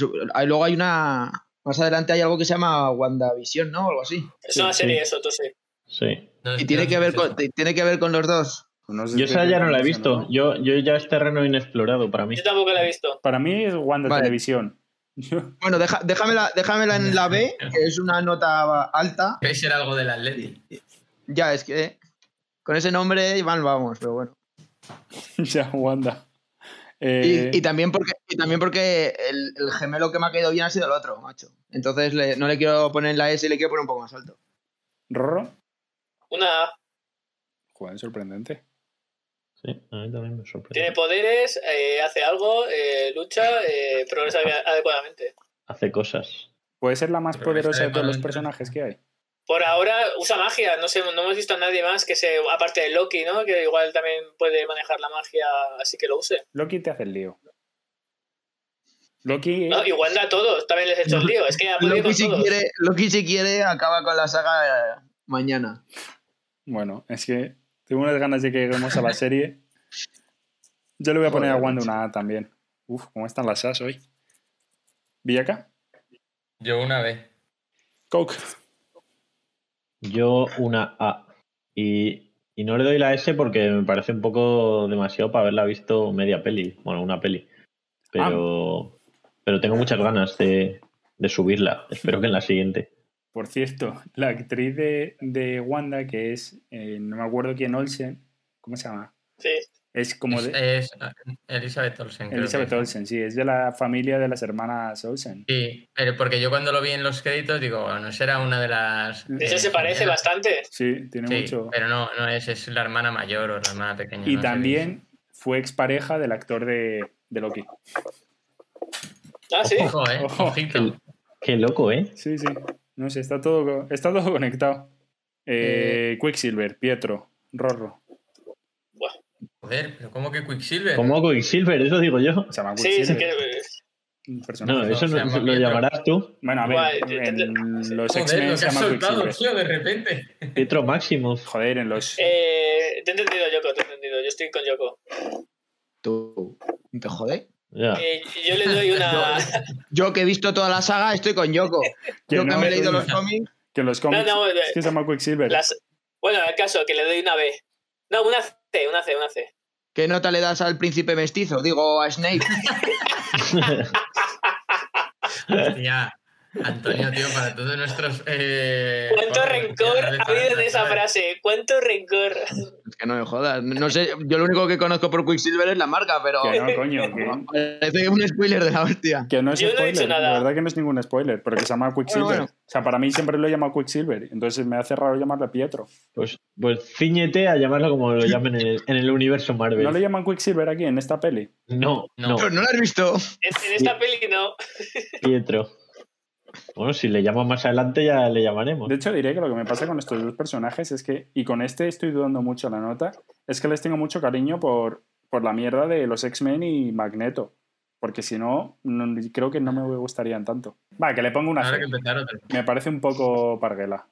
luego hay una. Más adelante hay algo que se llama WandaVision, ¿no? O algo así. Es una Sí, serie sí. eso, tú sí. Sí. No- Y tiene que, ver con, tiene que ver con los dos. Pues no sé Yo esa ya no la he visto. ¿no? Yo, yo ya es terreno inexplorado para mí. Yo tampoco la he visto. Para mí es Wanda Vale. Televisión. Bueno, deja- déjamela, déjamela en la B, que es una nota alta. Debe ser algo del Atleti. Ya, es que con ese nombre mal vamos, pero bueno. ya, Wanda. Y, Eh, y también porque, y también porque el, el gemelo que me ha caído bien ha sido el otro, macho. Entonces le- no le quiero poner la S, le quiero poner un poco más alto. Rorro. Una A. Joder, sorprendente. Sí, a mí también me sorprende. Tiene poderes, eh, hace algo, eh, lucha, eh, progresa adecuadamente. Hace cosas. Puede ser la más poderosa de todos los personajes que hay. Por ahora usa magia, no sé, no hemos visto a nadie más que se, aparte de Loki, ¿no? Que igual también puede manejar la magia, así que lo use. Loki te hace el lío. Loki. No, y Wanda a todos, también les he hecho el lío, es que ha Loki con si, todos. quiere, Loki si quiere acaba con la saga eh, mañana. Bueno, es que tengo unas ganas de que lleguemos a la serie. Yo le voy a poner a Wanda una A también. Uf, ¿cómo están las As hoy? ¿Villaca? Yo una vez. Coke. Yo una A. Y, y no le doy la S porque me parece un poco demasiado para haberla visto media peli. Bueno, una peli. Pero, pero tengo muchas ganas de, de subirla. Espero que en la siguiente. Por cierto, la actriz de, de Wanda, que es, eh, no me acuerdo quién, Olsen, ¿cómo se llama? Sí. Es como de, Es, es Elizabeth Olsen. creo Elizabeth. Olsen, sí, es de la familia de las hermanas Olsen. Sí, pero porque yo cuando lo vi en los créditos digo, no será una de las. De hecho, eh, se parece bastante. Sí, tiene Sí, mucho. pero no, no es, es la hermana mayor o la hermana pequeña. Y no también fue expareja del actor de, de Loki. Ah, sí. Ojo, eh. Ojo. Qué loco, ¿eh? Sí, sí. No sé, está todo, está todo conectado. Eh, Quicksilver, Pietro, Rorro. Joder, pero ¿cómo que Quicksilver? Como Quicksilver, eso digo yo. Se llama Sí, sí Quicksilver. que. un personaje. No, no, eso no, lo llamarás tú. Bueno, a ver, Guay, en los Joder, X-Men lo se que has llama soltado, Quicksilver. tío, de repente. Pietro Maximus. Joder, en los... Eh, te he entendido, Yoko, te he entendido. Yo estoy con Yoko. Tú te jode. Eh, yo le doy una. Yo que he visto toda la saga estoy con Yoko. Que Yo que no, me he leído los cómics. Que los No, cómics no, es que se llama Quicksilver. las... Bueno, en el caso, que le doy una B. No, una C, una C, una C. ¿Qué nota le das al príncipe mestizo? Digo, a Snape. Hostia, Antonio, tío, para todos nuestros. Eh, ¿Cuánto vamos, rencor ha habido en esa frase? ¿Cuánto rencor? Es que no me jodas. No sé, yo lo único que conozco por Quicksilver es la marca, pero Que no, coño, que, parece un spoiler de la hostia. que no es Yo no he spoiler. dicho nada. La verdad que no es ningún spoiler, pero que se llama Quicksilver. Bueno, bueno. O sea, para mí siempre lo he llamado Quicksilver. Entonces me hace raro llamarle Pietro. Pues, pues ciñete a llamarlo como lo llamen en el, en el universo Marvel. ¿No le llaman Quicksilver aquí, en esta peli? No, No. no, Pero no lo has visto. En, en esta peli no. Pietro. Bueno, si le llaman más adelante ya le llamaremos. De hecho, diré que lo que me pasa con estos dos personajes es que, y con este estoy dudando mucho la nota, es que les tengo mucho cariño por, por la mierda de los X-Men y Magneto. Porque si no, no- creo que no me gustarían tanto. Va, que le pongo una que otra. Me parece un poco parguela.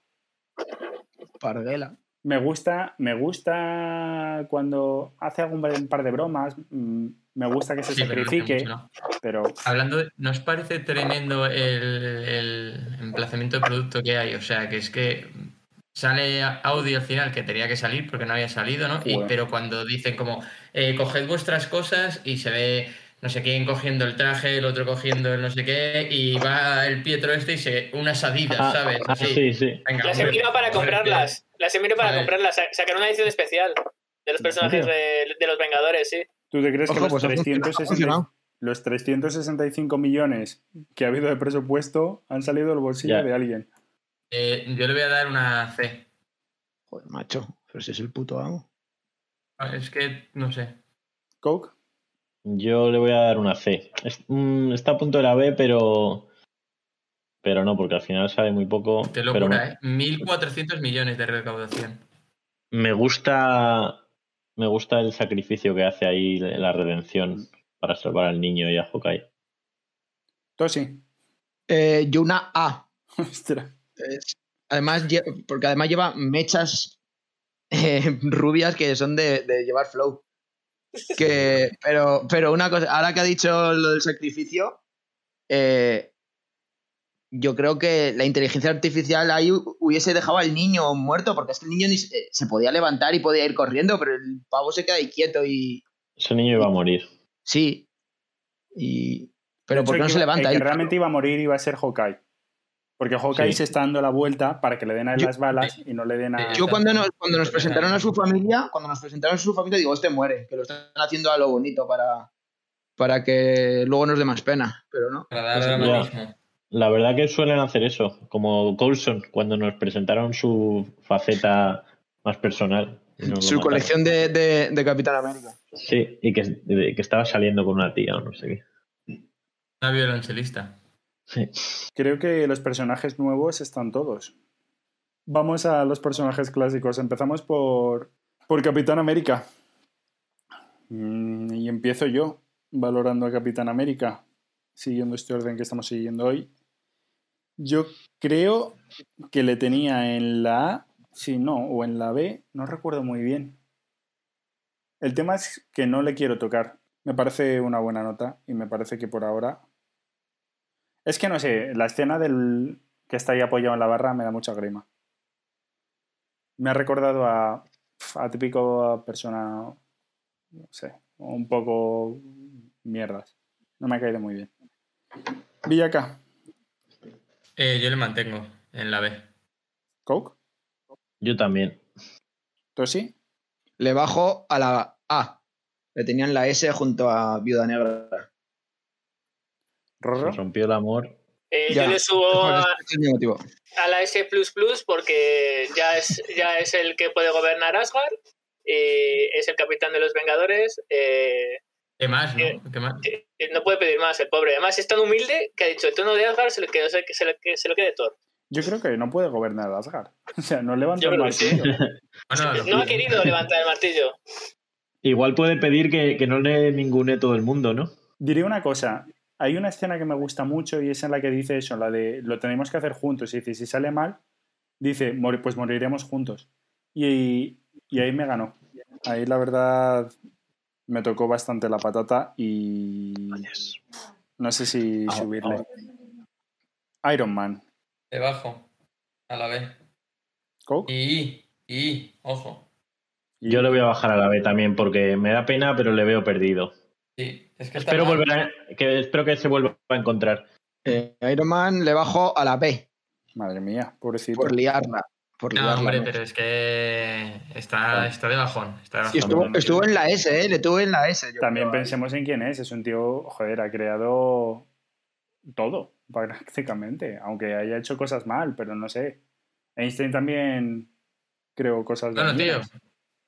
Parguela. Me gusta, me gusta cuando hace algún par de bromas. mm, Me gusta que se Sí, pero no hace sacrifique, mucho, ¿no? pero Hablando, de- ¿nos parece tremendo el, el emplazamiento de producto que hay? O sea, que es que sale audio al final que tenía que salir porque no había salido, ¿no? Y- pero cuando dicen como, eh, coged vuestras cosas y se ve no sé quién cogiendo el traje, el otro cogiendo el no sé qué, y va el Pietro este y se unas adidas, Ah, ¿sabes? ah, Así. sí, sí. Venga, Las hombre, para comprarlas. Las envío A para comprarlas. Sa- Sacaron una edición especial de los personajes de, de los Vengadores, sí. ¿Tú te crees que los, pues ha funcionado, ha 360 funcionado. los 365 millones que ha habido de presupuesto han salido del bolsillo Ya. de alguien? Eh, yo le voy a dar una C. Joder, macho. Pero si es el puto amo. Ah, Es que, no sé. ¿Coke? Yo le voy a dar una C. Es- mm, está a punto de la B, pero. Pero no, porque al final sabe muy poco. Qué pero locura, ¿eh? 1.400 millones de recaudación. me gusta. Me gusta el sacrificio que hace ahí, la redención para salvar al niño y a Hawkeye. Tosi. Eh, yo una A. Ostras. Es- además, porque además lleva mechas eh, rubias que son de, de llevar flow. Que, pero, pero una cosa, ahora que ha dicho lo del sacrificio, eh, yo creo que la inteligencia artificial ahí hu- hubiese dejado al niño muerto, porque es que el niño ni se, se podía levantar y podía ir corriendo, pero el pavo se queda ahí quieto y Ese niño iba a morir. sí. Y, pero ¿por qué no se iba- levanta? El ahí? que realmente iba a morir iba a ser Hawkeye. Porque Hawkeye Sí. se está dando la vuelta para que le den a él Yo- las balas y no le den a. Yo cuando nos, cuando nos presentaron a su familia, cuando nos presentaron a su familia, digo, este muere, que lo están haciendo a lo bonito para, para que luego nos dé más pena, pero no. Para dar. La verdad que suelen hacer eso, como Coulson, cuando nos presentaron su faceta más personal. Su colección de, de, de Capitán América. Sí, y que, de- que estaba saliendo con una tía o no sé qué. Una violonchelista. Sí. Creo que los personajes nuevos están todos. Vamos a los personajes clásicos. Empezamos por, por Capitán América. Mm, Y empiezo yo valorando a Capitán América, siguiendo este orden que estamos siguiendo hoy. Yo creo que le tenía en la A, sí, no, o en la B, no recuerdo muy bien. El tema es que no le quiero tocar. Me parece una buena nota y me parece que por ahora es que no sé, la escena del que está ahí apoyado en la barra me da mucha grima. Me ha recordado a, a típico persona, no sé, un poco mierdas. No me ha caído muy bien. Villaca, Eh, yo le mantengo en la B. Coke, Yo también. Tosi, Le bajo a la A. Le tenían la S junto a Viuda Negra. Rorro. Se rompió el amor. Eh, yo le subo a, a la S porque ya es, ya es el que puede gobernar Asgard y es el capitán de los Vengadores. eh, ¿Qué más, Eh, no? ¿Qué más? eh, no puede pedir más el pobre. Además es tan humilde que ha dicho el tono de Asgard se lo quede, se, lo, que se lo quede Thor. Yo creo que no puede gobernar Asgard. O sea, no levanta el sí. martillo. Bueno, lo- No ha querido levantar el martillo. Igual puede pedir que, que no le ningune todo el mundo, ¿no? Diré una cosa. Hay una escena que me gusta mucho y es en la que dice eso, la de lo tenemos que hacer juntos. Y dice, si sale mal, dice, "Mori- pues moriremos juntos. Y, y ahí me ganó. Ahí la verdad me tocó bastante la patata y no sé si Ah, subirle. Iron Man. Debajo. A la B. Coke. Y, y, ojo. Yo le voy a bajar a la B también porque me da pena, pero le veo perdido. Sí, es que está Espero, volver a- que, espero que se vuelva a encontrar. Eh, Iron Man le bajo a la B. Madre mía, pobrecito. Por liarla. Por No, liarla. hombre, ¿no? pero es que está, está de bajón. Está de Sí, bajón. estuvo, estuvo en la S, ¿eh? Le tuve en la S. yo También creo. pensemos en quién es. Es un tío, joder, ha creado todo, prácticamente. Aunque haya hecho cosas mal, pero no sé. Einstein también creó cosas Bueno, tío. dañinas.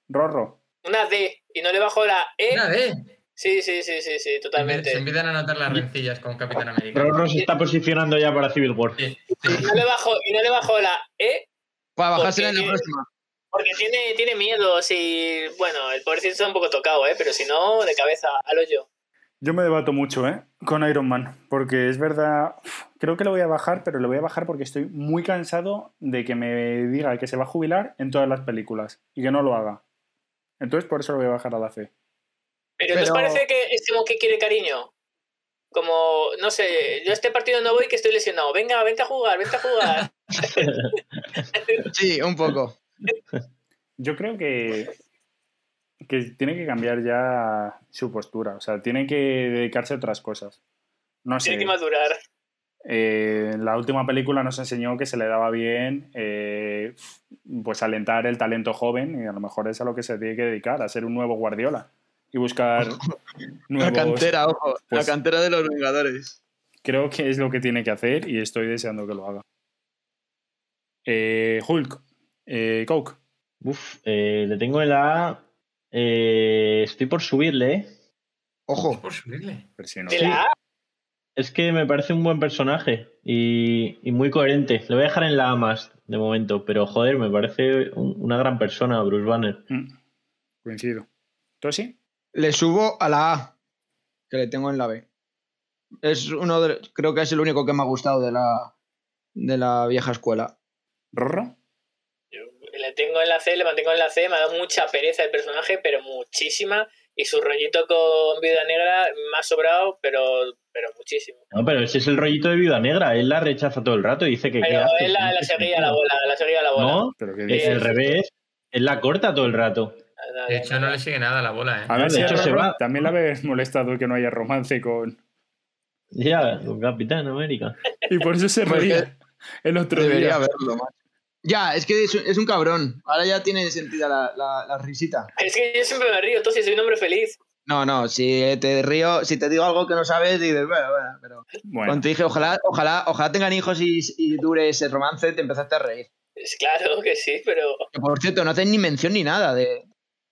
Rorro. Una D y no le bajo la E. Una D. Sí, sí, sí, sí, sí, totalmente. Se empiezan a notar las rencillas con Capitán América. Rorro se está posicionando ya para Civil War. Sí, Y no le bajo, y no le bajo la E Para bajársela en la próxima. porque tiene, tiene miedos y bueno, el pobrecito está un poco tocado, ¿eh? Pero si no, de cabeza, al hoyo. Yo me debato mucho, ¿eh? Con Iron Man. Porque es verdad. Creo que lo voy a bajar, pero lo voy a bajar porque estoy muy cansado de que me diga que se va a jubilar en todas las películas y que no lo haga. Entonces, por eso lo voy a bajar a la C. Pero, ¿nos Pero- parece que es como que quiere cariño? Como, no sé, yo a este partido no voy que estoy lesionado. Venga, vente a jugar, vente a jugar. Sí, un poco. Yo creo que, que tiene que cambiar ya su postura. O sea, tiene que dedicarse a otras cosas. No sé. Tiene que madurar. eh, en la última película nos enseñó que se le daba bien eh, pues alentar el talento joven y a lo mejor es a lo que se tiene que dedicar, a ser un nuevo Guardiola y buscar La cantera, ojo. pues- la cantera de los Vengadores. Creo que es lo que tiene que hacer y estoy deseando que lo haga. Eh, Hulk, eh, Coke. Uf, eh, le tengo en la A. eh, estoy por subirle, ¿eh? Ojo. Por subirle. Pero si no- la A, Es que me parece un buen personaje y, y muy coherente. Le voy a dejar en la A más de momento, pero joder, me parece un- una gran persona, Bruce Banner. Mm, coincido. ¿Tú sí? Le subo a la A, que le tengo en la B. Es uno de, creo que es el único que me ha gustado de la, de la vieja escuela. ¿Rorro? le tengo en la C, le mantengo en la C, me ha dado mucha pereza el personaje, pero muchísima. Y su rollito con Vida Negra me ha sobrado, pero, pero muchísimo. No, pero ese es el rollito de Viuda Negra. Él la rechaza todo el rato y dice que. ¿qué Pero haces? él la, la seguía la sentido. bola, la seguía la bola. No, Pero que es al revés. Él la corta todo el rato. De hecho, no le sigue nada a la bola, ¿eh? A ver de hecho se Rorro va. también le habéis molestado que no haya romance con... Ya, con Capitán América. Y por eso se reía el otro Debería día. haberlo, macho. Ya, es que es, un- es un cabrón. Ahora ya tiene sentido la, la- la risita. Es que yo siempre me río, entonces soy un hombre feliz. No, no, si te río, si te digo algo que no sabes, dices, bueno, bueno, pero Bueno, cuando te dije, ojalá, ojalá, ojalá tengan hijos y, y dure ese romance, te empezaste a reír. Es claro que sí, pero. Que, por cierto, no hacen ni mención ni nada de.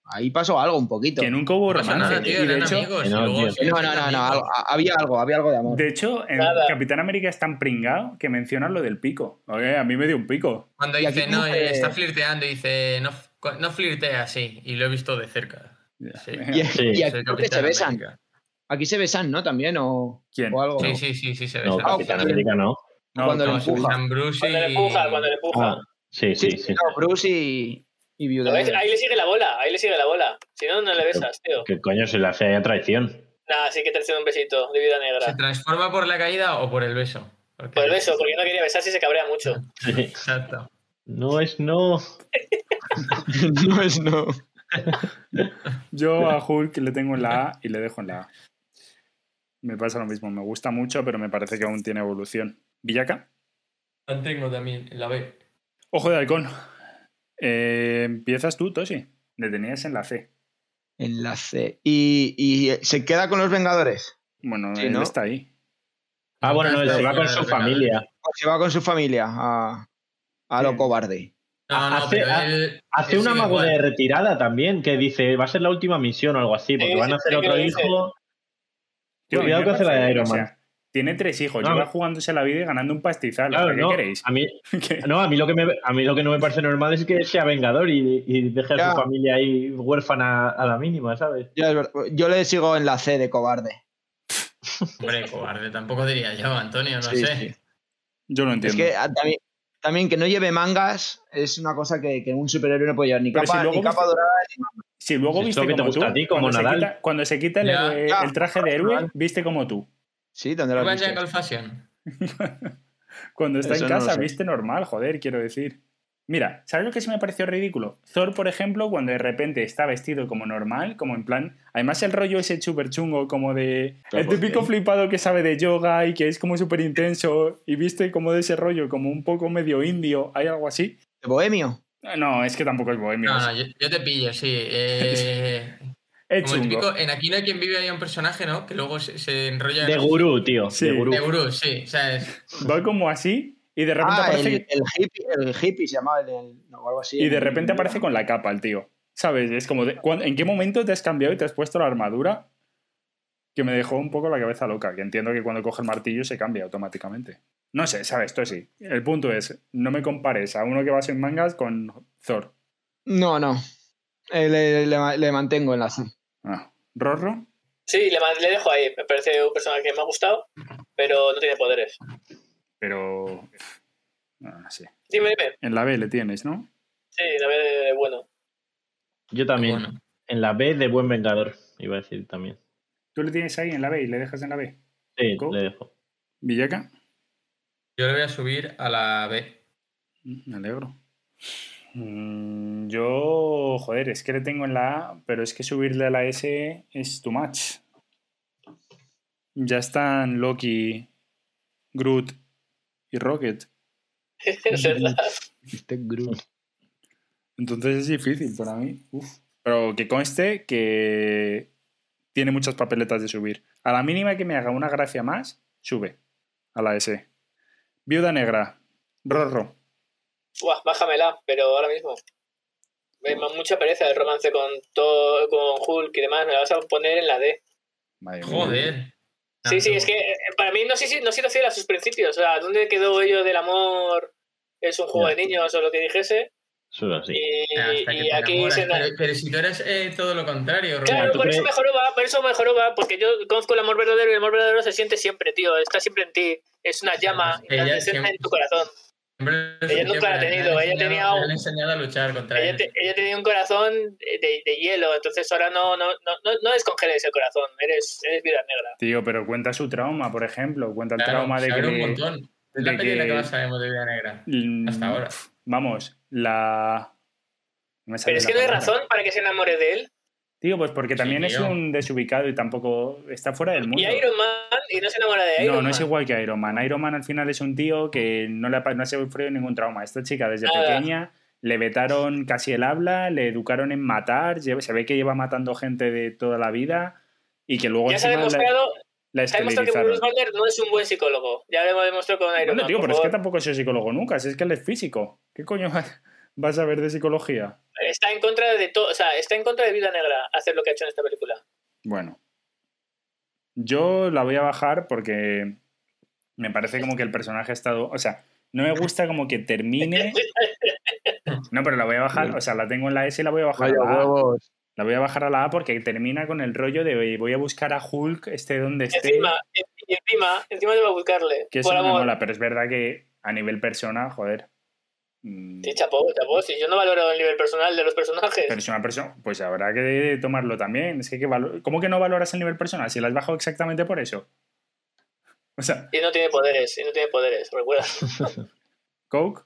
Ahí pasó algo un poquito. Que nunca hubo No romance. nada, tío, y de eran hecho, amigos. que y no, tío. No, no, no, no, algo- había algo, había algo de amor. de hecho, en Nada. Capitán América es tan pringado que mencionan lo del pico. Oye, a mí me dio un pico. Cuando Y dice, no, dice- eh, está flirteando, y dice, no, no flirtea así. Y lo he visto de cerca. Sí. Y, Sí. y aquí Soy creo que se Capitán besan. América. Aquí se besan, ¿no? También, o, ¿Quién? o algo. Sí, sí, sí, sí, se No, besan. Capitán Ah, América no. No, Cuando no, le empuja. Bruce Cuando le y- empuja, cuando le empuja. Ah, sí, Sí, sí, sí. no, Bruce y, y Viuda ¿Lo ves? Negra. Ahí le sigue la bola, ahí le sigue la bola. Si no, no le besas, tío. ¿Qué coño se le hace a traición? Nada, sí que te haciendo un besito de vida ¿Se negra. transforma por la caída o por el beso? Porque- Por el beso, porque no quería besarse y se cabrea mucho. Exacto. No es no. no es no. Yo a Hulk le tengo en la A y le dejo en la A. Me pasa lo mismo, me gusta mucho, pero me parece que aún tiene evolución. ¿Villaca? Mantengo también, la B. Ojo de halcón. Eh, Empiezas tú, Toshi. Le tenías en la C. Enlace. ¿Y, y se queda con los Vengadores? Bueno, Sí, él ¿no? está ahí. Ah, bueno, no, él se va con su familia. ¿O se va con su familia a, a lo Sí. cobarde? No, no, Hace- pero él. Hace él un sigue amago igual. de retirada también, que dice, va a ser la última misión o algo así, porque Sí, van a hacer otro hijo. Tío, Cuidado que hace la de Iron o sea, Man. Tiene tres hijos, No, lleva no. jugándose la vida y ganando un pastizal. Claro, ¿Qué no, queréis? a mí, ¿Qué? no, a mí lo que me, a mí lo que no me parece normal es que sea vengador y, y deje a su familia ahí huérfana a la mínima, ¿sabes? Ya es. Yo le sigo en la C de cobarde. Hombre, cobarde, tampoco diría yo, Antonio, no Sí, sé. sí. Yo lo Es entiendo. que ah, también, también que no lleve mangas es una cosa que, que un superhéroe no puede llevar. Ni Pero capa, si luego ni capa viste- dorada. Si luego Si viste como gusta tú, a ti, como cuando, se Nadal. quita, cuando se quita el, Ya. traje de héroe, Normal. viste como tú. Sí, ¿dónde lo has visto? Fashion. Cuando está Eso en casa, viste normal, joder, quiero decir. Mira, ¿sabes lo que sí me pareció ridículo? Thor, por ejemplo, cuando de repente está vestido como normal, como en plan. Además, el rollo ese súper chungo, como de. ¿Pero el típico qué? flipado que sabe de yoga y que es como súper intenso y viste como de ese rollo, como un poco medio indio. ¿Hay algo así? ¿De Bohemio? No, es que tampoco es bohemio. No, no, yo, yo te pillo, sí. Eh, es como chungo. típico, en Aquí no hay quien vive hay un personaje, ¿no? Que luego se, se enrolla. De gurú, tío. Sí. De gurú. De gurú, sí. O sea, es- Va como así y de repente Ah, aparece. el, el hippie, el hippie se llamaba el, el- no, o algo así. Y de repente aparece con la capa el tío. ¿Sabes? Es como, de- ¿cuándo- ¿en qué momento te has cambiado y te has puesto la armadura? Que me dejó un poco la cabeza loca. Que entiendo que cuando coge el martillo se cambia automáticamente. No sé, ¿sabes? Esto sí. El punto es, no me compares a uno que va sin mangas con Thor. No, no. Eh, le, le- le mantengo en la C. Ah. ¿Rorro? Sí, le, le dejo ahí. Me parece un personaje que me ha gustado, pero no tiene poderes. Pero... No sé. Dime, dime. En la B le tienes, ¿no? Sí, la vez de bueno. Yo también. bueno. En la B de buen vengador, iba a decir también. ¿Tú le tienes ahí en la B y le dejas en la B? Sí, ¿Go? le dejo. ¿Villaca? yo le voy a subir a la B. Mm, Me alegro. Mm, Yo, joder, es que le tengo en la A, pero es que subirle a la S es too much. Ya están Loki, Groot y Rocket. es verdad. Este Groot. Entonces es difícil para mí. Uf. Pero que conste que tiene muchas papeletas de subir. A la mínima que me haga una gracia más, sube a la S. Viuda Negra, Rorro. Buah, bájamela, pero ahora mismo. Me da mucha pereza el romance con todo, con Hulk y demás. Me la vas a poner en la D. Madre mía. Joder. Sí, sí, es que eh, para mí no sé si no sido fiel a sus principios. O sea, ¿dónde quedó ello del amor? Es un juego Ya. de niños o lo que dijese. Es así. Y, aquí enamoras. se. pero, pero si tú eres eh, todo lo contrario, Claro, Roberto. ¿tú por eso mejoró va, por eso mejoró va, porque yo conozco el amor verdadero y el amor verdadero se siente siempre, tío. Está siempre en ti. Es una llama Ella siempre- en tu corazón. Ella nunca la ha tenido, ella tenía un- le han enseñado a luchar contra Ella, él. te- ella tenía un corazón de, de hielo, entonces ahora no, no, no, no, no descongeles el corazón, eres, eres vida negra. Tío, pero cuenta su trauma, por ejemplo. Cuenta el Claro, trauma de que. un le- montón. Es la que que- más sabemos de Vida Negra. Mm, Hasta ahora. Vamos, la. no me sale Pero es que no hay razón para que se enamore de él. Tío, pues porque Sí, también es tío. un desubicado y tampoco está fuera del mundo. Y Iron Man, y no se enamora de Iron No, no Man. es igual que Iron Man. Iron Man al final es un tío que no le ha, no ha sufrido ningún trauma. Esta chica desde Nada. pequeña le vetaron casi el habla, le educaron en matar, se ve que lleva matando gente de toda la vida y que luego Ya se ha demostrado, la ha demostrado que. Bruce Banner no es un buen psicólogo. Ya lo hemos demostrado con Iron Bueno, Man. tío, pero es que favor. tampoco soy psicólogo nunca, si es que él es físico. ¿Qué coño vas- a ver de psicología? Está en contra de todo. O sea, está en contra de Vida Negra hacer lo que ha hecho en esta película. Bueno. Yo la voy a bajar porque me parece como que el personaje ha estado. O sea, no me gusta como que termine. No, pero la voy a bajar, o sea, la tengo en la S y la voy a bajar Vaya a la A. La voy a bajar a la A porque termina con el rollo de "Oye, voy a buscar a Hulk, esté donde esté. Encima, y encima, encima te va a buscarle. Que eso por no me amor. mola, pero es verdad que a nivel persona, joder. Mm, Sí, chapó, chapó. Si yo no valoro el nivel personal de los personajes. Pero una persona, pues habrá que tomarlo también. Es que, ¿qué valo- ¿cómo que no valoras el nivel personal? Si la has bajado exactamente por eso. O sea, Y no tiene poderes, y no tiene poderes, recuerda. Coke,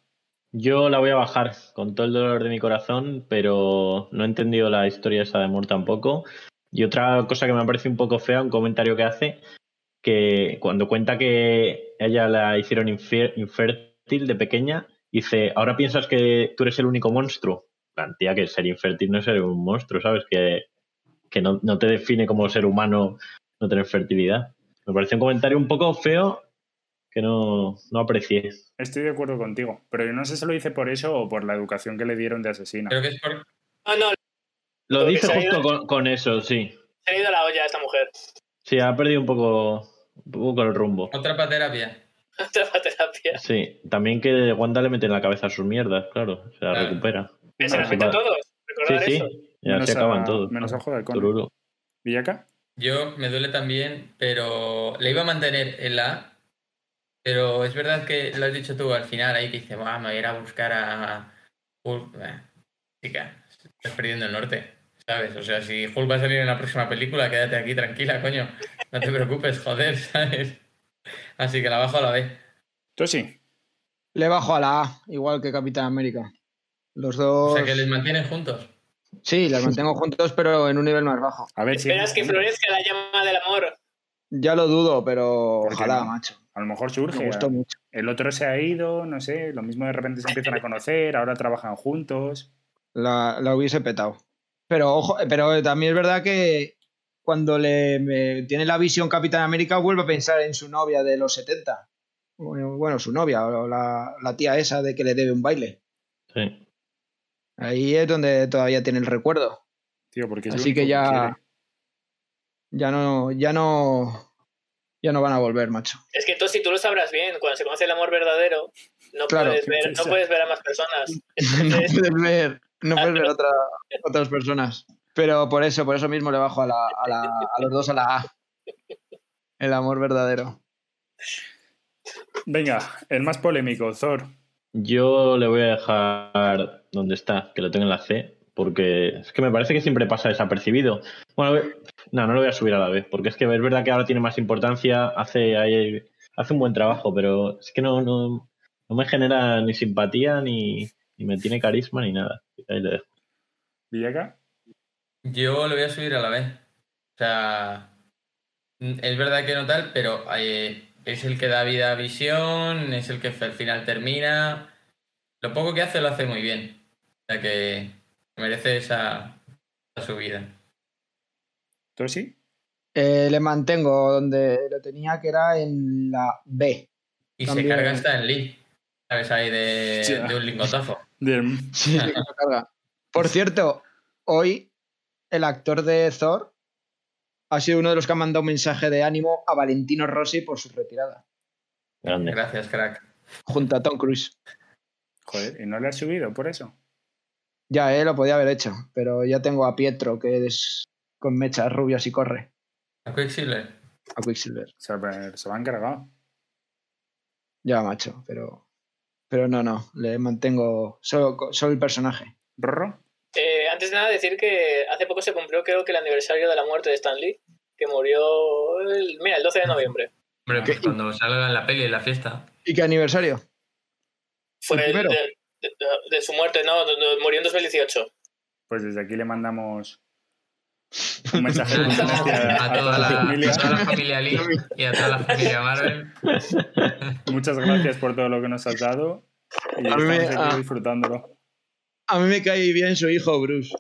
Yo la voy a bajar con todo el dolor de mi corazón, pero no he entendido la historia esa de amor tampoco. Y otra cosa que me parece un poco fea, un comentario que hace, que cuando cuenta que ella la hicieron infértil de pequeña, dice, ahora piensas que tú eres el único monstruo. La tía, que ser infértil no es ser un monstruo, ¿sabes? Que, que no, no te define como ser humano no tener fertilidad. Me parece un comentario un poco feo que no, no aprecié. estoy de acuerdo contigo. Pero yo no sé si lo dice por eso o por la educación que le dieron de asesina. Creo que es por... No, no, Lo Porque dice justo ido- con, con eso, sí. se ha ido la olla esta mujer. Sí, ha perdido un poco, un poco el rumbo. Otra para terapia. Terapia. Sí, también que Wanda le mete en la cabeza sus mierdas, claro, se la Claro. recupera. Que se las mete a todos. Sí, sí, eso. ya Menos se acaban a- todos. menos a Ojo de. Tururú. ¿Villaca? Yo me duele también, pero le iba a mantener en la A, pero es verdad que lo has dicho tú al final ahí que dice, "Buah, me voy a ir a buscar a Hulk. Chica, estás perdiendo el norte, ¿sabes? O sea, si Hulk va a salir en la próxima película, quédate aquí tranquila, coño. No te preocupes, joder, ¿sabes? Así que la bajo a la B. Tú sí. Le bajo a la A, igual que Capitán América. Los O dos. sea, que les mantienen juntos. Sí, las mantengo juntos, pero en un nivel más bajo. A ver si. Esperas que florezca la llama del amor. Ya lo dudo, pero ¿Por qué ojalá, no? macho. A lo mejor Me surge. gustó mucho. El otro se ha ido, no sé. Lo mismo de repente se empiezan a conocer, ahora trabajan juntos. La, la hubiese petado. Pero ojo, pero también es verdad que cuando le me- tiene la visión Capitán América vuelve a pensar en su novia de los 70. Bueno, bueno, su novia, o la, la tía esa de que le debe un baile. Sí. Ahí es donde todavía tiene el recuerdo. Tío, porque Así que ya, quiere. ya no, ya no, ya no van a volver, macho. Es que tú, si tú lo sabrás bien, cuando se conoce el amor verdadero, no, Claro. puedes, ver, no puedes ver a más personas. no puedes ver, no puedes ver otra- otras personas. Pero por eso, por eso mismo le bajo a, la, a, la- a los dos a la A. El amor verdadero. Venga, el más polémico, Thor. Yo le voy a dejar donde está, que lo tenga en la C, porque es que me parece que siempre pasa desapercibido. Bueno, no, no lo voy a subir a la B, porque es que es verdad que ahora tiene más importancia, hace, ahí- hace un buen trabajo, pero es que no, no, no me genera ni simpatía, ni, ni me tiene carisma, ni nada. Ahí le dejo. ¿Villaca? Yo lo voy a subir a la B. O sea, es verdad que no tal, pero eh, es el que da vida a visión, es el que al final termina. Lo poco que hace lo hace muy bien. O sea que merece esa, esa subida. ¿Tú sí? Eh, le mantengo donde lo tenía, que era en la B. Y También- se carga hasta en Lee. ¿Sabes? Ahí de, un lingotazo. Del- Sí, carga. Por cierto, hoy el actor de Thor ha sido uno de los que ha mandado un mensaje de ánimo a Valentino Rossi por su retirada, Grande. Gracias, crack. junto a Tom Cruise. Joder, ¿y no le has subido por eso? Ya, eh, lo podía haber hecho, pero ya tengo a Pietro, que es con mechas rubias y corre, A Quicksilver. a Quicksilver. Se, se lo han cargado. Ya, macho, pero, pero no, no, le mantengo solo, solo el personaje. ¿Rorro? Eh, antes de nada, decir que hace poco se cumplió, creo que el aniversario de la muerte de Stan Lee, que murió el, mira, el 12 de noviembre. Hombre, pues cuando salga en la peli, en la fiesta. ¿Y qué aniversario? Fue ¿El el primero? de, de- de su muerte, no, de- de- murió en 2018. Pues desde aquí le mandamos un mensaje A a toda, la, familia. a toda la familia Lee y a toda la familia Marvel. Muchas gracias por todo lo que nos has dado. Y A estamos aquí ah. disfrutándolo. A mí me cae bien su hijo, Bruce.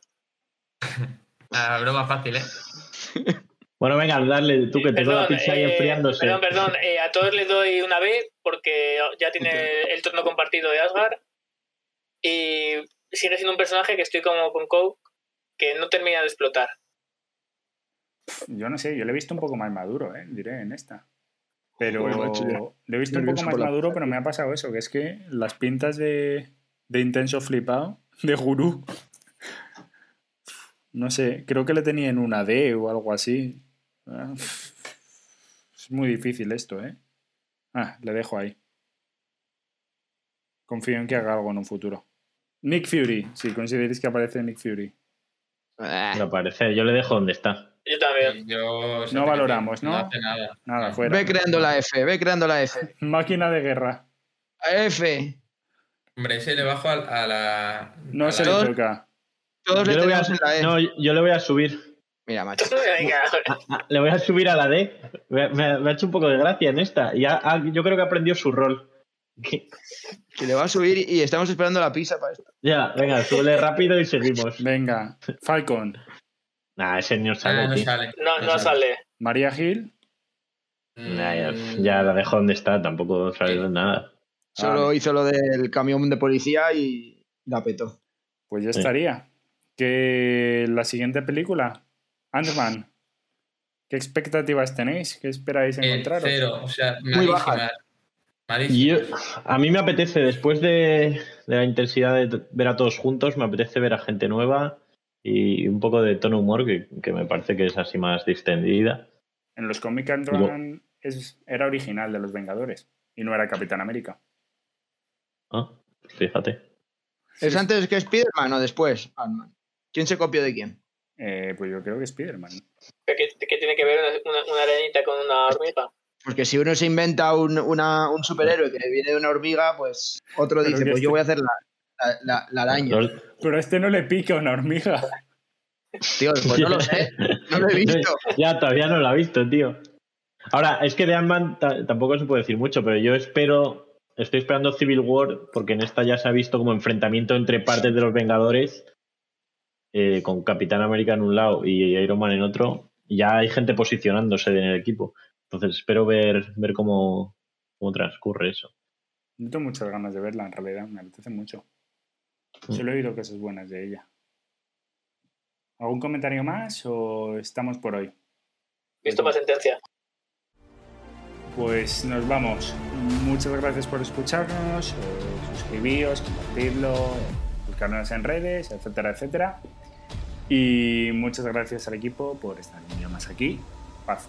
Ah, broma fácil, ¿eh? Bueno, venga, dale tú que tengo la pizza ahí eh, enfriándose. Perdón, perdón. eh, a todos les doy una B porque ya tiene el trono compartido de Asgard. Y sigue siendo un personaje que estoy como con Coke que no termina de explotar. Yo no sé, yo le he visto un poco más maduro, ¿eh? diré, en esta. Pero le he visto un poco más la maduro, pero me ha pasado eso, que es que las pintas de, de intenso flipado, de gurú, no sé, creo que le tenía en una D o algo así. Ah, Es muy difícil esto, ¿eh? Ah, le dejo ahí. Confío en que haga algo en un futuro. Nick Fury, si consideréis que aparece Nick Fury. Eh, Me parece, yo le dejo donde está. Yo también. Yo, No valoramos, ¿no? No hace nada. Nada, fuera. Ve creando la F, ve creando la F. Máquina de guerra. F. Hombre, ese le bajo a, a la. No a se la- le toca. Todos le Yo le, voy a, tenemos en la E. no, yo le voy a subir. Mira, macho. Venga, Ah, Le voy a subir a la D. Me, me- me ha hecho un poco de gracia en esta. Y ha- ha- yo creo que aprendió su rol. Que- le va a subir y estamos esperando la pizza para esto. Ya, venga, súbele rápido y seguimos. Venga, Falcon, Nah, ese no sale. Ah, no tío. sale. no, no sale. María Gil, Nah, ya, ya la dejo donde está, tampoco sale de nada. Solo Vale. hizo lo del camión de policía y la petó. pues ya Sí. estaría. Que la siguiente película, Ant-Man. ¿Qué expectativas tenéis? ¿Qué esperáis encontraros? cero, o sea, Muy baja. Yo- a mí me apetece, después de, de la intensidad de ver a todos juntos, me apetece ver a gente nueva y un poco de tono humor que, que me parece que es así más distendida. En los cómics Ant-Man era original de los Vengadores y no era Capitán América. Ah, fíjate. ¿Es antes que Spider-Man o después? Ant-Man. ¿Quién se copió de quién? Eh, pues yo creo que Spider-Man. ¿Qué, qué tiene que ver una, una, arenita con una hormiga? Porque si uno se inventa un, una- un superhéroe que viene de una hormiga, pues otro Pero dice, pues este- yo voy a hacer la, la, la- la araña. Pero a este no le pica una hormiga. Tío, pues no lo sé. No lo he visto. ya, todavía no lo ha visto, tío. Ahora, es que de Ant-Man ta- tampoco se puede decir mucho, pero yo espero, estoy esperando Civil War, porque en esta ya se ha visto como enfrentamiento entre partes de los Vengadores, eh, con Capitán América en un lado y Iron Man en otro. y Ya hay gente posicionándose en el equipo. Entonces espero ver, ver cómo, cómo transcurre eso. No tengo muchas ganas de verla, en realidad. Me apetece mucho. Mm. Solo he oído cosas buenas de ella. ¿Algún comentario más o estamos por hoy? Visto para sentencia. Pues nos vamos. Muchas gracias por escucharnos. eh, suscribíos, compartirlo, buscarnos en redes, etcétera, etcétera. Y muchas gracias al equipo por estar un día más aquí. Paz.